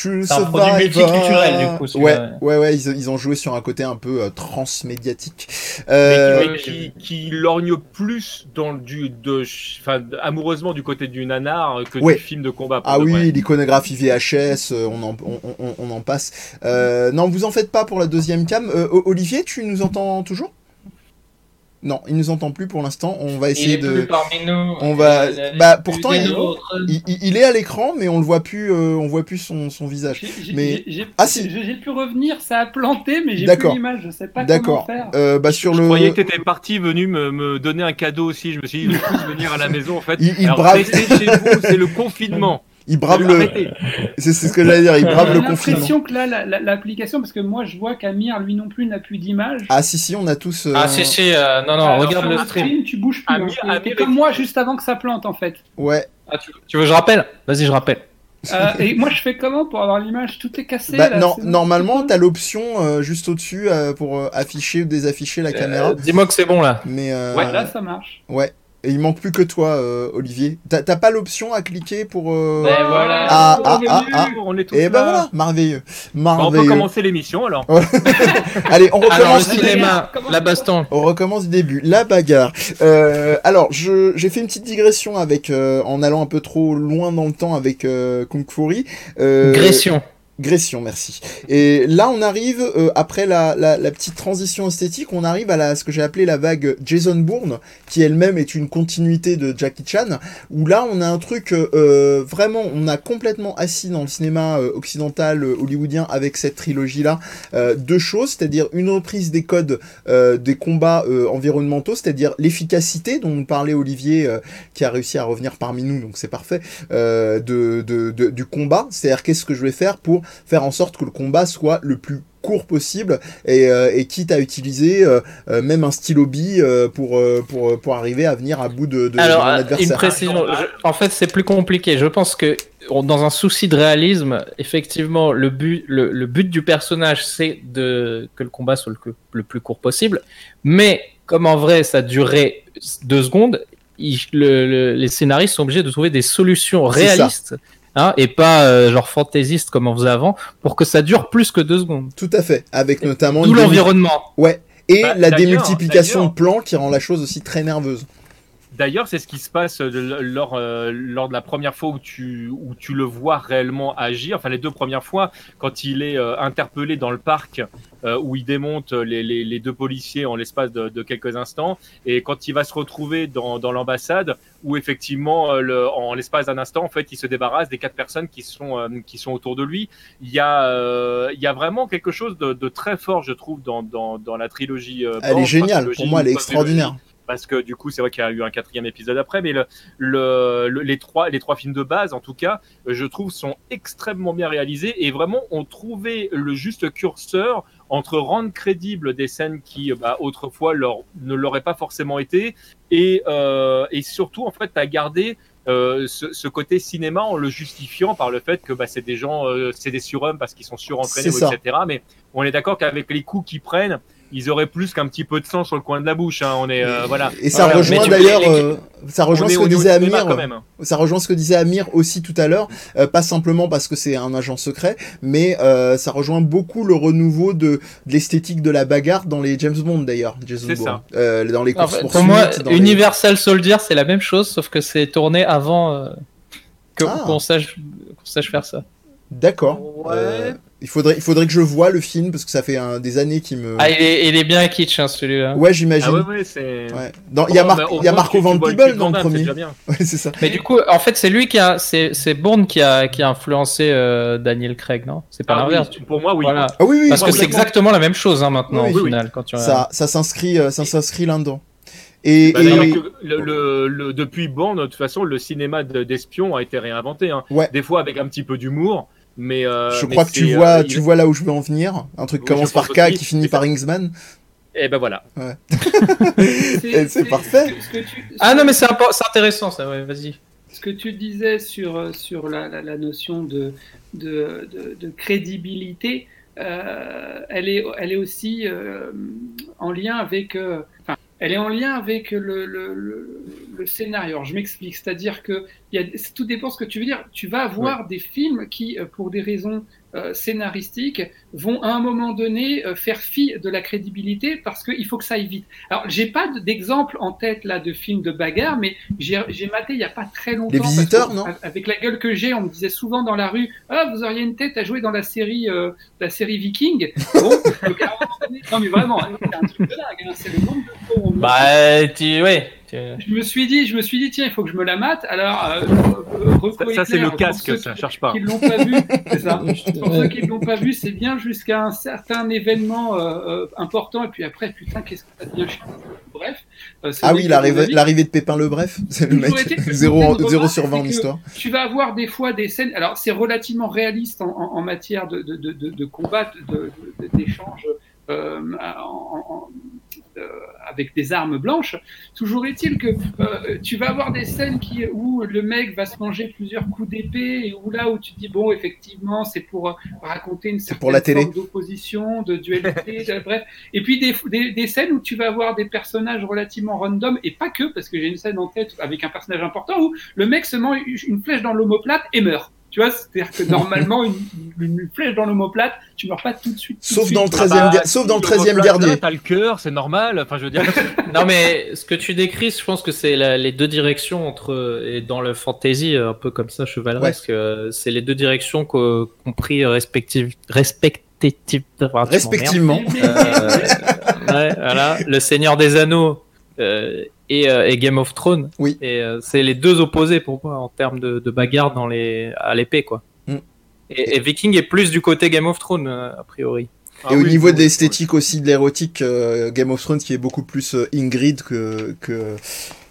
True C'est un produit multiculturel, du coup, Ouais, ouais, ouais, ils, ils ont joué sur un côté un peu euh, transmédiatique. mais Euh, qui, mais qui, qui lorgne plus dans le- du, de, enfin, amoureusement du côté du nanar que Ouais. du film de combat. Ah de oui, vrai. l'iconographie VHS, euh, on en, on, on- on en passe. Euh, non, vous en faites pas pour la deuxième cam. Euh, Olivier, tu nous entends toujours? Non, il nous entend plus pour l'instant. On va Il essayer est de. plus parmi nous. on va- Il bah, il pourtant, est il-. Il, il- il est à l'écran, mais on le voit plus. euh, on voit plus son, son visage. J'ai- j'ai- Mais- j'ai- Ah, si. j'ai pu revenir, ça a planté, mais j'ai plus D'accord. l'image, je sais pas comment D'accord. faire. Euh, bah sur Je le. croyais que t'étais parti venu me, me donner un cadeau aussi. Je me suis dit, il faut venir à la maison en fait. Il, il Alors, brave, chez vous, c'est le confinement. Il brave le. Arrêtez. C'est ce que j'allais dire. Il brave J'ai le confinement. l'impression que là, la- la- l'application, parce que moi je vois qu'Amir, lui non plus, n'a plus d'image. Ah si si, on a tous. euh, Ah si si, euh, non non, Alors, regarde le le stream. tu bouges plus. Amir- hein. T'es Amir comme moi juste avant que ça plante en fait. Ouais. Ah, tu, tu veux que je rappelle? Vas-y, je rappelle. Euh, et moi je fais comment pour avoir l'image? Tout est cassé Bah, là, non, normalement, t'as l'option euh, juste au-dessus euh, pour afficher ou désafficher la caméra. Dis-moi que c'est bon là. Mais euh, Ouais, là ça marche. ouais. Et il manque plus que toi, euh, Olivier. T'as t'as pas l'option à cliquer pour. euh, Ben voilà. Ah, ah, on, est ah, ah. on est tous Et là. ben voilà, merveilleux, Bon, on peut merveilleux. commencer l'émission alors. Allez, on Alors le recommence. le cinéma, la baston. On recommence du début. La bagarre. Euh, alors, je j'ai fait une petite digression avec euh, en allant un peu trop loin dans le temps avec euh, Kung Fury. Euh, Gression. Gression, merci. Et là, on arrive, euh, après la, la, la petite transition esthétique, on arrive à la, ce que j'ai appelé la vague Jason Bourne, qui elle-même est une continuité de Jackie Chan, où là, on a un truc, euh, vraiment, on a complètement assis dans le cinéma euh, occidental euh, hollywoodien avec cette trilogie-là, euh, deux choses, c'est-à-dire une reprise des codes euh, des combats environnementaux, c'est-à-dire l'efficacité dont nous parlait Olivier, qui a réussi à revenir parmi nous, donc c'est parfait, de, de, de- du combat, c'est-à-dire qu'est-ce que je vais faire pour faire en sorte que le combat soit le plus court possible et, euh, et quitte à utiliser euh, euh, même un stylo bille pour, pour, pour arriver à venir à bout de, de, Alors, une précision. je- en fait, c'est plus compliqué. Je pense que dans un souci de réalisme, effectivement, le but, le, le but du personnage, c'est de que le combat soit le, le plus court possible. Mais comme en vrai, ça durait deux secondes, il- le- le- les scénaristes sont obligés de trouver des solutions réalistes. Hein, et pas euh, genre fantaisiste comme on faisait avant, pour que ça dure plus que deux secondes. Tout à fait, avec notamment démi- l'environnement. Ouais. Et Bah, la démultiplication de plans qui rend la chose aussi très nerveuse. D'ailleurs, c'est ce qui se passe de- lors, euh, lors de la première fois où tu, où tu le vois réellement agir. Enfin, les deux premières fois, quand il est euh, interpellé dans le parc, euh, où il démonte les, les, les deux policiers en l'espace de, de quelques instants, et quand il va se retrouver dans, dans l'ambassade, où effectivement, euh, le, en l'espace d'un instant, en fait, il se débarrasse des quatre personnes qui sont, euh, qui sont autour de lui. Il y a, euh, il y a vraiment quelque chose de, de très fort, je trouve, dans, dans, dans la trilogie. euh, Elle est géniale, pour moi elle est extraordinaire. parce que du coup c'est vrai qu'il y a eu un quatrième épisode après mais le, le, le- les trois les trois films de base en tout cas je trouve sont extrêmement bien réalisés et vraiment ont trouvé le juste curseur entre rendre crédibles des scènes qui, bah, autrefois, leur, ne l'auraient pas forcément été, et, euh, et surtout, en fait, à garder euh, ce, ce, côté cinéma en le justifiant par le fait que bah, c'est des gens, euh, c'est des surhommes parce qu'ils sont surentraînés, etc. Mais on est d'accord qu'avec les coups qu'ils prennent, ils auraient plus qu'un petit peu de sang sur le coin de la bouche. Hein. On est euh, voilà. Et ça voilà. rejoint d'ailleurs, euh, ça rejoint ce que disait Amir. Quand même. Ça rejoint ce que disait Amir aussi tout à l'heure. Euh, pas simplement parce que c'est un agent secret, mais euh, ça rejoint beaucoup le renouveau de, de l'esthétique de la bagarre dans les James Bond d'ailleurs. C'est ça. Euh, dans les courses poursuites. Pour moi, dans Universal les... Soldier, c'est la même chose, sauf que c'est tourné avant qu'on Ah. qu'on sache, qu'on sache faire ça. D'accord. Ouais. Il faudrait, il faudrait que je voie le film parce que ça fait un, des années qu'il me. Ah, il est, il est bien kitsch, hein, celui-là. Ouais, j'imagine. Ah ouais, ouais, c'est. Ouais. Dans- Il y a, Oh, Mar- bah, au il y a Marco Van vois Peebles dans le premier. Ouais, c'est ça. Mais du coup, en fait, c'est lui qui a, c'est, c'est Bourne qui a, qui a influencé euh, Daniel Craig, non? C'est pas Ah oui, l'inverse. pour moi, oui. Voilà. Ah oui, oui. Parce que c'est exactement la même chose hein, maintenant Oui, au oui. final quand tu Ça, ça s'inscrit, euh, ça s'inscrit là-dedans. Et, Bah, et- que le, le- le- depuis Bond, de toute façon, le cinéma de- d'espion a été réinventé. hein. Ouais. Des fois avec un petit peu d'humour, mais. euh, je mais crois que tu vois, euh, tu il- vois là où je veux en venir. Un truc qui Oui, commence par K qui finit par ça. Ingsman. Et ben voilà. C'est parfait. Ce que tu- Ah non, mais c'est, intéressant ça, ouais, vas-y. ce que tu disais sur, euh, sur la, la, la notion de, de, de, de crédibilité, euh, elle, est, elle est aussi euh, en lien avec. euh, enfin, elle est en lien avec le, le, le, le scénario. Alors, je m'explique, c'est-à-dire que y a, tout dépend de ce que tu veux dire. Tu vas avoir des films qui, euh, pour des raisons euh, scénaristiques, vont à un moment donné euh, faire fi de la crédibilité parce qu'il faut que ça aille vite. Alors, j'ai pas d'exemple en tête là de films de bagarre, mais j'ai j'ai maté il y a pas très longtemps. Les Visiteurs, que, non? Avec la gueule que j'ai, on me disait souvent dans la rue Ah, vous auriez une tête à jouer dans la série, euh, la série Viking? Bon, donc, à un moment donné- non, mais vraiment, hein, c'est un truc de dingue. hein, c'est le nombre de fois où on me- Bah, tu, ouais. Je me suis dit, je me suis dit, tiens, il faut que je me la mate. Alors, euh, euh, Ça, ça, c'est le pour casque, ceux ça, qui- cherche pas. Qui ne l'ont pas vu, c'est ça. Pour ceux qui ne l'ont pas vu, c'est bien jusqu'à un certain événement euh, euh, important, et puis après, putain, qu'est-ce que ça devient chiant. Bref. euh, Ah oui, l'arrivée de Pépin le Bref. C'est le mec. Toujours est-il que 0, le thème 0 remarque, sur 20 en histoire. Tu vas avoir des fois des scènes. Alors, c'est relativement réaliste en, en- en matière de, de, de, de, de combat, de- de- d'échange euh, en- en- avec des armes blanches. Toujours est-il que euh, tu vas avoir des scènes qui, où le mec va se manger plusieurs coups d'épée et où là où tu te dis bon, effectivement, c'est pour euh, raconter une certaine pour la télé. forme d'opposition, de dualité, de- bref. Et puis des, des, des scènes où tu vas avoir des personnages relativement random et pas que, parce que j'ai une scène en tête avec un personnage important où le mec se met une flèche dans l'omoplate et meurt. Tu vois, c'est-à-dire que normalement, une, une flèche dans l'omoplate, tu meurs pas tout de suite. tout de Sauf suite. dans le Ah 13e, bah, ga- sauf dans le si, 13e au gardien. T'as le cœur, c'est normal. Enfin, je veux dire. Non, mais ce que tu décris, je pense que c'est les deux directions entre et dans le fantasy, un peu comme ça, chevaleresque, euh, c'est les deux directions qu'ont qu'ont pris respective, respective, enfin, tu Respectivement. Euh, ouais, voilà, le Seigneur des Anneaux euh, et, euh, et Game of Thrones. Oui. Et euh, c'est les deux opposés pour moi en termes de, de bagarre dans les à l'épée, quoi. Mm. Et, et Viking est plus du côté Game of Thrones euh, a priori. Ah Et au oui, niveau oui, de l'esthétique aussi, de l'érotique, euh, Game of Thrones qui est beaucoup plus euh, Ingrid que que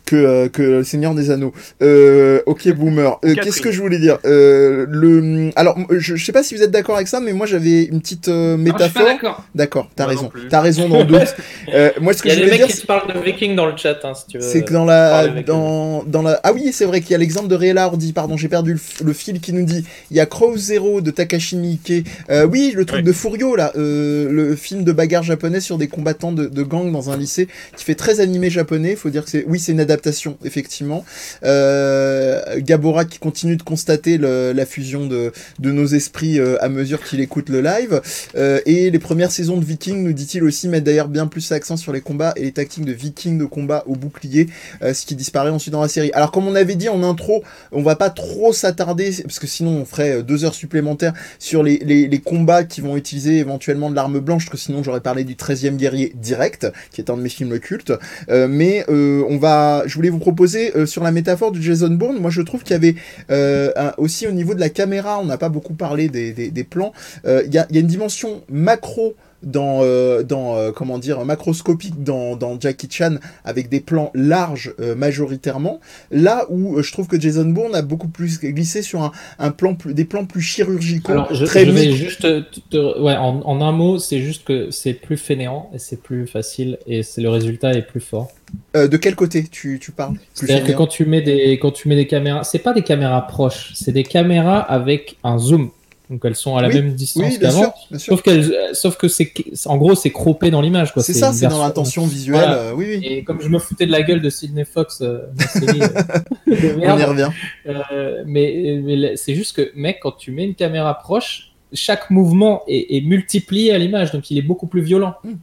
que, euh, que le Seigneur des Anneaux. Euh, ok, boomer. Euh. Qu'est-ce que je voulais dire? Euh, Le alors, je, je sais pas si vous êtes d'accord avec ça, mais moi j'avais une petite euh, Non, je suis pas métaphore. d'accord. D'accord, t'as raison. T'as raison dans le doute. Euh, moi, ce que Il y a je des voulais mecs dire, qui se parlent de Viking dans le chat, hein, si tu veux. c'est que dans la, dans, dans la, ah oui, c'est vrai qu'il y a l'exemple de Réla Hardy, pardon, j'ai perdu le, le fil qui nous dit, il y a Crow Zero de Takashi Miike, euh, oui, le truc de Furio, là, euh, le film de bagarre japonais sur des combattants de, de gang dans un lycée, qui fait très animé japonais, faut dire que c'est, oui, c'est une adaptation, effectivement, euh, Gabora qui continue de constater la fusion de, nos esprits euh, à mesure qu'il écoute le live, euh, et les premières saisons de Viking, nous dit-il aussi, mettent d'ailleurs bien plus l'accent sur les combats et les tactiques de Viking de combat au bouclier, ce qui disparaît ensuite dans la série. Alors comme on avait dit en intro, on va pas trop s'attarder, parce que sinon on ferait deux heures supplémentaires sur les, combats qui vont utiliser éventuellement de l'arme blanche, parce que sinon j'aurais parlé du 13e guerrier direct, qui est un de mes films cultes. Mais on va, je voulais vous proposer euh, sur la métaphore du Jason Bourne, moi je trouve qu'il y avait euh, aussi au niveau de la caméra, on n'a pas beaucoup parlé des, plans, euh, il y a une dimension macro dans, euh, dans euh, comment dire, macroscopique dans, dans Jackie Chan avec des plans larges euh, majoritairement. Là où je trouve que Jason Bourne a beaucoup plus glissé sur un, un plan plus, des plans plus chirurgicaux. Alors, je, très je vais micro- juste te- te- ouais, en, en un mot, c'est juste que c'est plus fainéant et c'est plus facile et c'est le résultat est plus fort. De quel côté tu, tu parles C'est-à-dire que quand tu mets des quand tu mets des caméras, c'est pas des caméras proches, c'est des caméras avec un zoom. Donc elles sont à la Oui, même distance Oui, bien qu'avant. Sauf qu'elles, euh, sauf que c'est, en gros, c'est croppé dans l'image, quoi. C'est ça, c'est dans l'intention visuelle. Voilà. euh, oui, oui. Et comme je me foutais de la gueule de Sidney Fox, euh, série euh, On y revient. mais, c'est juste que, mec, quand tu mets une caméra proche, chaque mouvement est, est multiplié à l'image, donc il est beaucoup plus violent. Hmm.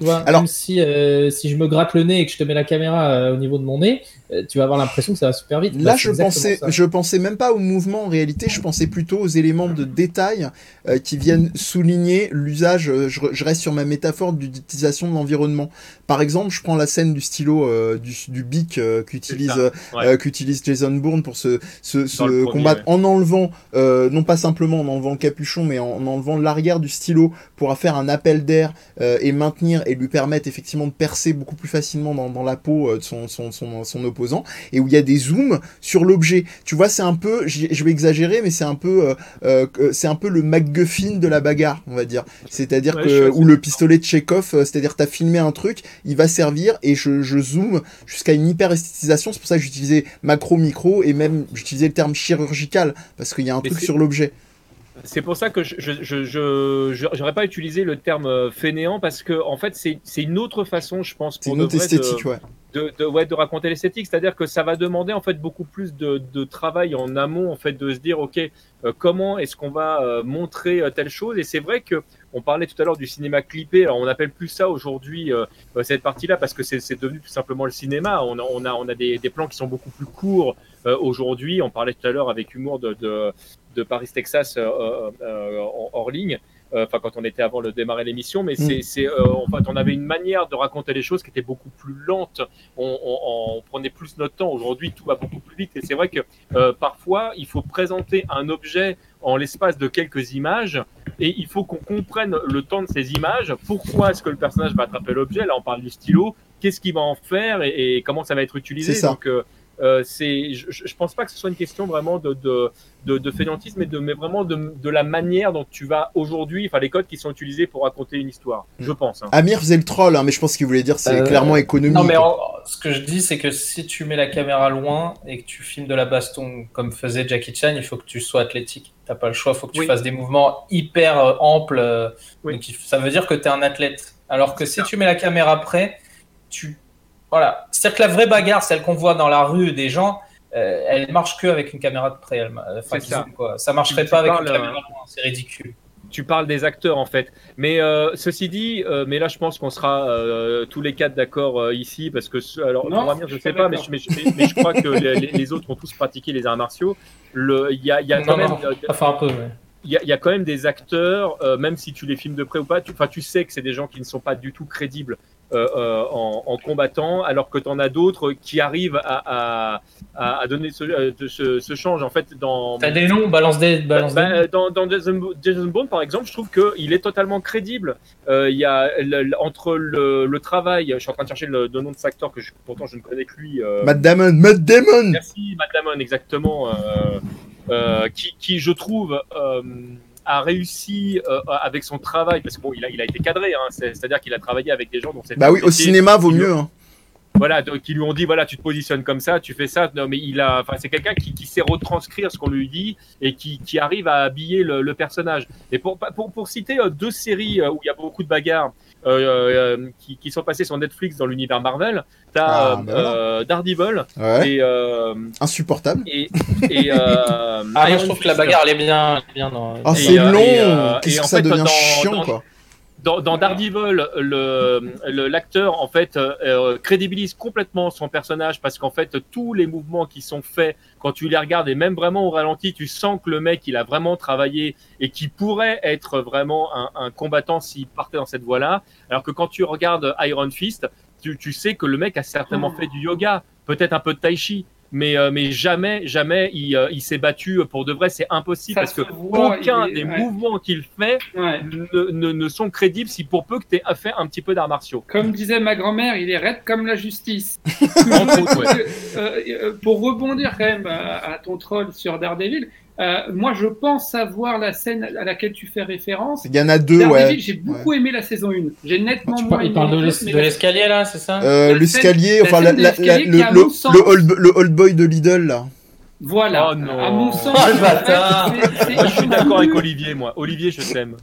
Tu vois, Alors- même si, euh, si je me gratte le nez et que je te mets la caméra euh, au niveau de mon nez, euh, tu vas avoir l'impression que ça va super vite. Là, Bah, je pensais, ça. je pensais même pas au mouvement en réalité, je pensais plutôt aux éléments de détail euh, qui viennent souligner l'usage. euh, je, re- je reste sur ma métaphore d'utilisation de l'environnement. Par exemple, je prends la scène du stylo euh, du, du bic euh, qu'utilise ouais. qu'utilise Jason Bourne pour se, se, premier, combattre ouais. en enlevant, euh, non pas simplement en enlevant le capuchon, mais en, en enlevant l'arrière du stylo pour faire un appel d'air euh, et maintenir et lui permettre effectivement de percer beaucoup plus facilement dans, dans la peau euh, de son, son, son, son opposant et où il y a des zooms sur l'objet. Tu vois, c'est un peu, je vais exagérer, mais c'est un peu, euh, euh, c'est un peu le MacGuffin de la bagarre, on va dire. C'est-à-dire Ouais, que ou le pistolet de Chekhov, c'est-à-dire t'as filmé un truc, il va servir et je, je zoome jusqu'à une hyper esthétisation. C'est pour ça que j'utilisais macro, micro et même j'utilisais le terme chirurgical parce qu'il y a un Mais truc sur l'objet. C'est pour ça que je j'aurais pas utilisé le terme euh, fainéant parce que en fait c'est une autre façon je pense pour une autre vrai de- esthétique, ouais. de, de, ouais, de raconter l'esthétique, c'est-à-dire que ça va demander en fait beaucoup plus de, de travail en amont en fait de se dire ok euh, comment est-ce qu'on va euh, montrer euh, telle chose? Et c'est vrai que on parlait tout à l'heure du cinéma clippé, alors on appelle plus ça aujourd'hui euh, cette partie-là parce que c'est c'est devenu tout simplement le cinéma. On a on a on a des, des plans qui sont beaucoup plus courts euh, aujourd'hui. On parlait tout à l'heure avec humour de de, de Paris Texas euh, euh, euh, en- hors ligne. Euh, Enfin, quand on était avant de démarrer l'émission, mais c'est, c'est, euh, en fait, on avait une manière de raconter les choses qui était beaucoup plus lente on, on- on prenait plus notre temps. Aujourd'hui, tout va beaucoup plus vite. Et c'est vrai que euh, parfois, il faut présenter un objet en l'espace de quelques images et il faut qu'on comprenne le temps de ces images. Pourquoi est-ce que le personnage va attraper l'objet? Là, on parle du stylo. Qu'est-ce qu'il va en faire et, et comment ça va être utilisé? C'est ça. Donc, euh, euh, c'est, je, je pense pas que ce soit une question vraiment de, de, de, de fainéantisme, mais, de, mais vraiment de, de la manière dont tu vas aujourd'hui, enfin les codes qui sont utilisés pour raconter une histoire, je pense. hein. Amir faisait le troll, hein, mais je pense qu'il voulait dire c'est Euh, clairement économique. Non, mais en- ce que je dis, c'est que si tu mets la caméra loin et que tu filmes de la baston comme faisait Jackie Chan, il faut que tu sois athlétique. T'as pas le choix, il faut que tu Oui. fasses des mouvements hyper euh, amples. euh, Oui. donc ça veut dire que tu es un athlète. Alors que si tu mets la caméra près, tu. Voilà. C'est-à-dire que la vraie bagarre, celle qu'on voit dans la rue des gens, euh, elle marche que avec une caméra de près. Enfin, ça. quoi. Ça marcherait Tu pas avec parles, une euh, caméra loin, c'est ridicule. tu parles des acteurs en fait. Mais euh, ceci dit, euh, mais là je pense qu'on sera euh, tous les quatre d'accord euh, ici parce que alors Non, pour Amir, je sais pas mais, d'accord. mais, mais- mais je crois que les, autres ont tous pratiqué les arts martiaux. Le, il y a, il y a quand Non, même, euh, Enfin, un peu, il y, a, il y a quand même des acteurs, euh, même si tu les filmes de près ou pas, tu, enfin, tu sais que c'est des gens qui ne sont pas du tout crédibles euh, euh, en, en combattant, alors que tu en as d'autres qui arrivent à, à, à, à donner ce, euh, ce, ce change. En fait, dans, T'as des noms, balance des. Balance bah, des euh, dans, dans Jason, Jason Bourne, par exemple, je trouve qu'il est totalement crédible. Euh, Il y a entre le, le travail, je suis en train de chercher le, le nom de cet acteur que je, pourtant je ne connais que lui. euh, Matt Damon, Matt Damon Merci, Matt Damon, exactement. euh, euh, qui, qui, je trouve, euh, a réussi euh, avec son travail, parce que bon, il a, il a été cadré, hein, c'est- c'est-à-dire qu'il a travaillé avec des gens dont c'est Bah oui, au cinéma vaut mieux. hein. Voilà, donc, qui lui ont dit voilà, tu te positionnes comme ça, tu fais ça. Non, mais il a, enfin, c'est quelqu'un qui, qui sait retranscrire ce qu'on lui dit et qui, qui arrive à habiller le, le personnage. Et pour, pour, pour citer euh, deux séries euh, où il y a beaucoup de bagarres qui, qui sont passées sur Netflix dans l'univers Marvel, t'as Ah, euh, euh, Daredevil Ouais, et, euh, insupportable. et, et euh, Ah, moi, je trouve que la bagarre, elle est bien, elle est bien dans. Ah, c'est euh, long et, euh, Qu'est-ce et que en ça fait, devient dans- chiant, dans- quoi. Dans, dans Daredevil, le le- l'acteur en fait euh, euh, crédibilise complètement son personnage parce qu'en fait tous les mouvements qui sont faits quand tu les regardes et même vraiment au ralenti, tu sens que le mec il a vraiment travaillé et qui pourrait être vraiment un, un combattant s'il partait dans cette voie-là. Alors que quand tu regardes Iron Fist, tu, tu sais que le mec a certainement fait du yoga, peut-être un peu de tai chi. Mais, euh, mais jamais, jamais il, euh, il s'est battu pour de vrai. C'est impossible Ça parce que voit, aucun est- des ouais. mouvements qu'il fait Ouais. ne, ne- ne sont crédibles si pour peu que tu aies fait un petit peu d'arts martiaux. Comme disait ma grand-mère, il est raide comme la justice. Entre autres, ouais. Euh, pour rebondir quand même à, à ton troll sur Daredevil, euh, moi je pense savoir la scène à laquelle tu fais référence. Il y en a deux, ouais. j'ai beaucoup aimé la saison 1. J'ai nettement Tu moins aimé parle de l'escalier là, c'est ça Euh, L'escalier, enfin, la le, le, old, le old boy de Lidl, là. Voilà. Oh non. À mon sens, Oh, je suis d'accord avec Olivier, moi. Olivier, je t'aime.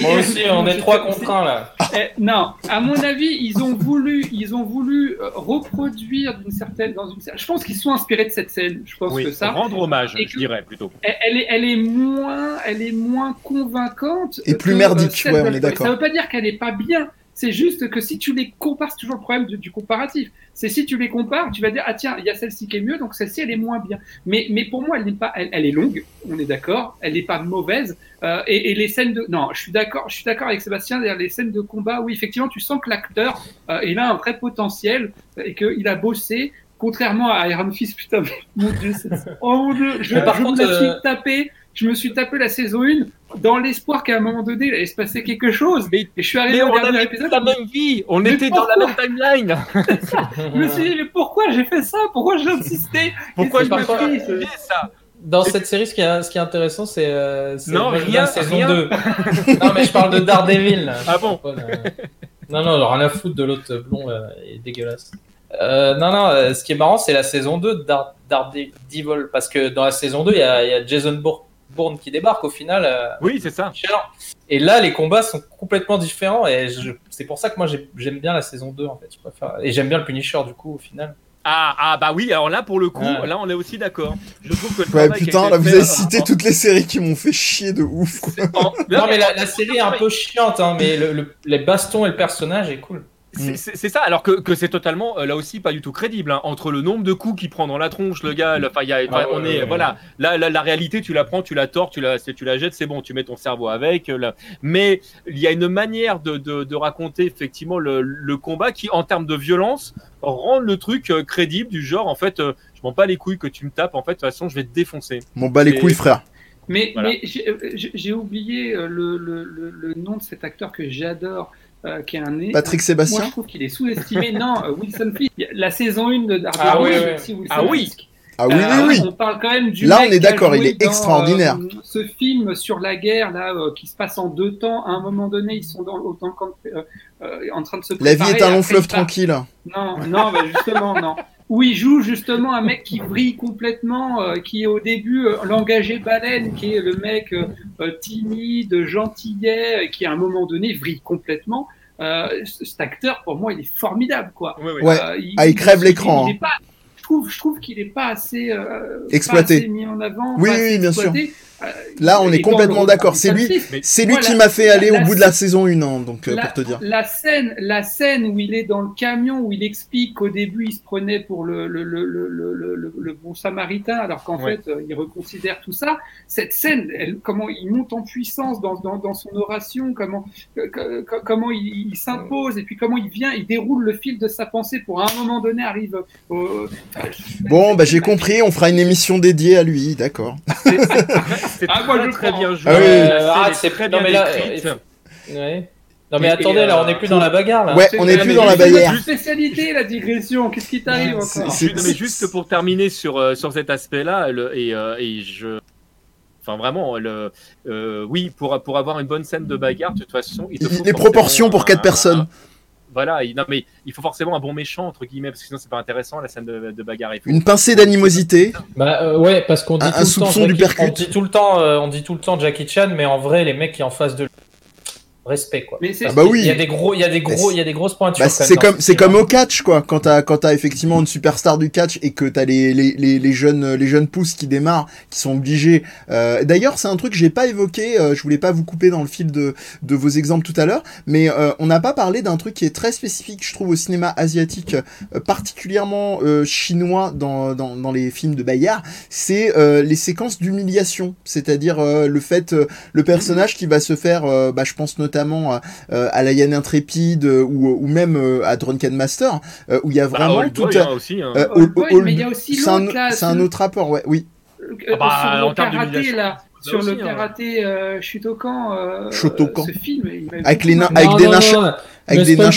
Moi aussi, on est trois contre un là. Eh, non, à mon avis, ils ont voulu, ils ont voulu euh, reproduire d'une certaine, dans une, je pense qu'ils sont inspirés de cette scène. Je pense Oui, que ça, rendre hommage, je dirais plutôt. elle, elle est, elle est moins, elle est moins convaincante. Et plus que, merdique, euh, ouais, on est d'accord. Ça veut pas dire qu'elle est pas bien. C'est juste que si tu les compares, c'est toujours le problème du, du comparatif. C'est si tu les compares, tu vas dire ah tiens, il y a celle-ci qui est mieux, donc celle-ci elle est moins bien. Mais mais pour moi, elle n'est pas, elle, elle est longue, on est d'accord. Elle n'est pas mauvaise. Euh, et, et les scènes de, non, je suis d'accord, je suis d'accord avec Sébastien. Les scènes de combat, oui, effectivement, tu sens que l'acteur, euh, il a un vrai potentiel et qu'il a bossé. Contrairement à Iron Fist, putain, mon dieu, c'est- oh mon dieu, je, par je contre, me la suis tapé, je me suis tapé la saison 1 dans l'espoir qu'à un moment donné, il allait se passer quelque chose. Mais- et je suis arrivé Mais au on dernier avait épisode, la même vie, on Mais était dans la même timeline. je me suis dit, mais pourquoi j'ai fait ça? Pourquoi j'ai insisté? Pourquoi je me suis ça? Dans cette série, ce qui est, ce qui est intéressant, c'est euh, Non, rien, saison rien. 2. non, mais je parle de Daredevil. là. Ah bon? Pas Non, non, rien à foutre de l'autre blond, là, il est dégueulasse. Euh, non, non, euh, ce qui est marrant, c'est la saison 2 de Dar- Daredevil. Parce que dans la saison 2, il y y a Jason Bour- Bourne qui débarque au final. euh, Oui, c'est ça. Et là, les combats sont complètement différents. Et je- c'est pour ça que moi, j'ai- j'aime bien la saison 2, en fait. Je préfère... Et j'aime bien le Punisher, du coup, au final. Ah, ah, bah oui, alors là, pour le coup, Ouais. là, on est aussi d'accord. Je trouve que le Ouais, putain, là, vous avez cité en- toutes les séries qui m'ont fait chier de ouf, quoi. en- Non, mais la, la série est un peu chiante, hein, mais le, le- les bastons et le personnage est cool. C'est- C'est ça, alors que, que c'est totalement, euh, là aussi, pas du tout crédible. hein. Entre le nombre de coups qu'il prend dans la tronche, le gars, le- enfin, il y a- Ah on ouais, est, ouais. voilà, là, la, la réalité, tu la prends, tu la tords, tu la, tu la jettes, c'est bon, tu mets ton cerveau avec. euh, là. Mais il y a une manière de, de, de raconter effectivement le, le combat qui, en termes de violence, rend le truc euh, crédible, du genre, en fait, euh, je m'en bats les couilles que tu me tapes, en fait, de toute façon, je vais te défoncer. Mon bas les Et- couilles, frère. Mais, Voilà. mais j'ai oublié le, le, le, le nom de cet acteur que j'adore, euh, qui est un nez. Patrick Moi, Sébastien je trouve qu'il est sous-estimé. non, euh, Wilson Fisk. La saison 1 de Daredevil, Ah oui, oui. Ah oui. Ah oui, Euh, oui, oui. On parle quand même du Là, mec on est d'accord, il est dans, extraordinaire. euh, ce film sur la guerre là, euh, qui se passe en deux temps. À un moment donné, ils sont dans, dans le euh, euh, en train de se La vie est un long fleuve tranquille. Non, non, bah justement, non. Où il joue justement un mec qui brille complètement, euh, qui est au début euh, l'engagé baleine, qui est le mec timide, gentillet, qui à un moment donné brille complètement. Euh, cet acteur, pour moi, il est formidable, quoi. Ouais, ouais. Ah, il crève l'écran, il est pas- trouve, je trouve qu'il est pas assez euh, Exploité. pas assez mis en avant. Oui, pas oui, assez bien sûr. Là, on est complètement d'accord. C'est lui- C'est lui Voilà. qui m'a fait aller La- au bout de la saison 1, hein, donc euh, la, pour te dire. La scène, la scène où il est dans le camion, où il explique qu'au début il se prenait pour le, le, le, le, bon samaritain, alors qu'en Ouais. fait euh, il reconsidère tout ça. Cette scène, elle, comment il monte en puissance dans, dans, dans son oration, comment, que- comment il, il s'impose, et puis comment il vient, il déroule le fil de sa pensée pour à un moment donné arrive au. Bon, bah j'ai compris, on fera une émission dédiée à lui, d'accord. C'est c'est Ah, moi, très, je très bien joué. Ah oui. La scène Euh, c'est- très non, bien mais là, Ouais. Non mais Et- attendez, et, là, on n'est plus dans la bagarre là. Ouais, C'est- on n'est plus dans la c'est bagarre. notre spécialité, la digression. Qu'est-ce qui t'arrive C'est- encore c'est- mais juste pour terminer sur, euh, sur cet aspect-là, et, euh, et je. Enfin, vraiment, le, euh, oui, pour, pour avoir une bonne scène de bagarre, de toute façon. Il te Les faut proportions pour quatre personnes. un- voilà, il, non, mais il faut forcément un bon méchant, entre guillemets, parce que sinon, c'est pas intéressant la scène de, de bagarre. Une pincée d'animosité. Bah euh, ouais, parce qu'on dit Un- tout un le temps soupçon du Jackie- percute. on dit tout le temps, euh, on dit tout le temps Jackie Chan, mais en vrai, les mecs qui en face de lui, respect quoi. Mais c'est- Ah bah oui. Il y a des gros, il y a des gros, Mais il y a des grosses pointures. Bah, c'est comme c'est comme au catch quoi quand t'as quand t'as effectivement une superstar du catch et que t'as les, les, les, les jeunes les jeunes pousses qui démarrent qui sont obligés euh, d'ailleurs c'est un truc que j'ai pas évoqué euh, je voulais pas vous couper dans le fil de, de vos exemples tout à l'heure mais euh, on n'a pas parlé d'un truc qui est très spécifique je trouve au cinéma asiatique euh, particulièrement euh, chinois dans, dans, dans les films de Bayard c'est euh, les séquences d'humiliation c'est-à-dire euh, le fait euh, le personnage qui va se faire euh, bah, je pense notamment notamment euh, à la Yann Intrépide euh, ou, ou même euh, à Drunken Master, euh, où il y a vraiment tout hein, hein. euh, c'est un, un autre rapport, ouais, oui. Euh, Ah bah, sur le en termes karaté, là, sur aussi, le hein. karaté euh, Shotokan, euh, Shotokan. ce film, il m'avait Avec les nains- avec Non, des nains Avec des nains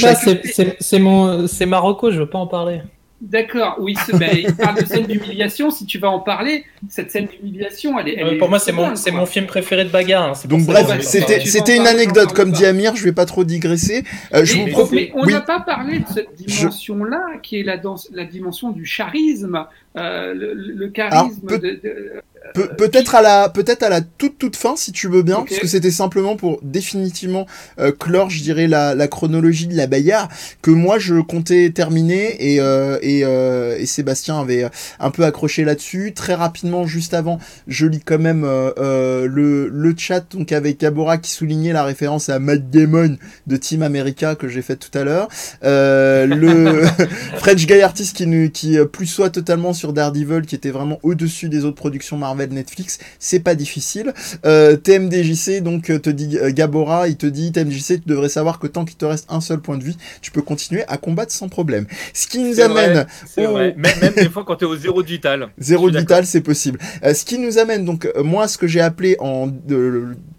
c'est Marocco, je veux pas en parler. D'accord, oui, ce- ben, il parle de scène d'humiliation. Si tu vas en parler, cette scène d'humiliation, elle est. elle Euh, est pour moi, c'est mon, mon film préféré de bagarre. hein, Donc bref, c'était une anecdote comme dit Amir, je vais pas trop digresser. Euh, je Mais- vous propose mais on oui. n'a pas parlé de cette dimension-là, qui est la, dans- la dimension du charisme, euh, le, le charisme peut- de, de- Pe- peut-être à la peut-être à la toute toute fin si tu veux bien Ok. parce que c'était simplement pour définitivement euh, clore je dirais la, la chronologie de la bagarre que moi je comptais terminer et euh, et, euh, et Sébastien avait euh, un peu accroché là-dessus. Très rapidement juste avant je lis quand même euh, euh, le le chat donc avec Gabora qui soulignait la référence à Matt Damon de Team America que j'ai fait tout à l'heure. Euh, le French Guy Artist qui qui plus soit totalement sur Daredevil qui était vraiment au-dessus des autres productions Marvel Netflix, c'est pas difficile. Euh, TMDJC donc euh, te dit euh, Gabora, il te dit TMDJC, tu devrais savoir que tant qu'il te reste un seul point de vie, tu peux continuer à combattre sans problème. Ce qui nous amène vrai, au- vrai. Même, même des fois quand t'es au zéro de vital. Zéro vital, c'est possible. Euh, ce qui nous amène donc moi ce que j'ai appelé en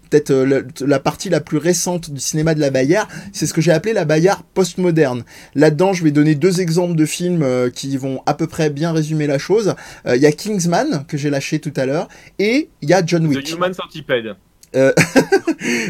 peut-être euh, la partie la plus récente du cinéma de la bagarre, c'est ce que j'ai appelé la bagarre postmoderne. Là-dedans, je vais donner deux exemples de films euh, qui vont à peu près bien résumer la chose. Euh, Il y a Kingsman que j'ai lâché tout à l'heure et il y a John Wick. The Human Centipede.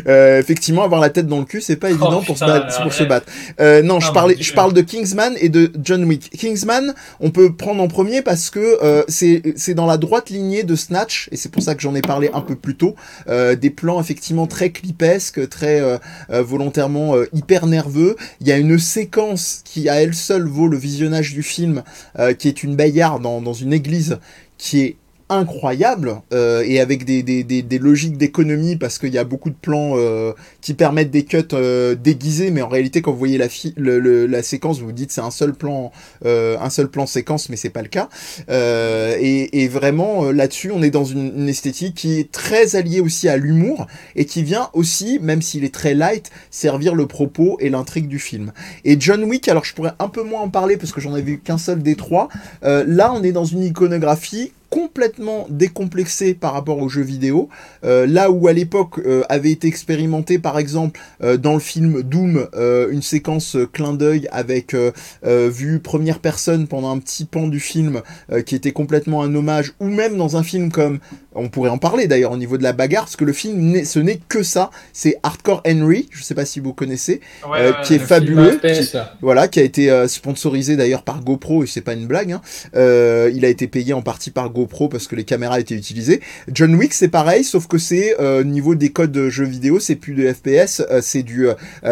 Euh, effectivement, avoir la tête dans le cul, c'est pas évident pour, se, Oh, battre- pour se battre. Euh, non, je Ah, parlais, mon je parle de Kingsman et de John Wick. Kingsman, on peut prendre en premier parce que euh, c'est dans la droite lignée de Snatch et c'est pour ça que j'en ai parlé un peu plus tôt. Euh, des plans effectivement très clipesques, très euh, euh, volontairement euh, hyper nerveux. Il y a une séquence qui à elle seule vaut le visionnage du film, euh, qui est une bagarre dans, dans une église qui est incroyable euh, et avec des, des, des, des logiques d'économie parce qu'il y a beaucoup de plans euh, qui permettent des cuts euh, déguisés mais en réalité quand vous voyez la, le, le- la séquence vous vous dites c'est un seul plan euh, un seul plan séquence mais c'est pas le cas. Euh, et, et vraiment euh, là-dessus on est dans une, une esthétique qui est très alliée aussi à l'humour et qui vient aussi même s'il est très light servir le propos et l'intrigue du film. Et John Wick alors je pourrais un peu moins en parler parce que j'en ai vu qu'un seul des trois. Là on est dans une iconographie complètement décomplexé par rapport aux jeux vidéo. Euh, là où à l'époque euh, avait été expérimenté par exemple euh, dans le film Doom une séquence clin d'œil avec vue première personne pendant un petit pan du film qui était complètement un hommage ou même dans un film comme on pourrait en parler d'ailleurs au niveau de la bagarre parce que le film ce n'est que ça c'est Hardcore Henry je sais pas si vous connaissez euh, qui est Le fabuleux qui- voilà, qui a été euh, sponsorisé d'ailleurs par GoPro, et c'est pas une blague. hein. Euh, il a été payé en partie par GoPro parce que les caméras étaient utilisées. John Wick, c'est pareil, sauf que c'est euh, niveau des codes de jeux vidéo, c'est plus de FPS, c'est du,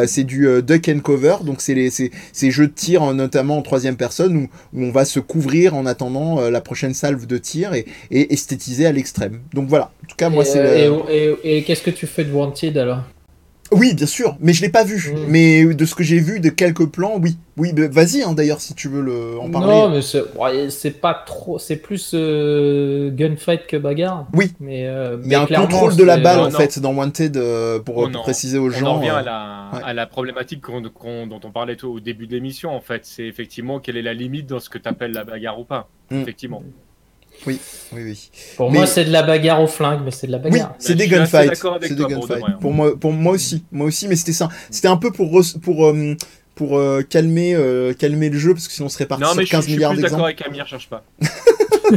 c'est du duck and cover. Donc c'est les, c'est, ces jeux de tir, notamment en troisième personne, où, où on va se couvrir en attendant la prochaine salve de tir et, et esthétiser à l'extrême. Donc voilà. En tout cas, moi, c'est. euh, le- et- et- et qu'est-ce que tu fais de Wanted alors? Oui, bien sûr, mais je l'ai pas vu. Mm. Mais de ce que j'ai vu de quelques plans, oui. Oui, bah, vas-y, hein, d'ailleurs, si tu veux le, en parler. Non, mais c'est ouais, pas trop. C'est plus euh, gunfight que bagarre. Oui. Mais euh, Il y a mais un contrôle de la balle Non, en non. fait dans Wanted euh, pour, Oh pour préciser aux On en gens. revient euh, à la, ouais. à la problématique dont on parlait tout au début de l'émission, en fait. C'est effectivement quelle est la limite dans ce que tu appelles la bagarre ou pas. Mm. Effectivement. Oui, oui. Pour Mais- moi, c'est de la bagarre au flingue, mais c'est de la Oui, bagarre. c'est Bah, des gunfights. C'est des pour gunfights. Pour moi, pour moi aussi, moi aussi, mais c'était ça. C'était un peu pour pour euh, pour euh, calmer euh, calmer le jeu parce que sinon on serait parti Non, mais sur je, 15 je suis milliards plus d'accord d'exemples. avec Amir, cherche pas.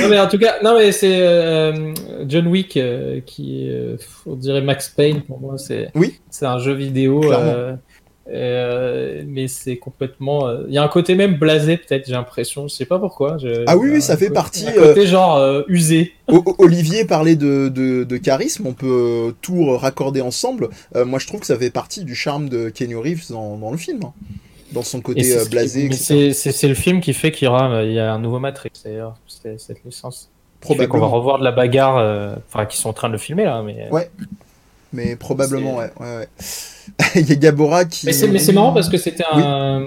Non, mais en tout cas, non, mais c'est euh, John Wick euh, qui est, euh, on dirait Max Payne pour moi. C'est Oui. c'est un jeu vidéo. Clairement. Euh, mais c'est complètement. euh, Il y a un côté même blasé, peut-être, j'ai l'impression. Je sais pas pourquoi. je- Ah oui, ça fait côté- partie, Un côté genre euh, usé. O- O- Olivier parlait de, de, de charisme, on peut tout raccorder ensemble. Moi, je trouve que ça fait partie du charme de Kenny Reeves dans, dans le film, hein. dans son côté ce blasé, c'est- le film qui fait qu'il y aura il y a un nouveau Matrix d'ailleurs, c'est cette licence. Fait qu'on va Probablement. revoir de la bagarre, enfin qui sont en train de le filmer là, mais. Ouais. Mais probablement, ouais. C'est- ouais, ouais. Il y a Gabora qui. Mais c'est mais c'est marrant parce que c'était un,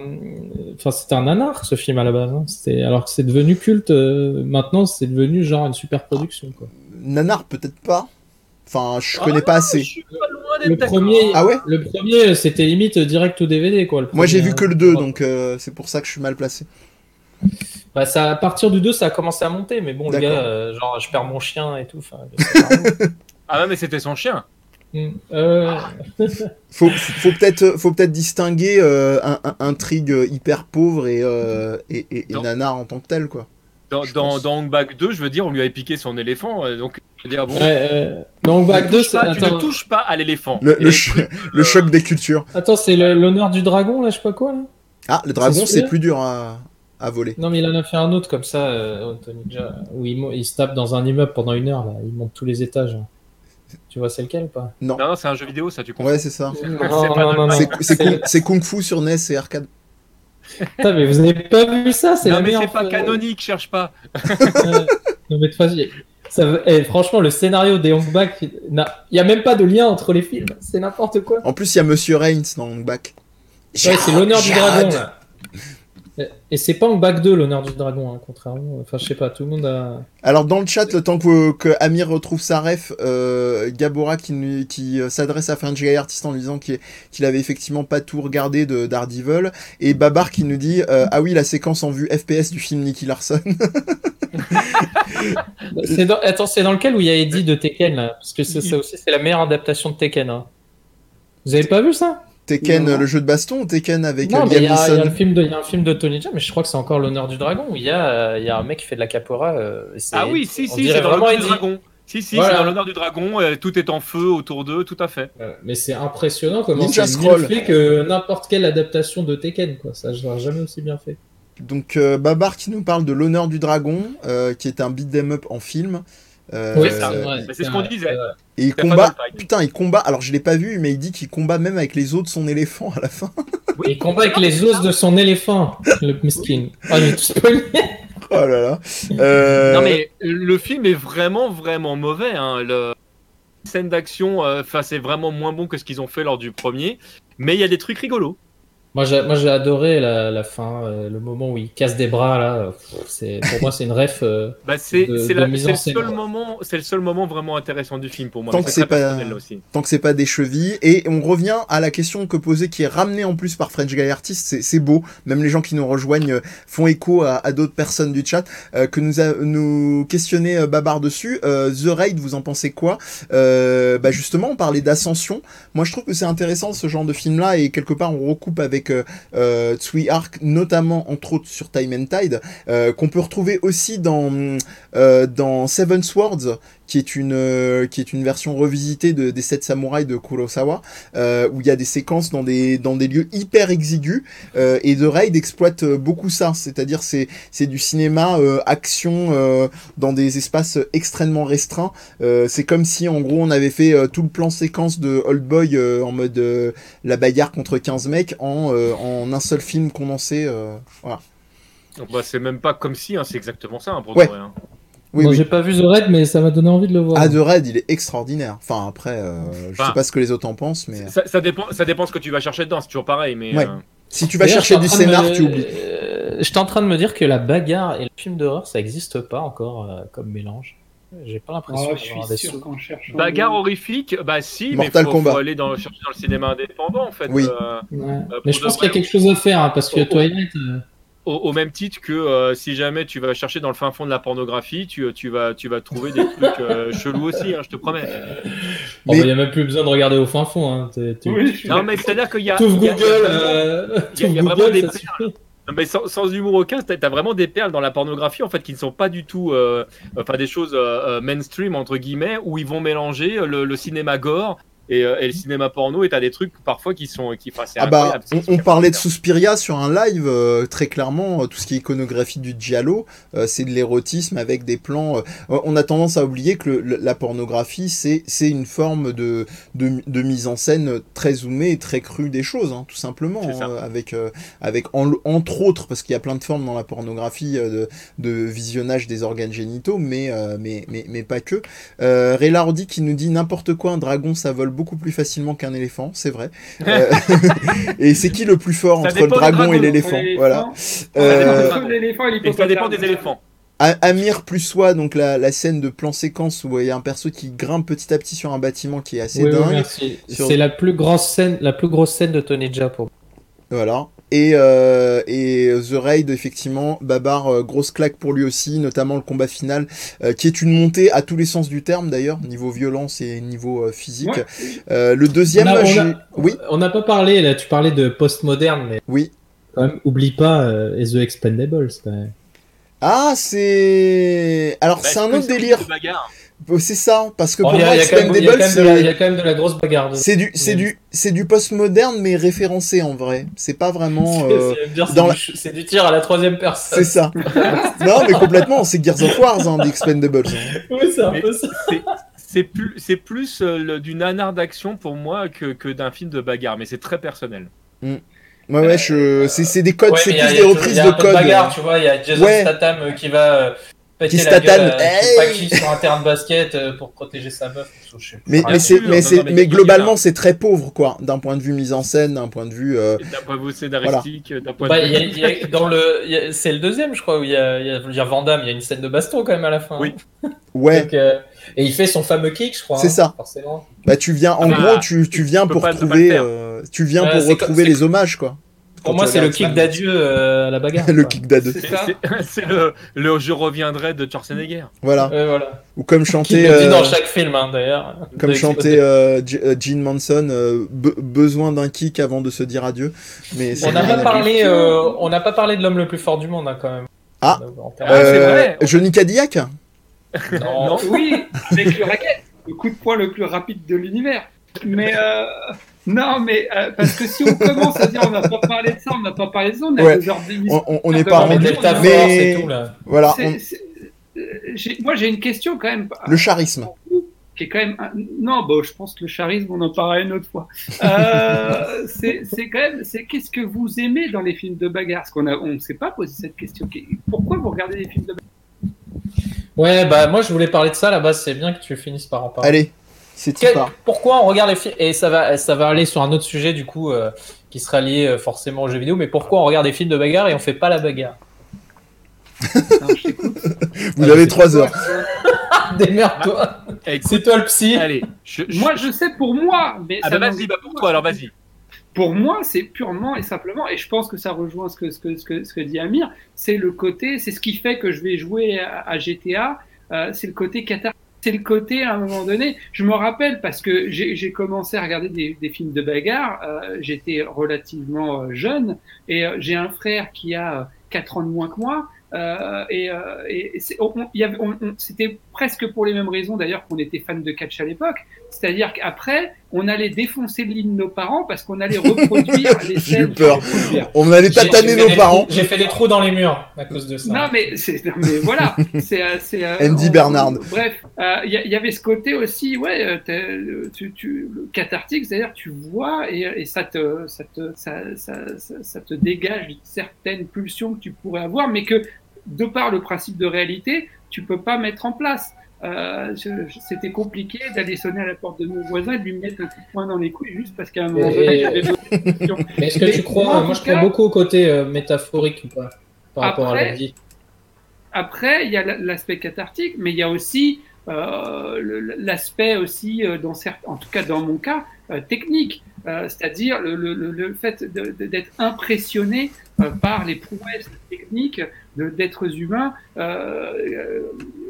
enfin c'était un nanar ce film à la base. hein. C'était alors que c'est devenu culte. euh, maintenant c'est devenu genre une super production quoi. Nanar, peut-être pas. Enfin, je Ah connais pas assez. Je suis pas loin le premier, Ah ouais le premier, c'était limite direct au DVD quoi. le Moi j'ai vu que hein. le 2, donc euh, c'est pour ça que je suis mal placé. Bah, ça, à partir du 2, ça a commencé à monter, mais bon, le gars, euh, genre, je perds mon chien et tout. Ah ouais, mais c'était son chien. Euh, Faut, faut peut-être faut peut-être distinguer euh, un, un- intrigue hyper pauvre et, euh, et, et- et Non. nanar en tant que tel, quoi. Dans, dans, dans Hong Bak 2, je veux dire, on lui avait piqué son éléphant. Donc, je veux dire, bon. ouais, euh, donc, Back tu, 2, touches c'est. pas, tu ne touches pas à l'éléphant. Le, choc des cultures. attends, c'est l'honneur du dragon, là, je sais pas quoi, là Ah, le dragon, C'est plus dur à, à voler. Non, mais il en a fait un autre comme ça, euh, où il, se tape dans un immeuble pendant une heure, là. Il monte tous les étages. Tu vois, c'est lequel ou pas? Non, non, c'est un jeu vidéo, ça, tu comprends. Ouais, c'est ça. C'est Kung, Fu sur NES et arcade. Putain, mais vous avez pas vu ça C'est Non, la mais c'est pas canonique, cherche pas. Non, mais de toute façon, ça eh, franchement, le scénario des Hong Bak, il n'y a même pas de lien entre les films. C'est n'importe quoi. En plus, il y a Monsieur Reigns dans Hong Bak. Ouais, c'est l'honneur du dragon, là. Et- c'est pas Hong Bak 2, l'honneur du dragon, hein, contrairement. Enfin, je sais pas, tout le monde a. Alors dans le chat, le temps que, que Amir retrouve sa ref, euh, Gabora qui, euh, s'adresse à French Guy Artist en lui disant qu'il qu'il avait effectivement pas tout regardé de Daredevil, et Babar qui nous dit euh, ah oui la séquence en vue FPS du film Nicky Larson. Dans... Attends, c'est dans lequel où il y a Eddie de Tekken, là? Parce que ça aussi, c'est la meilleure adaptation de Tekken. hein. Vous avez pas vu ça? Tekken, Non. le jeu de baston, ou Tekken avec Non, euh, y, Liam a- il y a Neeson. le film de- il y a un film de Tony Jaa, mais je crois que c'est encore l'honneur du dragon, où il y a, euh, il y a un mec qui fait de la capoeira. euh, Ah oui, si, si, c'est dans vraiment l'honneur du dragon. Si, si, Voilà. c'est dans l'honneur du dragon. euh, tout est en feu autour d'eux, tout à fait. Euh, Mais c'est impressionnant comment c'est Scroll. mieux fait que n'importe quelle adaptation de Tekken. Quoi. Ça, je l'aurais jamais aussi bien fait. Donc euh, Babar qui nous parle de l'honneur du dragon, euh, qui est un beat 'em up en film. Euh, Oui, c'est ce qu'on disait. Et il combat. Putain, il combat. Alors je l'ai pas vu, mais il dit qu'il combat même avec les os de son éléphant à la fin. Il combat avec les os de son éléphant, le miskin. Ah, j'ai tout spoilé. Oh là là. Euh, Non, mais le film est vraiment, vraiment mauvais. Hein. Le... Scène d'action, euh, enfin, c'est vraiment moins bon que ce qu'ils ont fait lors du premier. Mais il y a des trucs rigolos. Moi, j'ai, moi, j'ai adoré la, la fin, euh, le moment où il casse des bras là. C'est, pour moi, c'est une ref. euh, Bah, c'est De- c'est de la- mise c'est en le seul moment, c'est le seul moment vraiment intéressant du film pour moi. Tant que c'est pas- personnel, là aussi. tant que c'est pas des chevilles. Et on revient à la question que posait, qui est ramenée en plus par French Guy Artist. C'est- C'est beau. Même les gens qui nous rejoignent euh, font écho à, à d'autres personnes du chat euh, que nous a, nous questionnait euh, Babar dessus. Euh, The Raid, vous en pensez quoi? Euh, Bah justement, on parlait d'ascension. Moi, je trouve que c'est intéressant ce genre de film-là et quelque part on recoupe avec euh, euh, notamment entre autres sur Time and Tide, euh, qu'on peut retrouver aussi dans euh, dans Seven Swords, qui est une euh, qui est une version revisitée de, des sept samouraïs de Kurosawa, euh, où il y a des séquences dans des dans des lieux hyper exigus euh, et The Raid exploite euh, beaucoup ça, c'est-à-dire c'est c'est du cinéma euh, action euh, dans des espaces extrêmement restreints. Euh, c'est comme si en gros on avait fait euh, tout le plan séquence de Old Boy euh, en mode euh, la bagarre contre 15 mecs en euh, en un seul film condensé. euh, voilà. Bah, c'est même pas comme si, hein, c'est exactement ça, hein, pour Ouais. vrai, hein. Oui, bon, oui. j'ai pas vu The Raid, mais ça m'a donné envie de le voir. Ah, The Raid, il est extraordinaire. Enfin, après, euh, je sais pas ce que les autres en pensent, mais Ça, ça dépend, ça dépend ce que tu vas chercher dedans, c'est toujours pareil. Mais Ouais. euh, si tu vas chercher du scénar, me- tu oublies. Euh, J'étais en train de me dire que la bagarre et le film d'horreur, ça existe pas encore euh, comme mélange. J'ai pas l'impression Oh, je d'avoir suis des sûr bagarre horrifique, bah si, Mortal mais faut, Kombat. faut aller dans, chercher dans le cinéma indépendant en fait. Oui. euh, Ouais. Mais je pense qu'il y a quelque chose à faire hein, parce que. Twilight. Euh, au, au même titre que euh, si jamais tu vas chercher dans le fin fond de la pornographie, tu, tu vas, tu vas trouver des trucs euh, chelous aussi, hein, je te promets. bon, Mais- bah, il y a même plus besoin de regarder au fin fond. Hein. T'es- t'es- Oui, Non, mais c'est-à-dire qu'il y a. T'ouvres il y a- Google, euh, il y a- il y a t'ouvres vraiment des suffit. Non, mais sans, sans humour aucun, t'as as vraiment des perles dans la pornographie en fait qui ne sont pas du tout, euh, enfin des choses euh, euh, mainstream entre guillemets où ils vont mélanger euh, le, le cinéma gore et, euh, et le cinéma porno et t'as des trucs parfois qui sont, qui, enfin, Ah bah, on, parlait de. Suspiria sur un live, euh, très clairement, euh, tout ce qui est iconographie du giallo, euh, c'est de l'érotisme avec des plans. euh, on a tendance à oublier que le- le- la pornographie, c'est c'est une forme de, de, de mise en scène très zoomée et très crue des choses, hein, tout simplement, hein, avec, euh, avec en- entre autres, parce qu'il y a plein de formes dans la pornographie euh, de, de visionnage des organes génitaux, mais, euh, mais, mais, mais pas que. Euh, Ray Lardy qui nous dit n'importe quoi, un dragon ça vole beaucoup plus facilement qu'un éléphant, c'est vrai. Euh, et c'est qui le plus fort Ça entre le dragon dragon, et l'éléphant. Voilà. Ça dépend et ça des éléphants. Amir plus soi, donc la, la scène de plan séquence où il y a un perso qui grimpe petit à petit sur un bâtiment qui est assez Oui, oui, dingue. Sur- C'est la plus grosse scène, la plus grosse scène de Tony Jaa pour. Voilà. Et, euh, et The Raid, effectivement, Babar, euh, grosse claque pour lui aussi, notamment le combat final, euh, qui est une montée à tous les sens du terme d'ailleurs, niveau violence et niveau euh, physique. Ouais. Euh, le deuxième, On a- on j'ai- a- oui, On n'a pas parlé, là, tu parlais de post-moderne, mais oui. quand même, oublie pas euh, The Expendables. Ah, c'est. Alors, Bah, c'est un autre délire. De Euh, C'est ça, parce que Bon, pour Il y, a- moi, il y a quand même- il y a Expendables, quand même de la- il y a quand même de la grosse bagarre. C'est du, c'est du, c'est du post-moderne, mais référencé en vrai. C'est pas vraiment. euh, C'est- du, la- c'est du tir à la troisième personne. C'est ça. non, mais complètement, c'est Gears of War, hein, Expendables. hein. Oui, c'est un Mais- peu ça. C'est plus, c'est plus euh, le- du nanar d'action pour moi que, que d'un film de bagarre, mais c'est très personnel. Ouais, ouais, je... c'est c'est des codes, Ouais, c'est mais il y a- plus des reprises il y a de un peu codes. bagarre, tu vois, il y a Jason Ouais. Statham euh, qui va péter Qui la gueule, euh, sais pas hey qui sur un terrain de basket euh, pour protéger sa meuf. Je sais Mais, mais, sûr, mais, non, c'est, non, mais y globalement, c'est très pauvre, quoi. D'un point de vue mise en scène, d'un point de vue. euh, D'un point de vue scénaristique, d'un point Bah, de y a- y a- dans le, y c'est le deuxième, je crois, où il y a, il y a, Van Damme, il y a une scène de baston quand même à la fin. Oui. hein. Ouais, Donc, euh, et il fait son fameux kick, je crois. C'est hein, ça. Forcément. bah tu viens, en Ah, gros, tu, tu viens pour euh, tu viens pour retrouver les hommages, quoi. Pour moi, c'est le kick d'adieu euh, à la bagarre. le quoi. kick d'ado. C'est le, le Je reviendrai de Schwarzenegger. Voilà. Ouais, voilà. Ou comme le dit euh, dans chaque film, hein, d'ailleurs. comme euh, euh, Gene Manson, euh, be- besoin d'un kick avant de se dire adieu. Mais On n'a pas parlé, question. euh, on n'a pas parlé de l'homme le plus fort du monde, hein, quand même. Ah. En termes- Ah, c'est Euh, vrai. Johnny Cadillac? Non. Non. Oui, avec le racket, le coup de poing le plus rapide de l'univers. Mais euh, non, mais euh, parce que si on commence à dire on n'a pas parlé de ça, on n'a pas parlé de ça, on a Ouais. deux heures d'émission. On- n'est Ah, pas bah, rendu. Delta mais- tout, là. Voilà, C'est- on- c'est- euh, moi j'ai une question quand même. le charisme. qui est quand même un- non bon je pense que le charisme on en parlera une autre fois euh, c'est c'est quand même c'est qu'est-ce que vous aimez dans les films de bagarre? Parce qu'on a on s'est pas posé cette question pourquoi vous regardez les films de bagarre? Ouais, bah moi je voulais parler de ça là-bas, c'est bien que tu finisses par en parler. Allez, c'est Quel- pourquoi on regarde les films Et ça va, ça va aller sur un autre sujet du coup euh, qui sera lié euh, forcément aux jeux vidéo, mais pourquoi on regarde des films de bagarre et on fait pas la bagarre? Non, je t'écoute. Vous avez trois heures. Démerde-toi Écoute, C'est toi le psy allez, je, je- moi je sais pour moi mais ah ça bah vas-y, bah pour moi. toi, alors vas-y. Pour moi, c'est purement et simplement, et je pense que ça rejoint ce que, ce que, ce que, ce que dit Amir, c'est le côté, c'est ce qui fait que je vais jouer à, à GTA, euh, c'est le côté cathartique. C'est le côté, à un moment donné, je me rappelle parce que j'ai commencé à regarder des, films de bagarre, euh, j'étais relativement euh, jeune, et euh, j'ai un frère qui a euh, 4 ans de moins que moi, et, c'était presque pour les mêmes raisons d'ailleurs qu'on était fan de catch à l'époque, c'est-à-dire qu'après, on allait défoncer le lit de nos parents parce qu'on allait reproduire les J'ai eu scènes. peur. les couverts. On allait J'ai- j'ai tataner nos parents. J'ai fait des trous dans les murs à cause de ça. Non mais c'est non, mais voilà c'est euh, c'est euh, Andy on- Bernard. bref euh, il y, il y avait ce côté aussi ouais euh, euh, tu, tu le cathartique c'est-à-dire tu vois et, et ça te ça te ça, ça, ça, ça te dégage certaines pulsions que tu pourrais avoir mais que de par le principe de réalité tu peux pas mettre en place euh, c'était compliqué d'aller sonner à la porte de mon voisin et de lui mettre un coup de poing dans les couilles juste parce qu'à un moment donné avait d'autres. Mais est-ce que Mais tu crois moi, je crois beaucoup au côté euh, métaphorique ou pas par rapport à la vie. Après, il y a la- l'aspect cathartique, mais il y a aussi euh, l'aspect aussi, dans certains, en tout cas dans mon cas, euh, technique, Euh, c'est-à-dire le, le, le- le fait d'être impressionné par les prouesses techniques d'êtres humains euh, euh,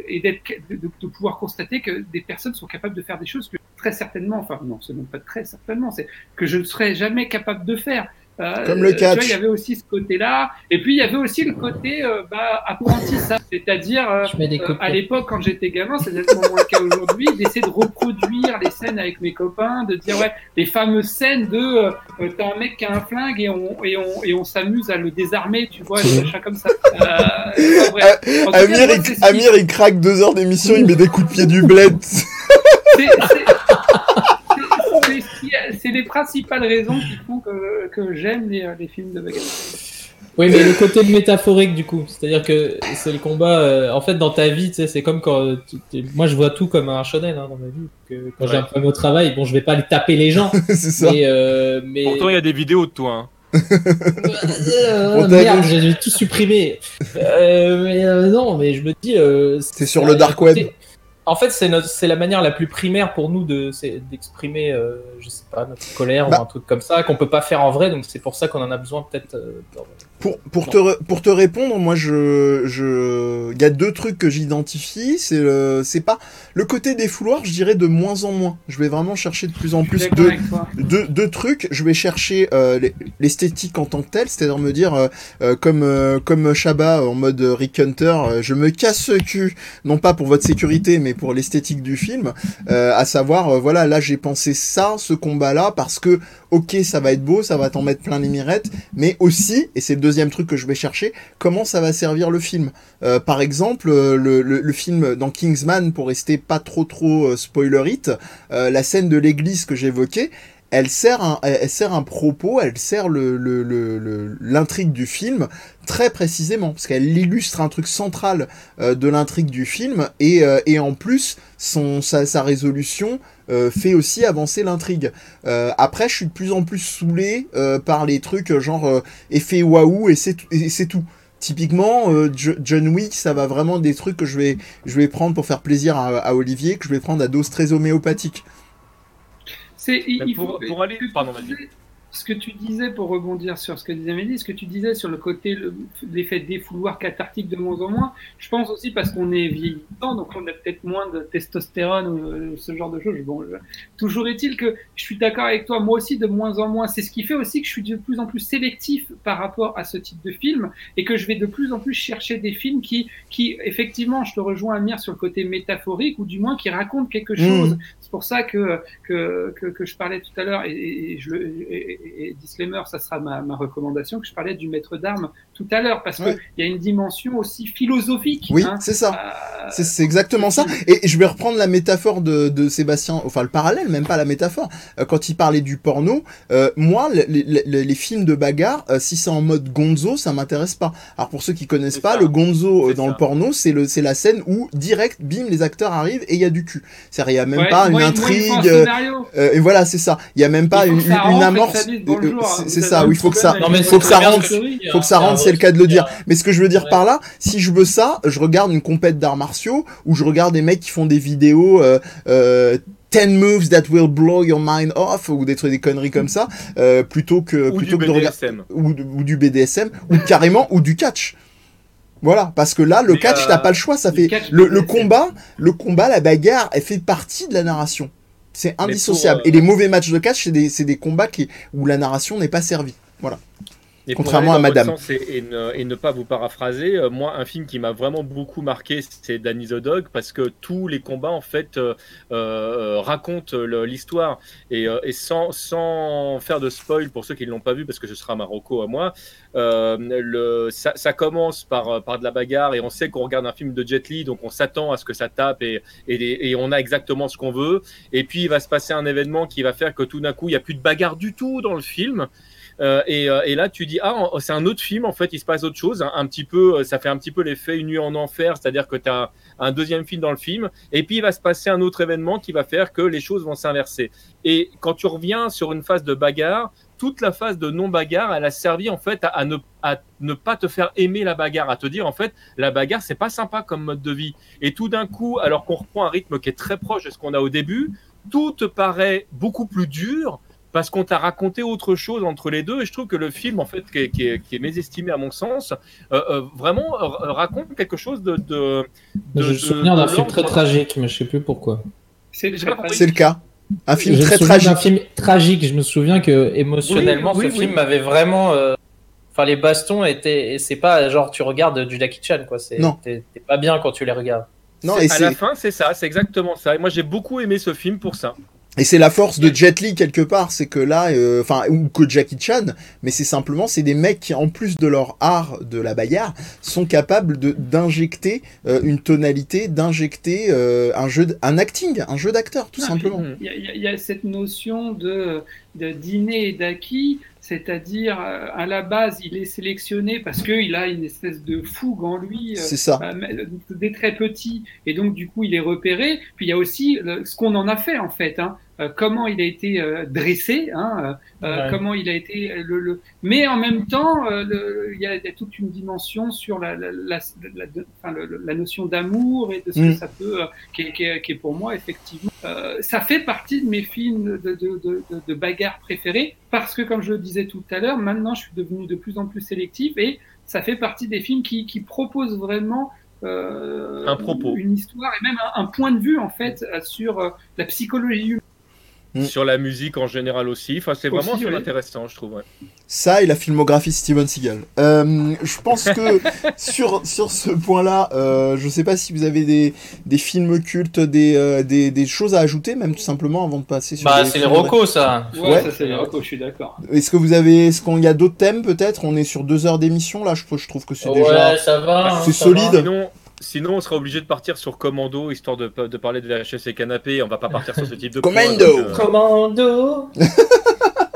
et de- de pouvoir constater que des personnes sont capables de faire des choses que très certainement, enfin non, c'est même pas très certainement, c'est que je ne serais jamais capable de faire. Euh, Comme le tu vois, catch. il y avait aussi ce côté-là, et puis il y avait aussi le côté euh, bah, apprentissage, c'est-à-dire euh, euh, à l'époque, quand j'étais gamin, c'est exactement moins le cas aujourd'hui, d'essayer de reproduire les scènes avec mes copains, de dire ouais, les fameuses scènes de t'as un mec qui a un flingue et on et on et on s'amuse à le désarmer, tu vois, des machins comme ça. Euh, cas, Amir, moi, il, Amir, craque deux heures d'émission, il met des coups de pied du bled. c'est- c'est- les principales raisons qui font que, que j'aime les, les films de bagarre. Oui, mais le côté métaphorique du coup, c'est-à-dire que c'est le combat. euh, en fait, dans ta vie, tu sais, c'est comme quand euh, tu- tu- moi je vois tout comme un shonen hein, dans ma vie. Que quand j'ai un problème au travail, bon, je vais pas aller taper les gens, c'est ça. mais, euh, mais Pourtant, il y a des vidéos de toi. hein. Euh, merde, j'ai tout supprimé. Euh, mais euh, non, mais je me dis. euh, C'est sur le dark côté- web. En fait, c'est la manière la plus primaire pour nous de c'est d'exprimer, euh, je sais pas, notre colère Bah. ou un truc comme ça qu'on peut pas faire en vrai. Donc c'est pour ça qu'on en a besoin peut-être. euh, dans- Pour, pour, te, pour te répondre, moi, je, je, il y a deux trucs que j'identifie. C'est le, c'est pas le côté des fouloirs, je dirais de moins en moins. Je vais vraiment chercher de plus en plus de, deux, deux trucs. Je vais chercher euh, l'e- l'esthétique en tant que telle, c'est-à-dire me dire, euh, euh, comme, euh, comme Shabba en mode euh, Rick Hunter, euh, je me casse le cul, non pas pour votre sécurité, mais pour l'esthétique du film. Euh, à savoir, euh, voilà, là j'ai pensé ça, ce combat-là, parce que, ok, ça va être beau, ça va t'en mettre plein les mirettes, mais aussi, et c'est le deuxième truc que je vais chercher, comment ça va servir le film. Euh, par exemple, euh, le, film dans Kingsman, pour rester pas trop trop euh, spoilerite, la scène de l'église que j'évoquais, elle sert un, elle sert un propos, elle sert le, le, le- le- l'intrigue du film très précisément, parce qu'elle illustre un truc central euh, de l'intrigue du film, et, euh, et en plus, son, sa, résolution euh, fait aussi avancer l'intrigue. Après, je suis de plus en plus saoulé par les trucs genre effet waouh, et c'est tout-. Typiquement, Jo- John Wick, ça va vraiment des trucs que je vais, je vais prendre pour faire plaisir à, à Olivier, que je vais prendre à dose très homéopathique. C'est, il, Mais il pour- faut- pour aller- pardon, vas-y. Ce que tu disais pour rebondir sur ce que disait Amélie, ce que tu disais sur le côté, le- l'effet défouloir cathartique de moins en moins, je pense aussi parce qu'on est vieillissant, donc on a peut-être moins de testostérone ou euh, ce genre de choses. Bon, je- Toujours est-il que je suis d'accord avec toi, moi aussi de moins en moins. C'est ce qui fait aussi que je suis de plus en plus sélectif par rapport à ce type de film et que je vais de plus en plus chercher des films qui, qui effectivement, je te rejoins Amir sur le côté métaphorique ou du moins qui racontent quelque Mmh. chose. C'est pour ça que, que, que, que je parlais tout à l'heure, et, et, et je le, et, et- et disclaimer, ça sera ma, ma recommandation, que je parlais du maître d'armes tout à l'heure, parce Ouais. qu'il y a une dimension aussi philosophique. Oui, hein, c'est ça. à- C'est c'est exactement ça. Et je vais reprendre la métaphore de, de Sébastien, enfin le parallèle, même pas la métaphore. Euh, quand il parlait du porno, euh, moi, le- le- le- les films de bagarre, euh, si c'est en mode gonzo, ça m'intéresse pas. Alors pour ceux qui connaissent pas, ça. le gonzo euh, dans ça. le porno, c'est le c'est la scène où direct, bim, les acteurs arrivent et il y a du cul. C'est-à-dire il y a même Ouais, pas une moi, moi, un intrigue. euh, scénario. euh, et voilà, c'est ça. Il y a même pas une, une amorce. Dise Euh, euh, hein, c'est c'est ça. Oui, il faut que ça. faut c'est que ça rentre. dis, Faut hein, que ça rentre, c'est le cas de le dire. Mais ce que je veux dire par là, si je veux ça, je regarde une compète d'arts martiaux où je regarde des mecs qui font des vidéos euh, euh, 10 moves that will blow your mind off ou des trucs des conneries comme ça euh, plutôt que Ou plutôt du que de regarder BDSM. ou, ou du BDSM ou carrément ou du catch. Voilà, parce que là le Mais, catch euh, t'as pas le choix, ça fait catch le, le BDSM. combat, le combat, la bagarre, elle fait partie de la narration. C'est pour, indissociable. euh, Et les mauvais matchs de catch, c'est des, combats qui, où la narration n'est pas servie. Et Contrairement à Madame. sens Et, et ne, et ne pas vous paraphraser, euh, moi, un film qui m'a vraiment beaucoup marqué, c'est Danny the Dog, parce que tous les combats, en fait, euh, euh, racontent l'histoire. Et, et sans, sans faire de spoil pour ceux qui ne l'ont pas vu, parce que ce sera Marocco à moi, le, ça, ça commence par, par de la bagarre, et on sait qu'on regarde un film de Jet Li, donc on s'attend à ce que ça tape, et, et, et on a exactement ce qu'on veut. Et puis, il va se passer un événement qui va faire que tout d'un coup, il n'y a plus de bagarre du tout dans le film. Euh, et, euh, et là, tu dis, ah, c'est un autre film, en fait, il se passe autre chose. Un, un petit peu, euh, ça fait un petit peu l'effet Une nuit en enfer, c'est-à-dire que tu as un deuxième film dans le film, et puis il va se passer un autre événement qui va faire que les choses vont s'inverser. Et quand tu reviens sur une phase de bagarre, toute la phase de non-bagarre, elle a servi, en fait, à, à ne, à ne pas te faire aimer la bagarre, à te dire, en fait, la bagarre, c'est pas sympa comme mode de vie. Et tout d'un coup, alors qu'on reprend un rythme qui est très proche de ce qu'on a au début, tout te paraît beaucoup plus dur parce qu'on t'a raconté autre chose entre les deux et je trouve que le film en fait qui est, qui est- qui est mésestimé à mon sens euh, euh, vraiment euh, raconte quelque chose de, de, de- J'ai le de- souvenir d'un film très tragique, mais je sais plus pourquoi. C'est le cas. Un film très tragique. film tragique. Je me souviens que émotionnellement, Oui, oui, ce oui. film m'avait vraiment. euh, Enfin, les bastons étaient. et C'est pas genre tu regardes du Jackie Chan, quoi. C'est- Non. T'es t'es pas bien quand tu les regardes. Non, C'est- et à la fin c'est ça c'est exactement ça et moi j'ai beaucoup aimé ce film pour ça et c'est la force de Jet Li quelque part, c'est que là, euh, enfin ou que Jackie Chan, mais c'est simplement c'est des mecs qui en plus de leur art de la bagarre sont capables de d'injecter euh, une tonalité, d'injecter euh, un jeu, un acting, un jeu d'acteur tout Ah, simplement. Mhm. Il y, y a cette notion de, de dîner et d'acquis. C'est-à-dire, euh, à la base, il est sélectionné parce qu'il a une espèce de fougue en lui euh, C'est ça. euh, dès très petit, et donc du coup, il est repéré. Puis il y a aussi le- ce qu'on en a fait en fait. Hein. Euh, comment il a été euh, dressé, hein, euh, Ouais. comment il a été le, le... mais en même temps euh, il y, a il y a toute une dimension sur la, la, la, la, la- enfin, notion d'amour et de ce Mm. que ça peut euh, qui, est, qui, est, qui est pour moi effectivement euh, ça fait partie de mes films de, de, de, de, de bagarre préférés parce que comme je le disais tout à l'heure maintenant je suis devenu de plus en plus sélectif et ça fait partie des films qui, qui proposent vraiment euh, Un propos. une histoire et même un, un point de vue en fait sur euh, la psychologie humaine Mm. Sur la musique en général aussi. Enfin, c'est vraiment oui. intéressant, je trouve. ouais. Ça et la filmographie de Steven Seagal. Euh, je pense que sur, sur ce point-là, euh, je sais pas si vous avez des, des films cultes, des, euh, des, des choses à ajouter, même tout simplement avant de passer sur Bah, c'est les rocos, ça. Ouais. ça c'est je suis d'accord Est-ce que vous avez, est-ce qu'il y a d'autres thèmes peut-être? On est sur deux heures d'émission là, je, je trouve que c'est Ouais, déjà. ça va. C'est solide. va. Sinon, sinon, on sera obligé de partir sur Commando, histoire de, de parler de VHS et canapé. On va pas partir sur ce type de point, Commando. donc, euh, Commando.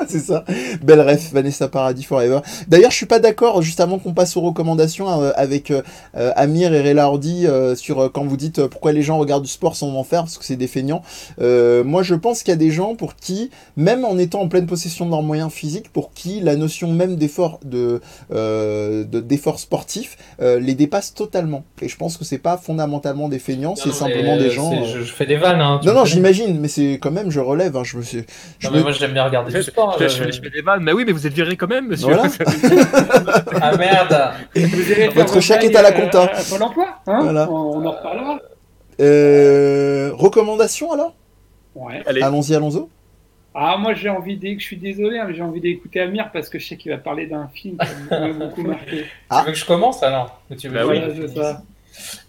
c'est ça. Belle ref, Vanessa Paradis Forever. D'ailleurs, je suis pas d'accord, juste avant qu'on passe aux recommandations, euh, avec euh, euh, Amir et Rela Ordi euh, sur euh, quand vous dites euh, pourquoi les gens regardent du sport sans en faire, parce que c'est des feignants. Euh, moi, je pense qu'il y a des gens pour qui, même en étant en pleine possession de leurs moyens physiques, pour qui la notion même d'effort de, euh, de- d'effort sportif euh, les dépasse totalement. Et je pense que c'est pas fondamentalement des feignants, c'est simplement des gens. euh, Je, je fais des vannes. Hein, Non, non, j'imagine, mais c'est quand même, je relève. hein, je me suis. je Non, me- mais moi, j'aime bien regarder du sport. Je, hein, je- fais des vannes, mais oui, mais vous êtes viré quand même, monsieur. Voilà. Ah merde. Vous irez faire Votre chèque est à la euh, compta. à Pôle emploi, hein Voilà. on, on en reparlera. Euh, recommandations alors? Ouais. Allez, Allons-y, allons-y. Ah, moi j'ai envie d'écouter, je suis désolé, hein, mais j'ai envie d'écouter Amir parce que je sais qu'il va parler d'un film qui m'a beaucoup marqué. Ah. Tu veux que je commence alors? Ou tu veux Bah que oui. ça.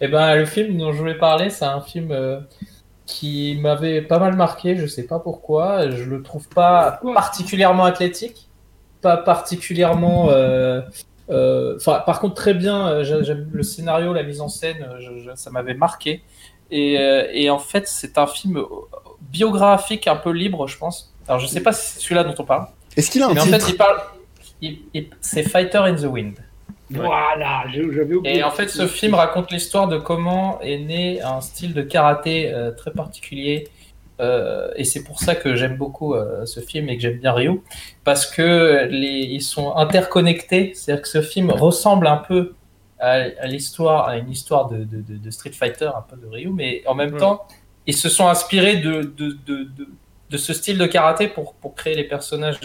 Eh ben, le film dont je voulais parler, c'est un film euh, qui m'avait pas mal marqué. Je sais pas pourquoi. Je le trouve pas Pourquoi particulièrement athlétique, pas particulièrement. euh, euh, Enfin, par contre, très bien. euh, j'ai- J'aime le scénario, la mise en scène. euh, je- je- ça m'avait marqué. Et, et en fait, c'est un film biographique, un peu libre, je pense. Alors, je sais pas si c'est celui-là dont on parle. Est-ce qu'il a un Mais en titre? fait, il parle. il- il- C'est Fighter in the Wind. Voilà, je- j'avais oublié. Et en fait, ce film raconte l'histoire de comment est né un style de karaté euh, très particulier. Euh, et c'est pour ça que j'aime beaucoup euh, ce film et que j'aime bien Ryu. Parce que les, ils sont interconnectés. C'est-à-dire que ce film ressemble un peu à, à l'histoire, à une histoire de, de- de- de Street Fighter, un peu de Ryu. Mais en même temps, ils se sont inspirés de, de, de, de, de ce style de karaté pour, pour créer les personnages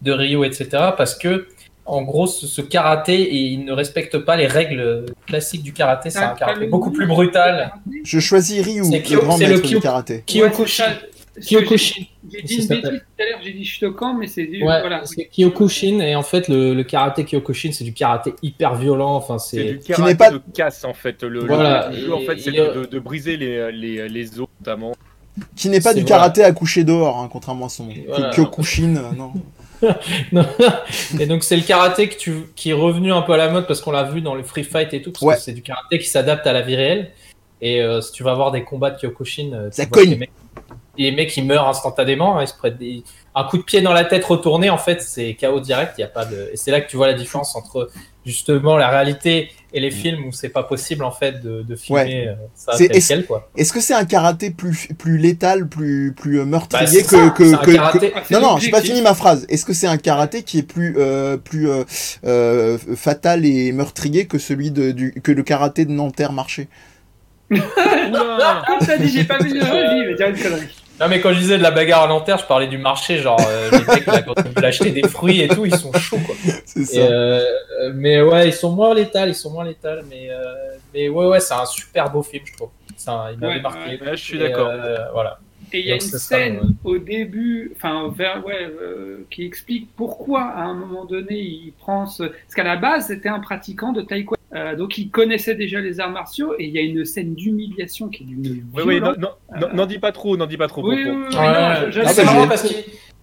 de Ryu, etc. Parce que en gros, ce, ce karaté, et il ne respecte pas les règles classiques du karaté. C'est un karaté beaucoup plus brutal. Je choisis Ryu, C'est le Kyo- grand c'est le maître du Kyo- karaté. Kyokushin. J'ai dit une bêtise tout à l'heure, j'ai dit Shotokan, mais c'est du. Ouais, voilà. c'est Kyokushin. Et en fait, le, le karaté Kyokushin, c'est du karaté hyper violent. Enfin, c'est c'est. du Qui karaté n'est pas- de casse en fait. Le, le- Voilà, le jeu en fait, c'est de, de briser les, les, les os notamment. Qui n'est pas du vrai. karaté à coucher dehors, hein, contrairement à son nom. Voilà. Kyokushin, euh, non. Et donc c'est le karaté que tu, qui est revenu un peu à la mode parce qu'on l'a vu dans les free fight et tout, parce Ouais. que c'est du karaté qui s'adapte à la vie réelle. Et euh, si tu vas voir des combats de Kyokushin, euh, Ça cogne. Les mecs, les mecs ils meurent instantanément, hein, ils se prennent des- un coup de pied dans la tête retourné, en fait c'est KO direct. Il y a pas de... Et c'est là que tu vois la différence entre justement la réalité et les films où c'est pas possible en fait de, de filmer euh, ça C'est- tel est-ce- quel quoi. Est-ce que c'est un karaté plus, plus létal, plus, plus euh, Bah, meurtrier c'est que, ça, que, karaté- Non, non, j'ai pas fini ma phrase. Est-ce que c'est un karaté qui est plus, euh, plus euh, euh, fatal et meurtrier que celui de, du, que le karaté de Nanterre marché? Oula Comme t'as dit, j'ai pas vu le jeu, une connerie. Non mais quand je disais de la bagarre à l'enterre, je parlais du marché, genre euh, les mecs là, quand ils veulent acheter des fruits et tout, ils sont chauds quoi. C'est Et, ça. euh, mais ouais, ils sont moins létals, ils sont moins létals, mais euh, mais ouais ouais, c'est un super beau film je trouve. Un- il m'avait Ouais, marqué. Ouais, je suis d'accord. euh, voilà. Et il y a Donc, une ça, scène ouais. au début, enfin, vers, ouais, euh, qui explique pourquoi, à un moment donné, il prend ce. Parce qu'à la base, c'était un pratiquant de taekwondo. Euh, donc, il connaissait déjà les arts martiaux, et il y a une scène d'humiliation qui est d'une Oui, oui, non, n'en dis pas trop, n'en dis pas trop. Oui, oui, oui, Ah, c'est bah, marrant j'ai- parce qu'il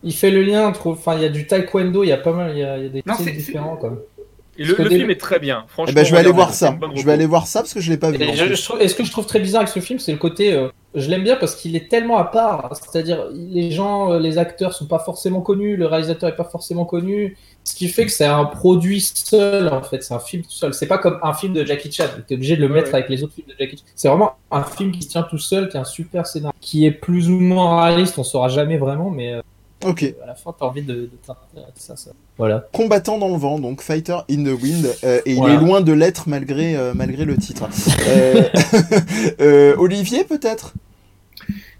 il fait le lien entre, enfin il y a du taekwondo, il y a pas mal, il y a, il y a des Non, styles différents quoi. Et le, film est très bien, franchement. Eh ben, je vais aller voir ça. Je vais aller voir ça parce que je l'ai pas vu. Et en je- plus. je trouve- et ce que je trouve très bizarre avec ce film, c'est le côté euh, je l'aime bien parce qu'il est tellement à part. C'est-à-dire, les gens, euh, les acteurs sont pas forcément connus, le réalisateur est pas forcément connu. Ce qui fait que c'est un produit seul, en fait. C'est un film tout seul. C'est pas comme un film de Jackie Chan. Tu es obligé de le mettre avec les autres films de Jackie Chan. C'est vraiment un film qui se tient tout seul, qui a un super scénario, qui est plus ou moins réaliste. On saura jamais vraiment, mais. Euh, ok. À la fin, tu as envie de, de ça, ça. Voilà. Combattant dans le vent, donc Fighter in the Wind, euh, et il est loin de l'être malgré, malgré le titre. Olivier, peut-être?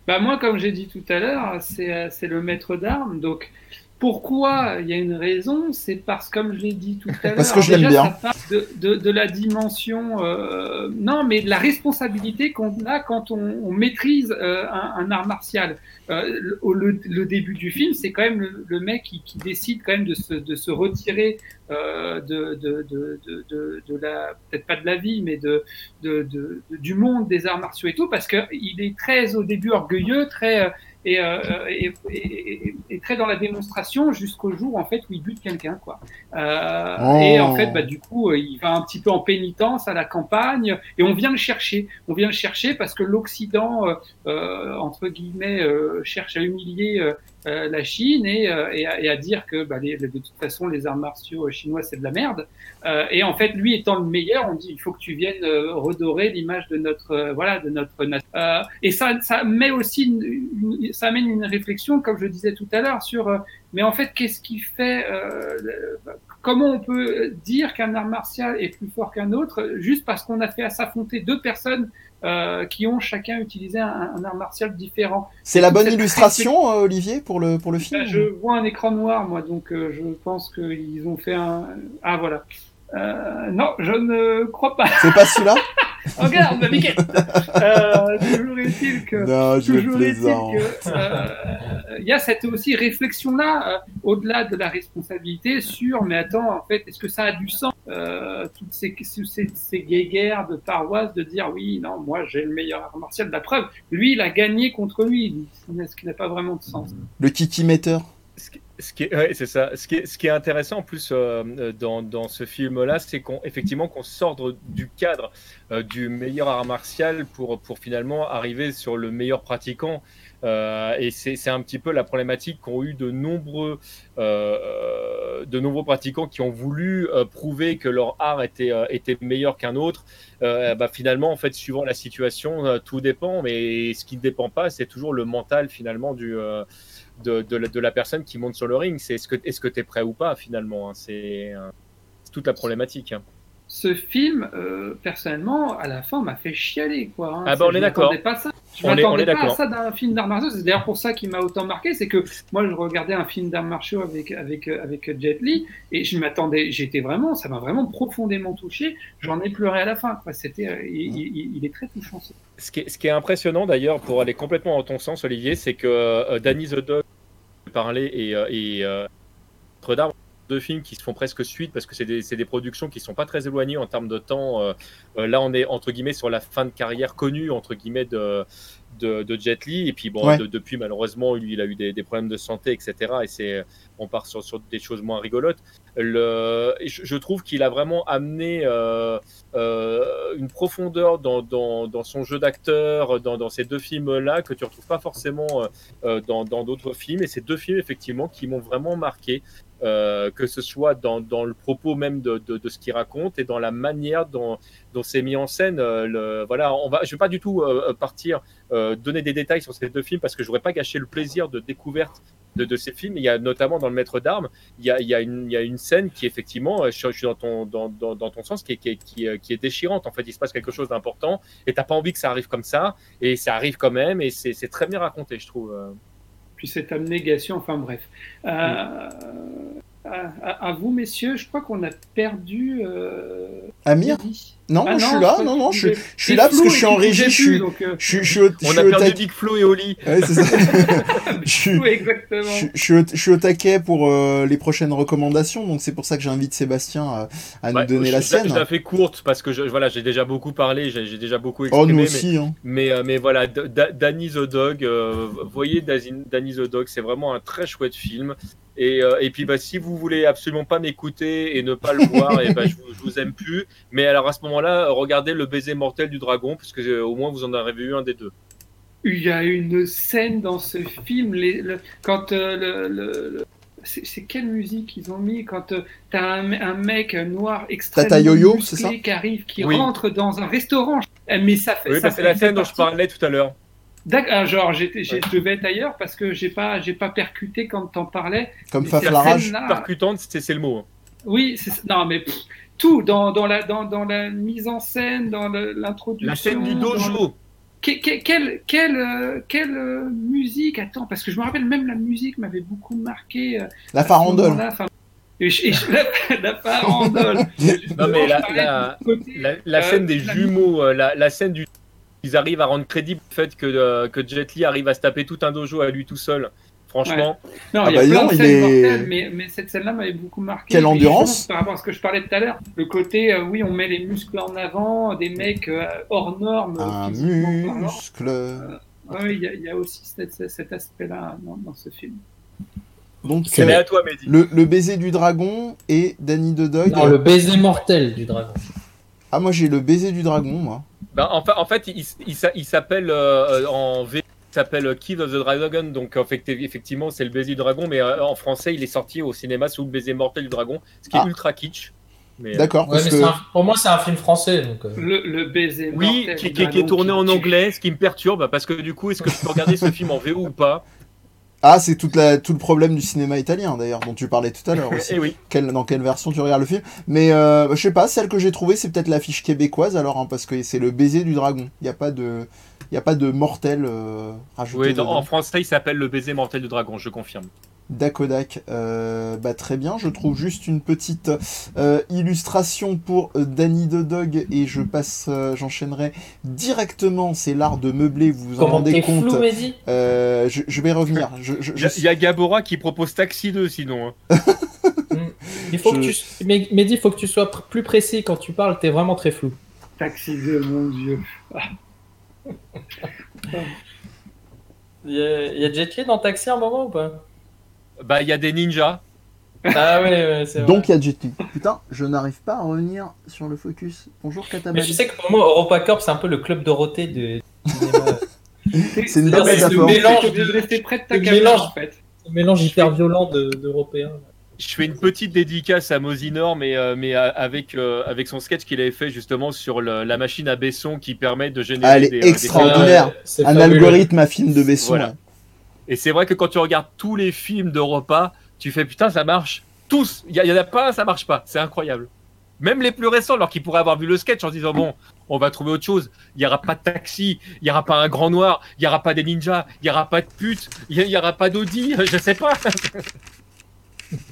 Bah moi, comme j'ai dit tout à l'heure, c'est le maître d'armes. Donc, pourquoi Il y a une raison, c'est parce, comme je l'ai dit tout à l'heure, parce que je bien. de, de, de, la dimension, euh, non, mais de la responsabilité qu'on a quand on, on maîtrise euh, un, un, art martial. Euh, le, le, début du film, c'est quand même le, le mec qui, qui, décide quand même de se, de se retirer euh, de, la, peut-être pas de la vie, mais de, du monde des arts martiaux et tout, parce qu'il est très au début orgueilleux, très euh, et, et, et, très dans la démonstration jusqu'au jour en fait où il bute quelqu'un quoi. Euh, Et en fait, bah, du coup, euh, il va un petit peu en pénitence à la campagne et on vient le chercher. On vient le chercher parce que l'Occident, euh, euh entre guillemets, cherche à humilier euh, la Chine et, euh, et, à, dire que bah, les, de toute façon les arts martiaux chinois c'est de la merde. Euh, et en fait, lui étant le meilleur, on dit il faut que tu viennes redorer l'image de notre voilà de notre et ça ça met aussi une, ça amène une réflexion comme je disais tout à l'heure sur mais en fait qu'est-ce qui fait comment on peut dire qu'un art martial est plus fort qu'un autre juste parce qu'on a fait à s'affronter deux personnes euh, qui ont chacun utilisé un, un art martial différent. C'est la bonne illustration, euh, Olivier, pour le, pour le film Je vois un écran noir, moi, donc euh, je pense qu'ils ont fait un... Ah, voilà. Euh, non, je ne crois pas. C'est pas celui-là Regarde, ma biquette euh, Toujours est-il que. Non, je toujours est-il que. Il euh, y a cette aussi réflexion-là, euh, au-delà de la responsabilité, sur mais attends, en fait, est-ce que ça a du sens euh, Toutes ces, ces, ces guéguerres de paroisse de dire oui, non, moi j'ai le meilleur art martial. La preuve, lui, il a gagné contre lui, ce qui n'a pas vraiment de sens. Le kiki metteur ce qui est, c'est ça. Ce qui est, ce qui est, intéressant en plus euh, dans, dans, ce film-là, c'est qu'on effectivement qu'on sort du cadre euh, du meilleur art martial pour, pour finalement arriver sur le meilleur pratiquant. Euh, et c'est un petit peu la problématique qu'ont eu de nombreux, euh, de nombreux pratiquants qui ont voulu euh, prouver que leur art était, était meilleur qu'un autre. Bah, finalement, en fait, suivant la situation, tout dépend. Mais ce qui ne dépend pas, c'est toujours le mental finalement du de, de, la, personne qui monte sur le ring. C'est est-ce que est-ce que tu es prêt ou pas finalement. Hein. C'est toute la problématique. Hein. Ce film, euh, personnellement, à la fin, m'a fait chialer. Quoi, hein. Ah bah on est d'accord. pas ça. Je m'attendais pas à ça d'un film d'arts martiaux. C'est d'ailleurs pour ça qui m'a autant marqué. C'est que moi, je regardais un film d'arts martiaux avec, avec, avec Jet Li et je m'attendais, j'étais vraiment, ça m'a vraiment profondément touché. J'en ai pleuré à la fin. C'était, euh, il, il, est très touchant. Ce qui est, ce qui est impressionnant d'ailleurs, pour aller complètement dans ton sens, Olivier, c'est que euh, Danny the Dog parlait et, et euh, deux films qui se font presque suite parce que c'est des, des, productions qui sont pas très éloignées en termes de temps. Euh, euh, là, on est entre guillemets sur la fin de carrière connue entre guillemets de, de, de Jet Li. Et puis bon, ouais. de, depuis malheureusement, lui, il a eu des, des problèmes de santé, etc. Et c'est, on part sur, sur, des choses moins rigolotes. Le, je, je trouve qu'il a vraiment amené euh, euh, une profondeur dans, dans, dans son jeu d'acteur, dans, dans, ces deux films-là que tu retrouves pas forcément euh, dans d'autres films. Et ces deux films, effectivement, qui m'ont vraiment marqué. Euh, que ce soit dans, dans, le propos même de, de, de ce qu'il raconte et dans la manière dont, dont c'est mis en scène. Euh, le, voilà, on va, je vais pas du tout euh, partir donner des détails sur ces deux films parce que je voudrais pas gâcher le plaisir de découverte de, de, ces films. Il y a notamment dans Le Maître d'Armes, il y a, il il y a une scène qui effectivement, je, je suis dans ton, dans, ton sens, qui est, qui, est, qui, est, qui est déchirante. En fait, il se passe quelque chose d'important et t'as pas envie que ça arrive comme ça et ça arrive quand même et c'est très bien raconté, je trouve puis cette abnégation, enfin bref. Euh, à, à, à, vous, messieurs, je crois qu'on a perdu. Euh, Amir non, ah, je suis là, non, non, je, je suis là parce que je suis en régie, je suis, donc, euh... je, je, je, On a perdu Big Flo et Oli. Ouais, c'est ça. je, suis, oui, exactement. Je, je, je, suis au taquet pour euh, les prochaines recommandations, donc c'est pour ça que j'invite Sébastien à, à ouais, nous donner la sienne. Je la fais courte parce que je, voilà, j'ai déjà beaucoup parlé, j'ai déjà beaucoup exprimé. Oh, nous aussi, mais, hein. mais, euh, mais voilà, Danny the Dog, euh, voyez Danny the Dog, c'est vraiment un très chouette film. Et, euh, et puis, bah, si vous voulez absolument pas m'écouter et ne pas le voir, et bah, je, vous, je vous aime plus. Mais alors à ce moment-là, regardez le baiser mortel du dragon, parce que euh, au moins vous en avez vu un des deux. il y a une scène dans ce film, les, le- quand euh, le, le- le- c'est quelle musique ils ont mis quand euh, t'as un, un mec noir extrêmement Tata Yo-Yo, musclé c'est ça? qui arrive, qui Oui. rentre dans un restaurant. Euh, Mais ça fait. Oui, ça bah, c'est fait- la scène dont je parlais tout à l'heure. D'accord, ah, genre j'étais, Ouais. je devais être ailleurs parce que j'ai pas, j'ai pas percuté quand t'en parlais. Comme Mais Faf c'est la la rage. scène- Ah. Percutante, c'est c'est le mot. hein. Oui, c'est, non mais pff, tout dans, dans la dans, dans la mise en scène, dans le- l'introduction. La scène du dojo. Que- que- quelle quelle euh, quelle euh, musique Attends, parce que je me rappelle même la musique m'avait beaucoup marqué. euh, La farandole. moment-là, enfin, et je- et je- la, la farandole. Non, mais la- côté, euh, scène des jumeaux, euh, la, la scène du. Ils arrivent à rendre crédible le fait que, euh, que Jet Li arrive à se taper tout un dojo à lui tout seul. Franchement, Non, Ah il y a bah plein non, de scènes est- mortelles, mais, mais cette scène-là m'avait beaucoup marqué. Quelle endurance Par rapport à ce que je parlais tout à l'heure, le côté, euh, oui, on met les muscles en avant, des mecs euh, hors normes. Un muscle. Oui, il y, a- il y a aussi cet, cet aspect-là dans, dans ce film. Donc, c'est euh, à toi, Mehdi. le, le baiser du dragon et Danny the Dog. Non, le baiser mortel du dragon. Ah, moi j'ai le baiser du dragon, moi. Ben, en, fa- en fait, il, il s'a- il s'appelle euh, en V. Il s'appelle Kid of the Dragon, donc en fait, effectivement c'est le baiser du dragon, mais euh, en français il est sorti au cinéma sous le baiser mortel du dragon, ce qui Ah. est ultra kitsch. Euh, D'accord, Ouais, que. pour moi, c'est un film français. Donc, euh, Le, le baiser Oui, mortel qui, qui- qui est tourné en anglais, ce qui me perturbe, parce que du coup, est-ce que je peux regarder ce film en VO ou pas? Ah, c'est tout le problème du cinéma italien d'ailleurs, dont tu parlais tout à l'heure aussi. Eh oui. Quelle- dans quelle version tu regardes le film? Mais euh, je sais pas, celle que j'ai trouvée, c'est peut-être l'affiche québécoise alors, hein, parce que c'est le baiser du dragon. Il n'y a pas de. Il y a pas de mortel euh, rajouté Oui, dans- en français il s'appelle le baiser mortel du dragon, je confirme. Dakodak, euh, bah très bien, je trouve juste une petite euh, illustration pour euh, Danny the Dog et je passe, euh, j'enchaînerai directement, c'est l'art de meubler, vous vous en rendez compte flou, Mehdi Euh, je, je vais revenir. Je- Il je y, a- il y a Gabora qui propose Taxi 2 sinon. hein. Il faut Je- que tu... Mais- Mehdi, il faut que tu sois pr- plus précis quand tu parles. T'es vraiment très flou. Taxi 2, mon dieu. Il y a, il y a Jet Li dans Taxi à un moment ou pas? Bah il y a des ninjas. Ah ouais, ouais c'est vrai. Donc il y a Jet Li. Putain, je n'arrive pas à revenir sur le focus. Bonjour Mais Katamari. je sais que pour moi, EuropaCorp, c'est un peu le club Dorothée de du cinéma. C'est une bonne c'est le métaphore. mélange C'est de de- rester près de ta le caméra, mélange. en fait. Ce mélange hyper violent de- d'Européens. Je fais une petite dédicace à Mosinor, mais, euh, mais euh, avec, euh, avec son sketch qu'il avait fait justement sur le- la machine à Besson qui permet de générer Ah, elle est des, des- extraordinaire. Un fabuleux. algorithme à film de Besson. Voilà. Et c'est vrai que quand tu regardes tous les films d'Europa, tu fais putain, ça marche. Tous. Il y, en a pas un, ça marche pas. C'est incroyable. Même les plus récents, alors qu'ils pourraient avoir vu le sketch en se disant bon, on va trouver autre chose. Il y aura pas de taxi, il y aura pas un grand noir, il y aura pas des ninjas, il y aura pas de pute, il y, il y aura pas d'Audi, je sais pas.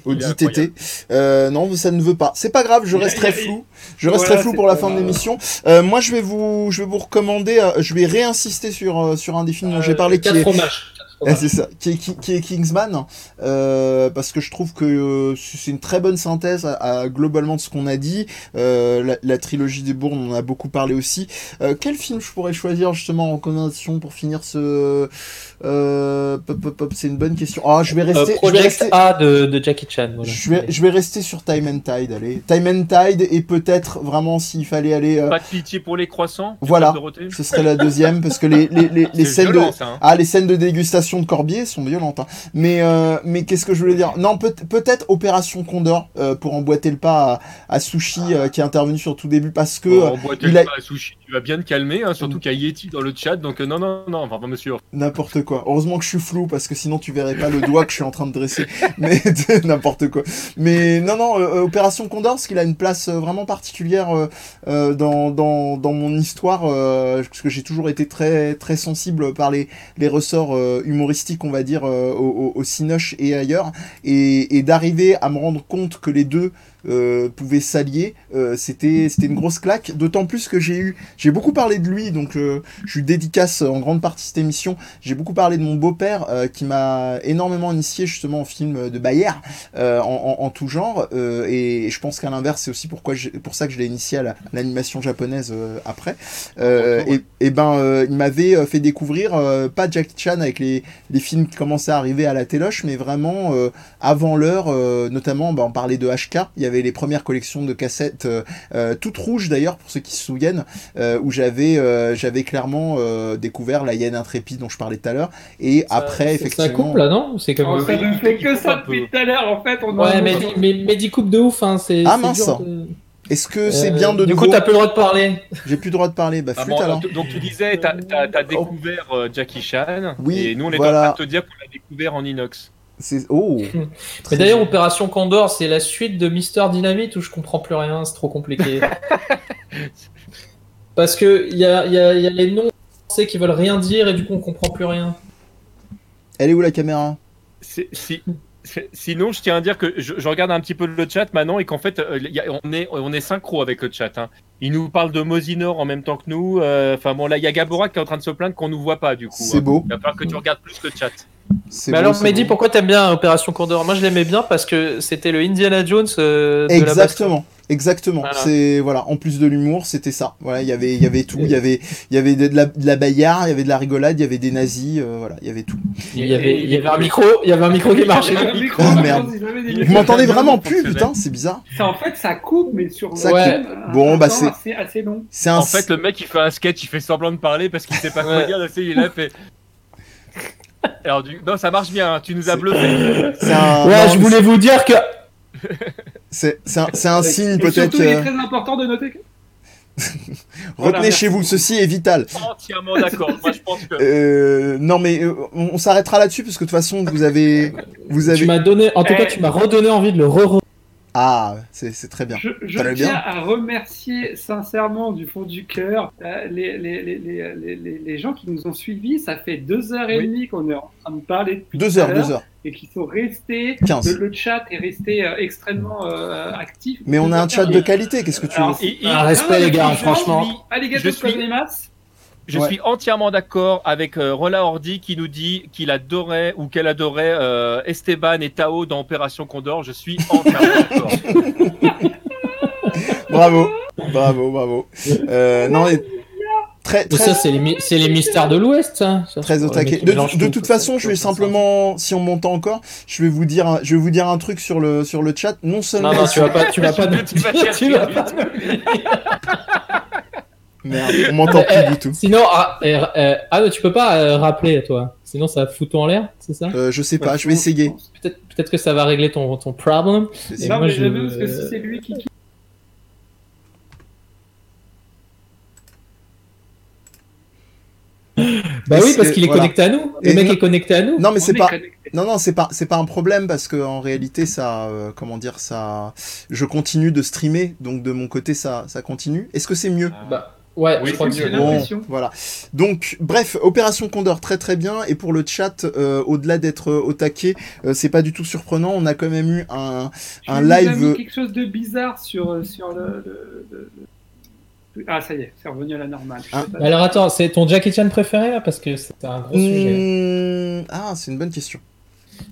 Audi TT. Euh, non, ça ne veut pas. C'est pas grave, je resterai flou. Je resterai Voilà, flou pour la fin de l'émission. Euh, moi, je vais vous, je vais vous recommander. euh, je vais réinsister sur sur un des films dont j'ai parlé, qui Quatre est c'est ça, qui est, Kingsman, euh, parce que je trouve que euh, c'est une très bonne synthèse globalement de ce qu'on a dit. Euh, la, trilogie des bournes, on en a beaucoup parlé aussi. Quel film je pourrais choisir justement en recommandation pour finir ce... Euh, pop, pop, pop, c'est une bonne question. Ah, je vais Euh, rester... je vais Project rester... A de, de Jackie Chan. Voilà. Je vais, je vais rester sur Time and Tide, allez. Time and Tide, et peut-être vraiment s'il fallait aller... euh, Pas de pitié pour les croissants. Voilà. Ce serait la deuxième, parce que les, les, les, les scènes de... ça, hein. Ah, les scènes de dégustation de Corbier sont violentes. hein. Mais, euh, mais qu'est-ce que je voulais dire? Non, peut- peut-être Opération Condor euh, pour emboîter le pas à, à Sushi euh, qui est intervenu sur tout début parce que Oh, euh, on boit il a- pas à sushi. Tu vas bien te calmer, hein, surtout qu'il y a Yeti dans le chat. Donc euh, non, non, non, enfin pas monsieur. n'importe quoi. Heureusement que je suis flou parce que sinon tu verrais pas le doigt que je suis en train de dresser. Mais n'importe quoi. Mais non, non, euh, Opération Condor, parce qu'il a une place euh, vraiment particulière euh, euh, dans, dans, dans mon histoire, euh, parce que j'ai toujours été très, très sensible par les, les ressorts euh, humoristiques, on va dire, euh, au, au, au Cinoche et ailleurs. Et, et d'arriver à me rendre compte que les deux euh, pouvaient s'allier, euh, c'était c'était une grosse claque. D'autant plus que j'ai eu, j'ai beaucoup parlé de lui, donc euh, je lui dédicace en grande partie cette émission. J'ai beaucoup parlé de mon beau-père euh, qui m'a énormément initié justement en film de Bayer en, en, en tout genre. et, et je pense qu'à l'inverse, c'est aussi pourquoi pour ça que je l'ai initié à la- à l'animation japonaise après. Et, et ben, il m'avait fait découvrir pas Jackie Chan avec les, les films qui commençaient à arriver à la téloche, mais vraiment avant l'heure, notamment, bah, on parlait de HK. Il y avait j'avais les premières collections de cassettes, euh, euh, toutes rouges d'ailleurs, pour ceux qui se souviennent, euh, où j'avais euh, j'avais clairement euh, découvert la hyène intrépide dont je parlais tout à l'heure. Et Ça- après, effectivement. Ça coupe là, non C'est comme. Oh, ça ne fait que ça un peu. depuis tout à l'heure, en fait. On Ouais, en- mais, mais, mais dis coupe de ouf, hein. C'est, Ah, c'est mince. dur de- Est-ce que c'est Euh, bien de Du nouveau coup, t'as plus le droit de parler. J'ai plus le droit de parler. Bah, Ah, flûte bon, alors. donc, tu disais, t'as as, découvert euh, Jackie Chan, Oui, et nous on est voilà. en train de te dire qu'on l'a découvert en inox. C'est oh. Mais d'ailleurs, Opération Condor, c'est la suite de Mister Dynamite où je comprends plus rien, c'est trop compliqué. Parce que il y a, y a- y a les noms français qui veulent rien dire et du coup on comprend plus rien. Elle est où la caméra? C'est- si- c'est- Sinon, je tiens à dire que je, je regarde un petit peu le chat maintenant et qu'en fait, euh, il y a- on, est, on est synchro avec le chat. Hein. Il nous parle de Mosinor en même temps que nous. euh, Enfin bon, là, il y a Gabora qui est en train de se plaindre qu'on nous voit pas du coup. C'est hein. beau. Il va falloir que tu regardes plus le chat. Mais beau, alors, Mehdi, pourquoi t'aimes bien Opération Condor Moi je l'aimais bien parce que c'était le Indiana Jones euh, de la baston. Exactement. Exactement. Voilà. C'est voilà. En plus de l'humour, c'était ça. Voilà, il y avait, il y avait tout. Il y avait, il y avait de la, de la bagarre, il y avait de la rigolade, il y avait des nazis. euh, voilà, il y avait tout. Il y avait, il y avait un micro, il y avait un micro qui marchait. Micro, Oh, merde. Vous m'entendez vraiment plus, putain, c'est bizarre. Ça, en fait, ça coupe, mais sur Ça coupe. un- Bon, bah, c'est- assez, assez long. C'est un. En fait, le mec, il fait un sketch, il fait semblant de parler parce qu'il sait pas quoi Ouais. dire. là, c'est- Il a fait. Alors, du... non, ça marche bien. hein, Tu nous as bluffé. c'est un. Ouais, non, je voulais vous dire que. C'est c'est un, c'est un signe peut-être. surtout, il est euh, très important de noter que. Retenez Voilà, chez vous, ceci est vital. Entièrement d'accord. Moi, je pense que. Euh, non mais euh, on, on s'arrêtera là-dessus parce que de toute façon vous avez, vous Tu m'as donné, en tout Eh. cas, tu m'as redonné envie de le re Ah, c'est très bien. Je, tiens bien. à remercier sincèrement du fond du cœur euh, les, les, les, les, les- les- les gens qui nous ont suivis. Ça fait deux heures et Oui. demie qu'on est en train de parler depuis Deux heures, deux heures. et qui sont restés. 15. Le, le chat est resté euh, extrêmement euh, actif. Mais on a un chat de Et- qualité. Qu'est-ce que tu veux Alors, Et- et- Un respect, les gars, franchement. Allez, Je gâteaux suis- de masses. Je Ouais. suis entièrement d'accord avec euh, Rola Ordi qui nous dit qu'il adorait ou qu'elle adorait euh, Esteban et Tao dans Opération Condor. Je suis entièrement d'accord. Bravo, bravo, bravo. Euh, non, mais très, ça, c'est les, mi- c'est les mystères de l'Ouest, ça. Ça, très au taquet. De, toute façon, je vais simplement, si on monte encore, je vais vous dire, un- je vais vous dire un truc sur le sur le chat. Non seulement, Non, non, tu vas pas, tu vas pas, Tu vas pas. merde, on m'entend plus du tout. Sinon, ah, euh, ah, mais tu peux pas euh, rappeler, toi. Sinon, ça fout tout en l'air, c'est ça? Euh, je sais pas, je vais essayer. Peut-être peut que ça va régler ton, ton problème. Je vais essayer. Non, moi, mais je- parce que si c'est lui qui Bah oui, parce qu'il est voilà. connecté à nous. Le Et mec non- est connecté à nous. Non, mais on c'est est pas. connecté. Non, non, c'est pas, c'est pas un problème parce que en réalité, ça, euh, comment dire, ça, je continue de streamer, donc de mon côté, ça, ça continue. Est-ce que c'est mieux? Bah, ouais, Oui, je crois que c'est. Bon, l'impression. voilà. Donc, bref, Opération Condor, très très bien. Et pour le chat, euh, au-delà d'être euh, au taquet, euh, c'est pas du tout surprenant. On a quand même eu un, un live- mis quelque chose de bizarre sur, euh, sur le, le- le- le- Ah, ça y est, c'est revenu à la normale. Ah. alors attends, c'est ton Jackie Chan préféré là Parce que c'est un gros sujet. Hmm, Ah, c'est une bonne question.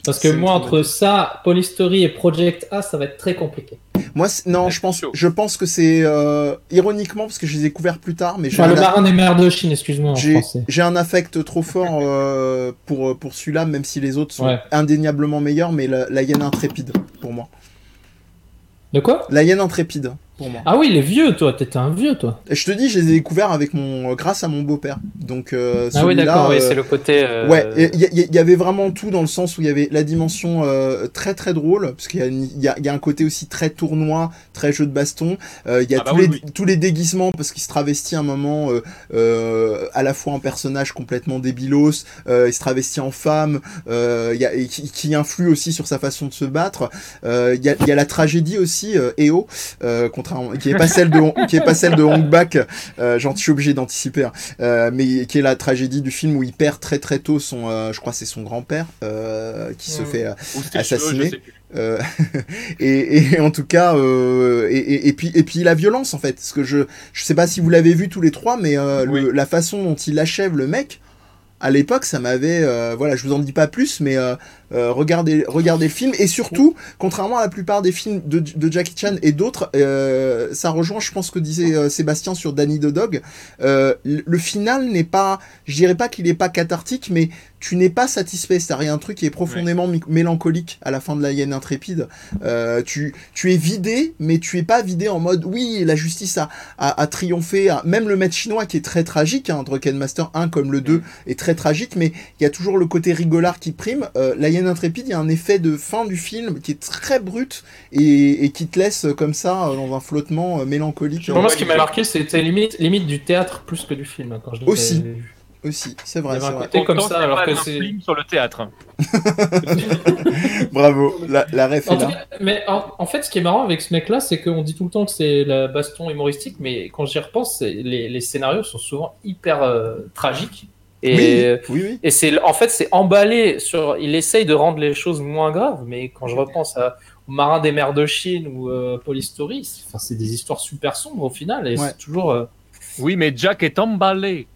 Parce que moi, entre ça, Polystory et Project A, ça va être très compliqué. Moi, non, je pense, je pense que c'est euh, ironiquement parce que je les ai couverts plus tard, mais Enfin, le marin des mers de Chine, excuse-moi j'ai- un affect trop fort euh, pour pour celui-là, même si les autres sont Ouais. indéniablement meilleurs. Mais la, la hyène intrépide pour moi. De quoi? La hyène intrépide pour moi. Ah oui, les vieux, toi, t'étais un vieux, toi. Et je te dis, je les ai découverts avec mon, euh, grâce à mon beau-père. Donc euh, Ah oui, d'accord, oui, euh, c'est le côté. euh, Ouais, il y, y- y avait vraiment tout dans le sens où il y avait la dimension euh, très très drôle, parce qu'il y, a y, un côté aussi très tournoi, très jeu de baston. Euh, Il y a Ah bah tous, oui, les, oui. tous les déguisements, parce qu'il se travestit à un moment euh, euh, à la fois en personnage complètement débilos, euh, il se travestit en femme, euh, il y a, et qui, qui influe aussi sur sa façon de se battre. Euh, Il y, a, il y a la tragédie aussi, euh, EO, euh, contrairement, qui est pas celle de, Hong- qui est pas celle de Hong Bak, euh, j'en suis obligé d'anticiper, hein. Euh, mais qui est la tragédie du film où il perd très très tôt son, euh, je crois c'est son grand-père euh, qui se fait euh, euh, et, et en tout cas euh, et, et, et puis et puis la violence en fait. Parce que je je sais pas si vous l'avez vu tous les trois mais euh, le- la façon dont il achève le mec à l'époque ça m'avait euh, voilà je vous en dis pas plus mais euh, euh, regardez regardez le film. Et surtout contrairement à la plupart des films de, Jackie Chan et d'autres ça rejoint je pense ce que disait Sébastien sur Danny the Dog. Le, final n'est pas je dirais pas qu'il est pas cathartique mais tu n'es pas satisfait. C'est-à-dire, il y a un truc qui est profondément mélancolique à la fin de la hyène intrépide. Euh, tu, tu es vidé, mais tu es pas vidé en mode oui, la justice a, a, a triomphé. a- Même le maître chinois qui est très tragique, hein, Drunken Master 1 comme le 2 est très tragique, mais il y a toujours le côté rigolard qui prime. Euh, la hyène intrépide, il y a un effet de fin du film qui est très brut et, et qui te laisse euh, comme ça euh, dans un flottement euh, mélancolique. Moi, ce qui m'a marqué, c'était limite, limite du théâtre plus que du film hein, quand je l'ai Aussi. vu. Aussi, c'est Il vrai, y avait c'est un vrai. côté comme ça, alors que c'est. film sur le théâtre. Bravo, la, la ref En est là. cas, mais en, en fait, ce qui est marrant avec ce mec-là, c'est qu'on dit tout le temps que c'est la baston humoristique, mais quand j'y repense, les, les scénarios sont souvent hyper euh, tragiques. Et, Oui, oui, oui. et c'est en fait, c'est emballé sur. Il essaye de rendre les choses moins graves, mais quand je repense à au Marin des mers de Chine ou euh, Polystory, c'est enfin, c'est des histoires super sombres au final, et Ouais. c'est toujours. euh, Oui, mais Jack est emballé.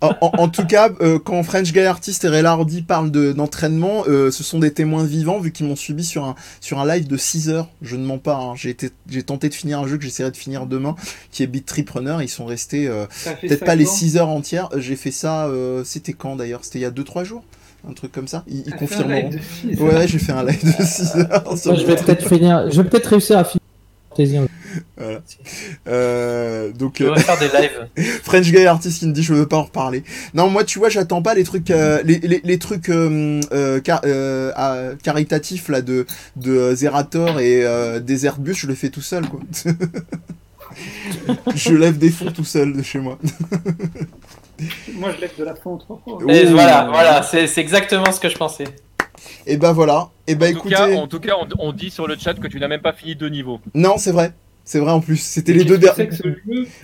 En, en- en tout cas, euh, quand French Guy Artist et Ray Hardy parlent de- d'entraînement, euh, ce sont des témoins vivants vu qu'ils m'ont suivi sur un, sur un live de 6 heures. Je ne mens pas, hein. j'ai tenté de finir un jeu que j'essaierai de finir demain, qui est Beat Trip Runner. Ils sont restés euh, peut-être pas les ans. 6 heures entières. J'ai fait ça, euh, c'était quand d'ailleurs? C'était il y a 2-3 jours? Un truc comme ça Ils, ils confirmeront. Ouais, j'ai fait un live de 6 heures. sur Moi, je vais Beat peut-être finir. Je vais peut-être réussir à finir. Fantasy. Euh, donc, euh, vais faire des lives. French Guy Artist qui me dit je veux pas en reparler. Non, moi tu vois, j'attends pas les trucs, euh, les, les, les trucs euh, euh, car- euh, à- caritatifs là de de Zerator et euh, Desert Bus, je le fais tout seul quoi. je lève des fonds tout seul de chez moi. Moi, je lève de la fond trois fois. Et voilà, voilà, c'est c'est exactement ce que je pensais. Et bah voilà. Et bah en, tout cas, en tout cas, on, on dit sur le chat que tu n'as même pas fini deux niveaux. non c'est vrai, c'est vrai en plus. C'était les deux derniers.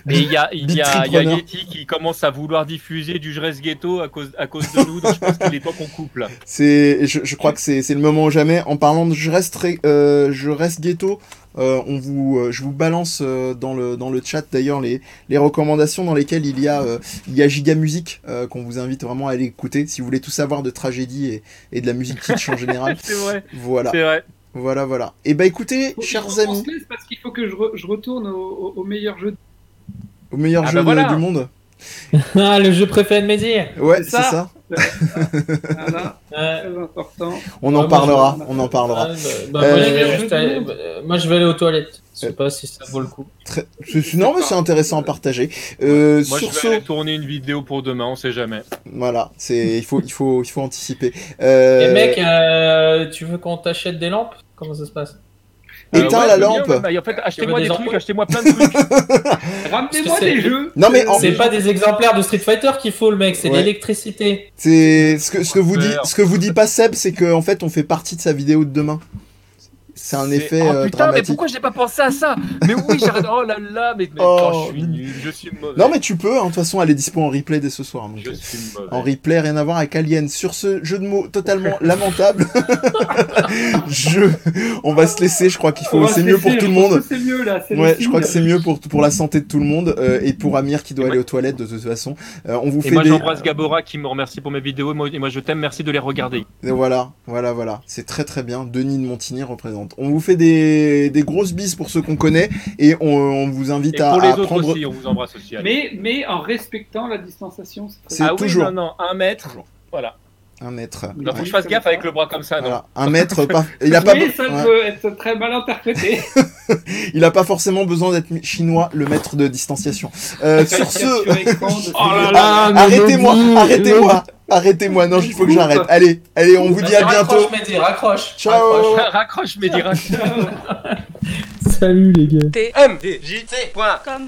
Et il y a, y y. Yeti qui commence à vouloir diffuser du Jress Ghetto à cause, à cause de nous, donc je pense qu'il est temps qu'on coupe là. C'est, je, je crois que c'est, c'est le moment ou jamais. En parlant de je reste, ré- euh, ghetto. euh, on vous, euh, je vous balance euh, dans le dans le chat d'ailleurs les, les recommandations dans lesquelles il y a euh, il y a Giga Music euh, qu'on vous invite vraiment à aller écouter si vous voulez tout savoir de tragédie et, et de la musique kitsch en général. C'est vrai, Voilà, c'est vrai. Voilà, voilà. Et bah écoutez, Faut- chers amis, se laisse parce qu'il faut que je, re- je retourne au, au- au meilleur jeu. au meilleur Ah jeu bah voilà. du monde. Ah, le jeu préféré de Mehdi. Ouais, C'est ça. ça. Voilà, Ouais. très important. On en parlera, je- on en parlera. Ah, bah, bah, Euh, moi, je vais euh, juste aller- bah, moi, je vais aller aux toilettes. Je sais pas si ça vaut le coup. Très- Non mais c'est intéressant à partager. Euh, Moi, sur je vais ce, aller tourner une vidéo pour demain, on sait jamais. voilà, c'est il faut il faut il faut anticiper. Euh, Et mec, euh, tu veux qu'on t'achète des lampes? Comment ça se passe? Éteins ouais, la bien, lampe. ouais, bah, en fait, achetez-moi des des trucs, achetez-moi plein de trucs. Ramenez-moi des jeux. Non, mais en- C'est pas des exemplaires de Street Fighter qu'il faut, le mec, c'est Ouais. de l'électricité. C'est ce que ce que vous dit ce que vous dit pas Seb, c'est qu'en en fait on fait partie de sa vidéo de demain. C'est un effet Oh euh, putain, mais pourquoi j'ai pas pensé à ça Mais oui, j'arrête. Oh là là, mais, mais Oh, oh, je suis nul, je suis mauvais. Non mais tu peux, hein, de toute façon elle est dispo en replay dès ce soir. donc, je euh, suis mauvais. en replay, rien à voir avec Alien. Sur ce jeu de mots totalement lamentable, je, on va se laisser. Je crois qu'il faut, c'est mieux pour tout le je monde. C'est mieux là. Ouais, je crois que c'est mieux pour pour la santé de tout le monde euh, et pour Amir qui doit Et aller moi- aux toilettes de toute façon. Euh, on vous Et fait moi des j'embrasse Gabora qui me remercie pour mes vidéos et moi, et moi je t'aime, merci de les regarder. Et Voilà, voilà, voilà. C'est très très bien. Denis de Montigny représente. On vous fait des, des grosses bises pour ceux qu'on connaît et on, on vous invite Et à, pour les à autres prendre. aussi, on vous embrasse aussi. allez. Mais, mais en respectant la distanciation. c'est très C'est ah toujours. oui, non, non, un mètre. Voilà. Un mètre. Il faut que je fasse gaffe avec le bras comme ça, non Voilà. Un mètre, pas. Il a pas, Oui, ça ouais. peut être très mal interprété. il a pas forcément besoin d'être chinois, le mètre de distanciation. Euh, sur ce, Oh là Ah, là, mais arrêtez-moi, Mehdi, arrêtez-moi, arrêtez-moi. Non, il faut que j'arrête. Allez, allez, on vous dit à bientôt. Raccroche, Mehdi, raccroche. Ciao. Raccroche. Dis raccroche. Salut les gars. tmdjc.com